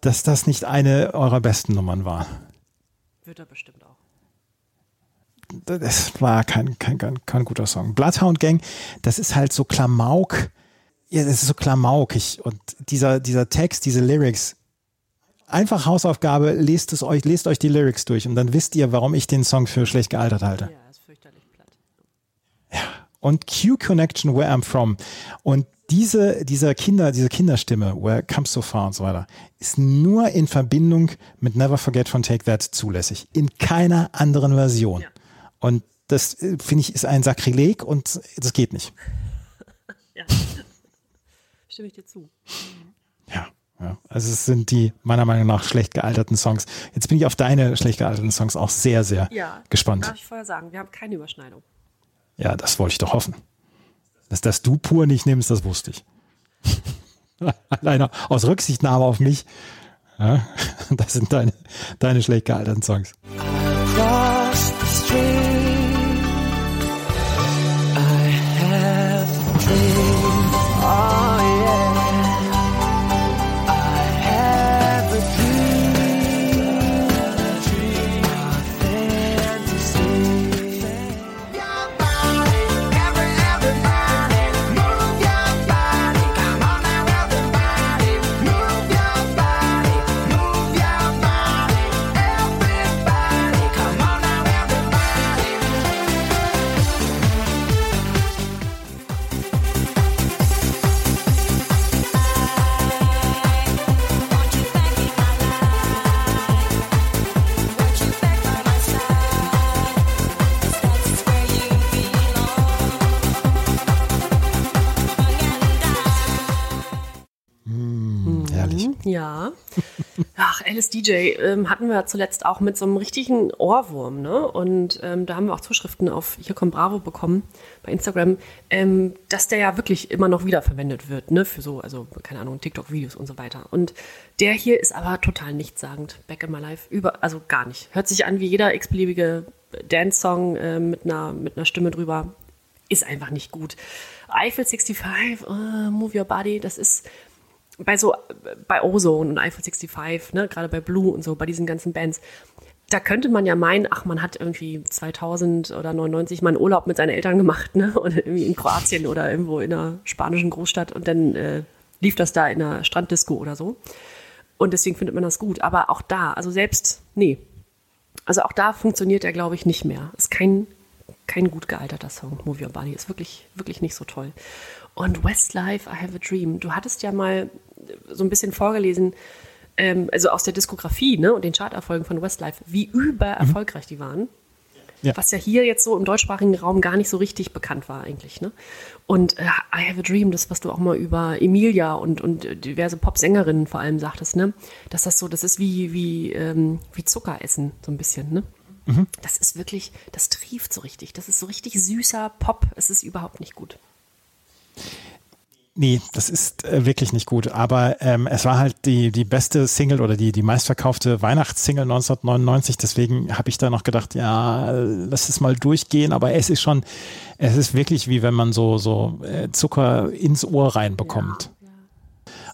dass das nicht eine eurer besten Nummern war. Wird er bestimmt auch. Das war kein, kein, kein, kein guter Song. Bloodhound Gang, das ist halt so Klamauk. Ja, das ist so klamaukig. Und dieser, dieser Text, diese Lyrics, einfach Hausaufgabe, lest es euch, lest euch die Lyrics durch und dann wisst ihr, warum ich den Song für schlecht gealtert halte. Ja, ist fürchterlich platt. Und Q Connection, Where I'm From. Und diese, dieser Kinder, diese Kinderstimme, Where Comes So Far und so weiter, ist nur in Verbindung mit Never Forget von Take That zulässig. In keiner anderen Version. Ja. Und das, äh, finde ich, ist ein Sakrileg und das geht nicht. Ja. Stimme ich dir zu. Ja. Ja, also es sind die meiner Meinung nach schlecht gealterten Songs. Jetzt bin ich auf deine schlecht gealterten Songs auch sehr, sehr Ja. gespannt. Darf ich vorher sagen, wir haben keine Überschneidung. Ja, das wollte ich doch hoffen. Dass das du pur nicht nimmst, das wusste ich. Alleine aus Rücksichtnahme auf mich. Ja, das sind deine, deine schlecht gealterten Songs. Across the street, Ach, LSDJ ähm, hatten wir zuletzt auch mit so einem richtigen Ohrwurm, ne? Und ähm, da haben wir auch Zuschriften auf Hier kommt Bravo bekommen bei Instagram, ähm, dass der ja wirklich immer noch wiederverwendet wird, ne? Für so, also keine Ahnung, TikTok-Videos und so weiter. Und der hier ist aber total nichtssagend. Back in my life, über, also gar nicht. Hört sich an wie jeder x-beliebige Dance-Song äh, mit einer mit einer Stimme drüber. Ist einfach nicht gut. Eiffel 65, uh, Move Your Body, das ist bei so, bei Ozone und Eiffel 65, ne, gerade bei Blue und so, bei diesen ganzen Bands, da könnte man ja meinen, ach, man hat irgendwie 2000 oder 99 mal einen Urlaub mit seinen Eltern gemacht, ne, oder irgendwie in Kroatien oder irgendwo in einer spanischen Großstadt und dann äh, lief das da in einer Stranddisco oder so. Und deswegen findet man das gut. Aber auch da, also selbst, nee. Also auch da funktioniert er, glaube ich, nicht mehr. Ist kein, kein gut gealterter Song. Move Your Body ist wirklich, wirklich nicht so toll. Und Westlife, I Have a Dream. Du hattest ja mal so ein bisschen vorgelesen, ähm, also aus der Diskografie ne, und den Charterfolgen von Westlife, wie über erfolgreich die waren. Ja. Was ja hier jetzt so im deutschsprachigen Raum gar nicht so richtig bekannt war eigentlich. Ne? Und äh, I Have a Dream, das, was du auch mal über Emilia und, und diverse Popsängerinnen vor allem sagtest, ne? dass das so, das ist wie, wie, ähm, wie Zucker essen, so ein bisschen. Ne? Das ist wirklich, das trieft so richtig. Das ist so richtig süßer Pop. Es ist überhaupt nicht gut. Nee, das ist äh, wirklich nicht gut. Aber ähm, es war halt die, die beste Single oder die, die meistverkaufte Weihnachtssingle 1999. Deswegen habe ich da noch gedacht, ja, lass es mal durchgehen. Aber es ist schon, es ist wirklich wie wenn man so, so äh, Zucker ins Ohr reinbekommt.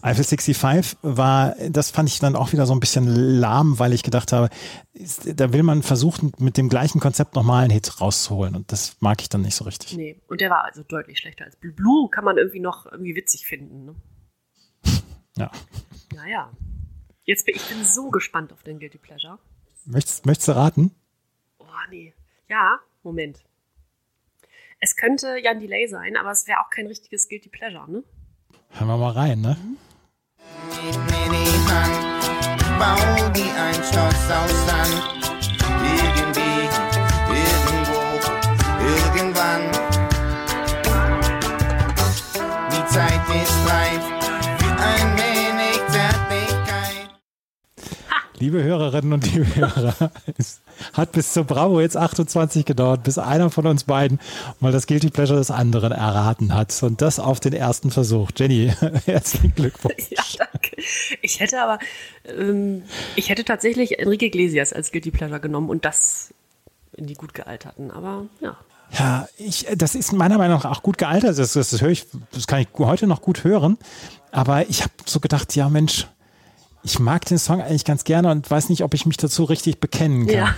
Eiffel 65 war, das fand ich dann auch wieder so ein bisschen lahm, weil ich gedacht habe, da will man versuchen, mit dem gleichen Konzept nochmal einen Hit rauszuholen. Und das mag ich dann nicht so richtig. Nee, und der war also deutlich schlechter als Blue. Blue kann man irgendwie noch irgendwie witzig finden. Ne? Ja. Naja. Jetzt bin ich bin so gespannt auf den Guilty Pleasure. Möchtest, möchtest du raten? Oh, nee. Ja, Moment. Es könnte Jan Delay sein, aber es wäre auch kein richtiges Guilty Pleasure, ne? Hören wir mal rein, ne? Gib mir die Hand, bau die ein Schloss aus Sand. Irgendwie, irgendwo, irgendwann. Die Zeit ist reif Liebe Hörerinnen und liebe Hörer, es hat bis zur Bravo jetzt 28 gedauert, bis einer von uns beiden mal das Guilty Pleasure des anderen erraten hat. Und das auf den ersten Versuch. Jenny, herzlichen Glückwunsch. Ja, danke. Ich hätte aber, ähm, ich hätte tatsächlich Enrique Iglesias als Guilty Pleasure genommen und das in die gut gealterten, aber ja. Ja, ich, das ist meiner Meinung nach auch gut gealtert. Das, das, das höre ich, das kann ich heute noch gut hören. Aber ich habe so gedacht, ja Mensch, ich mag den Song eigentlich ganz gerne und weiß nicht, ob ich mich dazu richtig bekennen kann. Ja.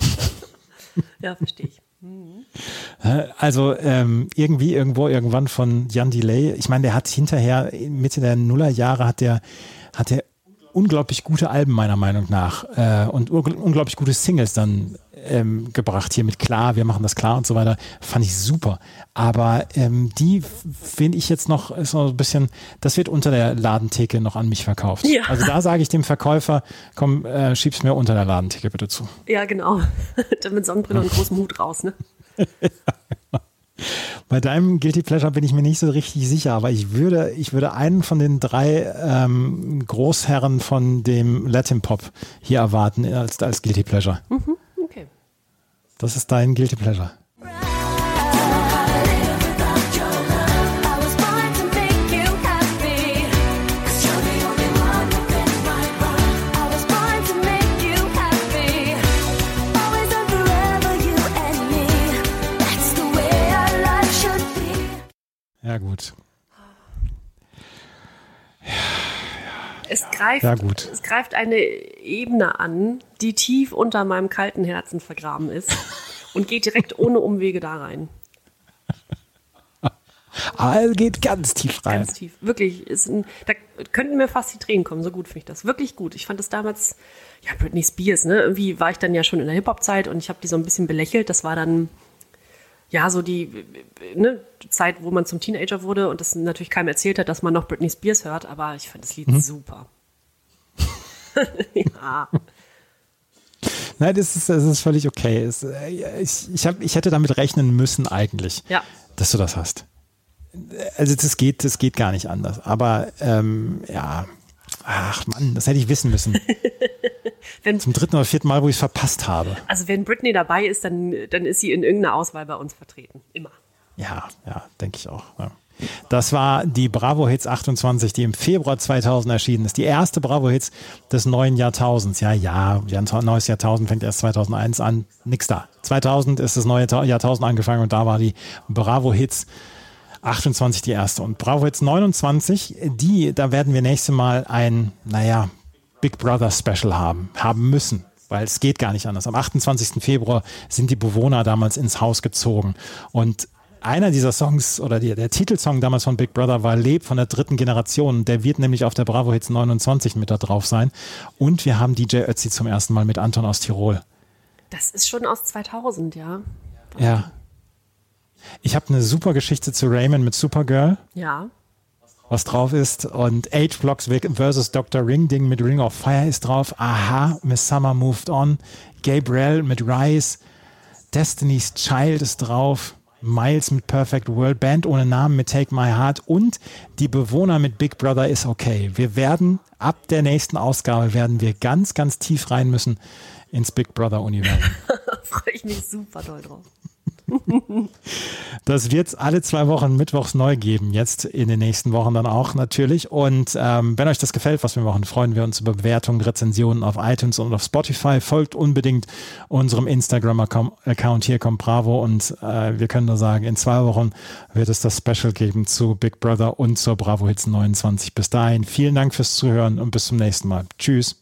ja, verstehe ich. Äh, Also ähm, irgendwie, irgendwo, irgendwann von Jan Delay. Ich meine, der hat hinterher, Mitte der Nullerjahre hat der, hat der unglaublich gute Alben meiner Meinung nach äh, und unglaublich gute Singles dann ähm, gebracht. Hier mit Klar, wir machen das klar und so weiter. Fand ich super. Aber ähm, die finde ich jetzt noch ist noch ein bisschen, das wird unter der Ladentheke noch an mich verkauft. Ja. Also da sage ich dem Verkäufer, komm, äh, schieb's mir unter der Ladentheke bitte zu. Ja, genau. Dann mit Sonnenbrille und großem Hut raus, ne? Bei deinem Guilty Pleasure bin ich mir nicht so richtig sicher, aber ich würde, ich würde einen von den drei ähm, Großherren von dem Latin Pop hier erwarten als, als Guilty Pleasure. Mhm. Das ist dein Guilty Pleasure. Ja, gut. Es greift, Ja, gut. es greift eine Ebene an, die tief unter meinem kalten Herzen vergraben ist und geht direkt ohne Umwege da rein. Es geht ganz tief rein. Ganz tief. Wirklich. Ein, da könnten mir fast die Tränen kommen. So gut finde ich das. Wirklich gut. Ich fand das damals, ja, Britney Spears, ne? Irgendwie war ich dann ja schon in der Hip-Hop-Zeit und ich habe die so ein bisschen belächelt. Das war dann, ja, so die ne, Zeit, wo man zum Teenager wurde und das natürlich keinem erzählt hat, dass man noch Britney Spears hört. Aber ich fand das Lied super. ja. Nein, das ist, das ist völlig okay. Es, äh, ich, ich, hab, ich hätte damit rechnen müssen eigentlich, Ja. dass du das hast. Also das geht, das geht gar nicht anders. Aber ähm, ja, Ach Mann, das hätte ich wissen müssen. Wenn, Zum dritten oder vierten Mal, wo ich es verpasst habe. also wenn Britney dabei ist, dann, dann ist sie in irgendeiner Auswahl bei uns vertreten. Immer. Ja, ja, denke ich auch. Ja. Das war die Bravo Hits 28, die im Februar 2000 erschienen ist. Die erste Bravo Hits des neuen Jahrtausends. Ja, ja, neues Jahrtausend fängt erst 2001 an. Nix da. 2000 ist das neue Ta- Jahrtausend angefangen und da war die Bravo Hits 28 die erste. Und Bravo Hits 29, die, da werden wir nächstes Mal ein, naja, Big Brother Special haben, haben müssen. Weil es geht gar nicht anders. Am 28. Februar sind die Bewohner damals ins Haus gezogen. Und einer dieser Songs oder die, der Titelsong damals von Big Brother war Leb von der dritten Generation. Der wird nämlich auf der Bravo Hits 29 mit da drauf sein. Und wir haben DJ Ötzi zum ersten Mal mit Anton aus Tirol. Das ist schon aus 2000, ja. Ja. Ich habe eine super Geschichte zu Raymond mit Supergirl, Ja. Was drauf ist. Und Eight Blocks versus Dr. Ring Ding mit Ring of Fire ist drauf. Aha, Miss Summer Moved On. Gabriel mit Rise. Destiny's Child ist drauf. Miles mit Perfect World, Band ohne Namen mit Take My Heart und die Bewohner mit Big Brother ist okay. Wir werden ab der nächsten Ausgabe werden wir ganz, ganz tief rein müssen ins Big Brother Universum. Freue ich mich super doll drauf. Das wird es alle zwei Wochen mittwochs neu geben, jetzt in den nächsten Wochen dann auch natürlich. Und ähm, wenn euch das gefällt, was wir machen, freuen wir uns über Bewertungen, Rezensionen auf iTunes und auf Spotify. Folgt unbedingt unserem Instagram-Account hier kommt Bravo und äh, wir können nur sagen, in zwei Wochen wird es das Special geben zu Big Brother und zur Bravo Hits 29. Bis dahin, vielen Dank fürs Zuhören und bis zum nächsten Mal. Tschüss.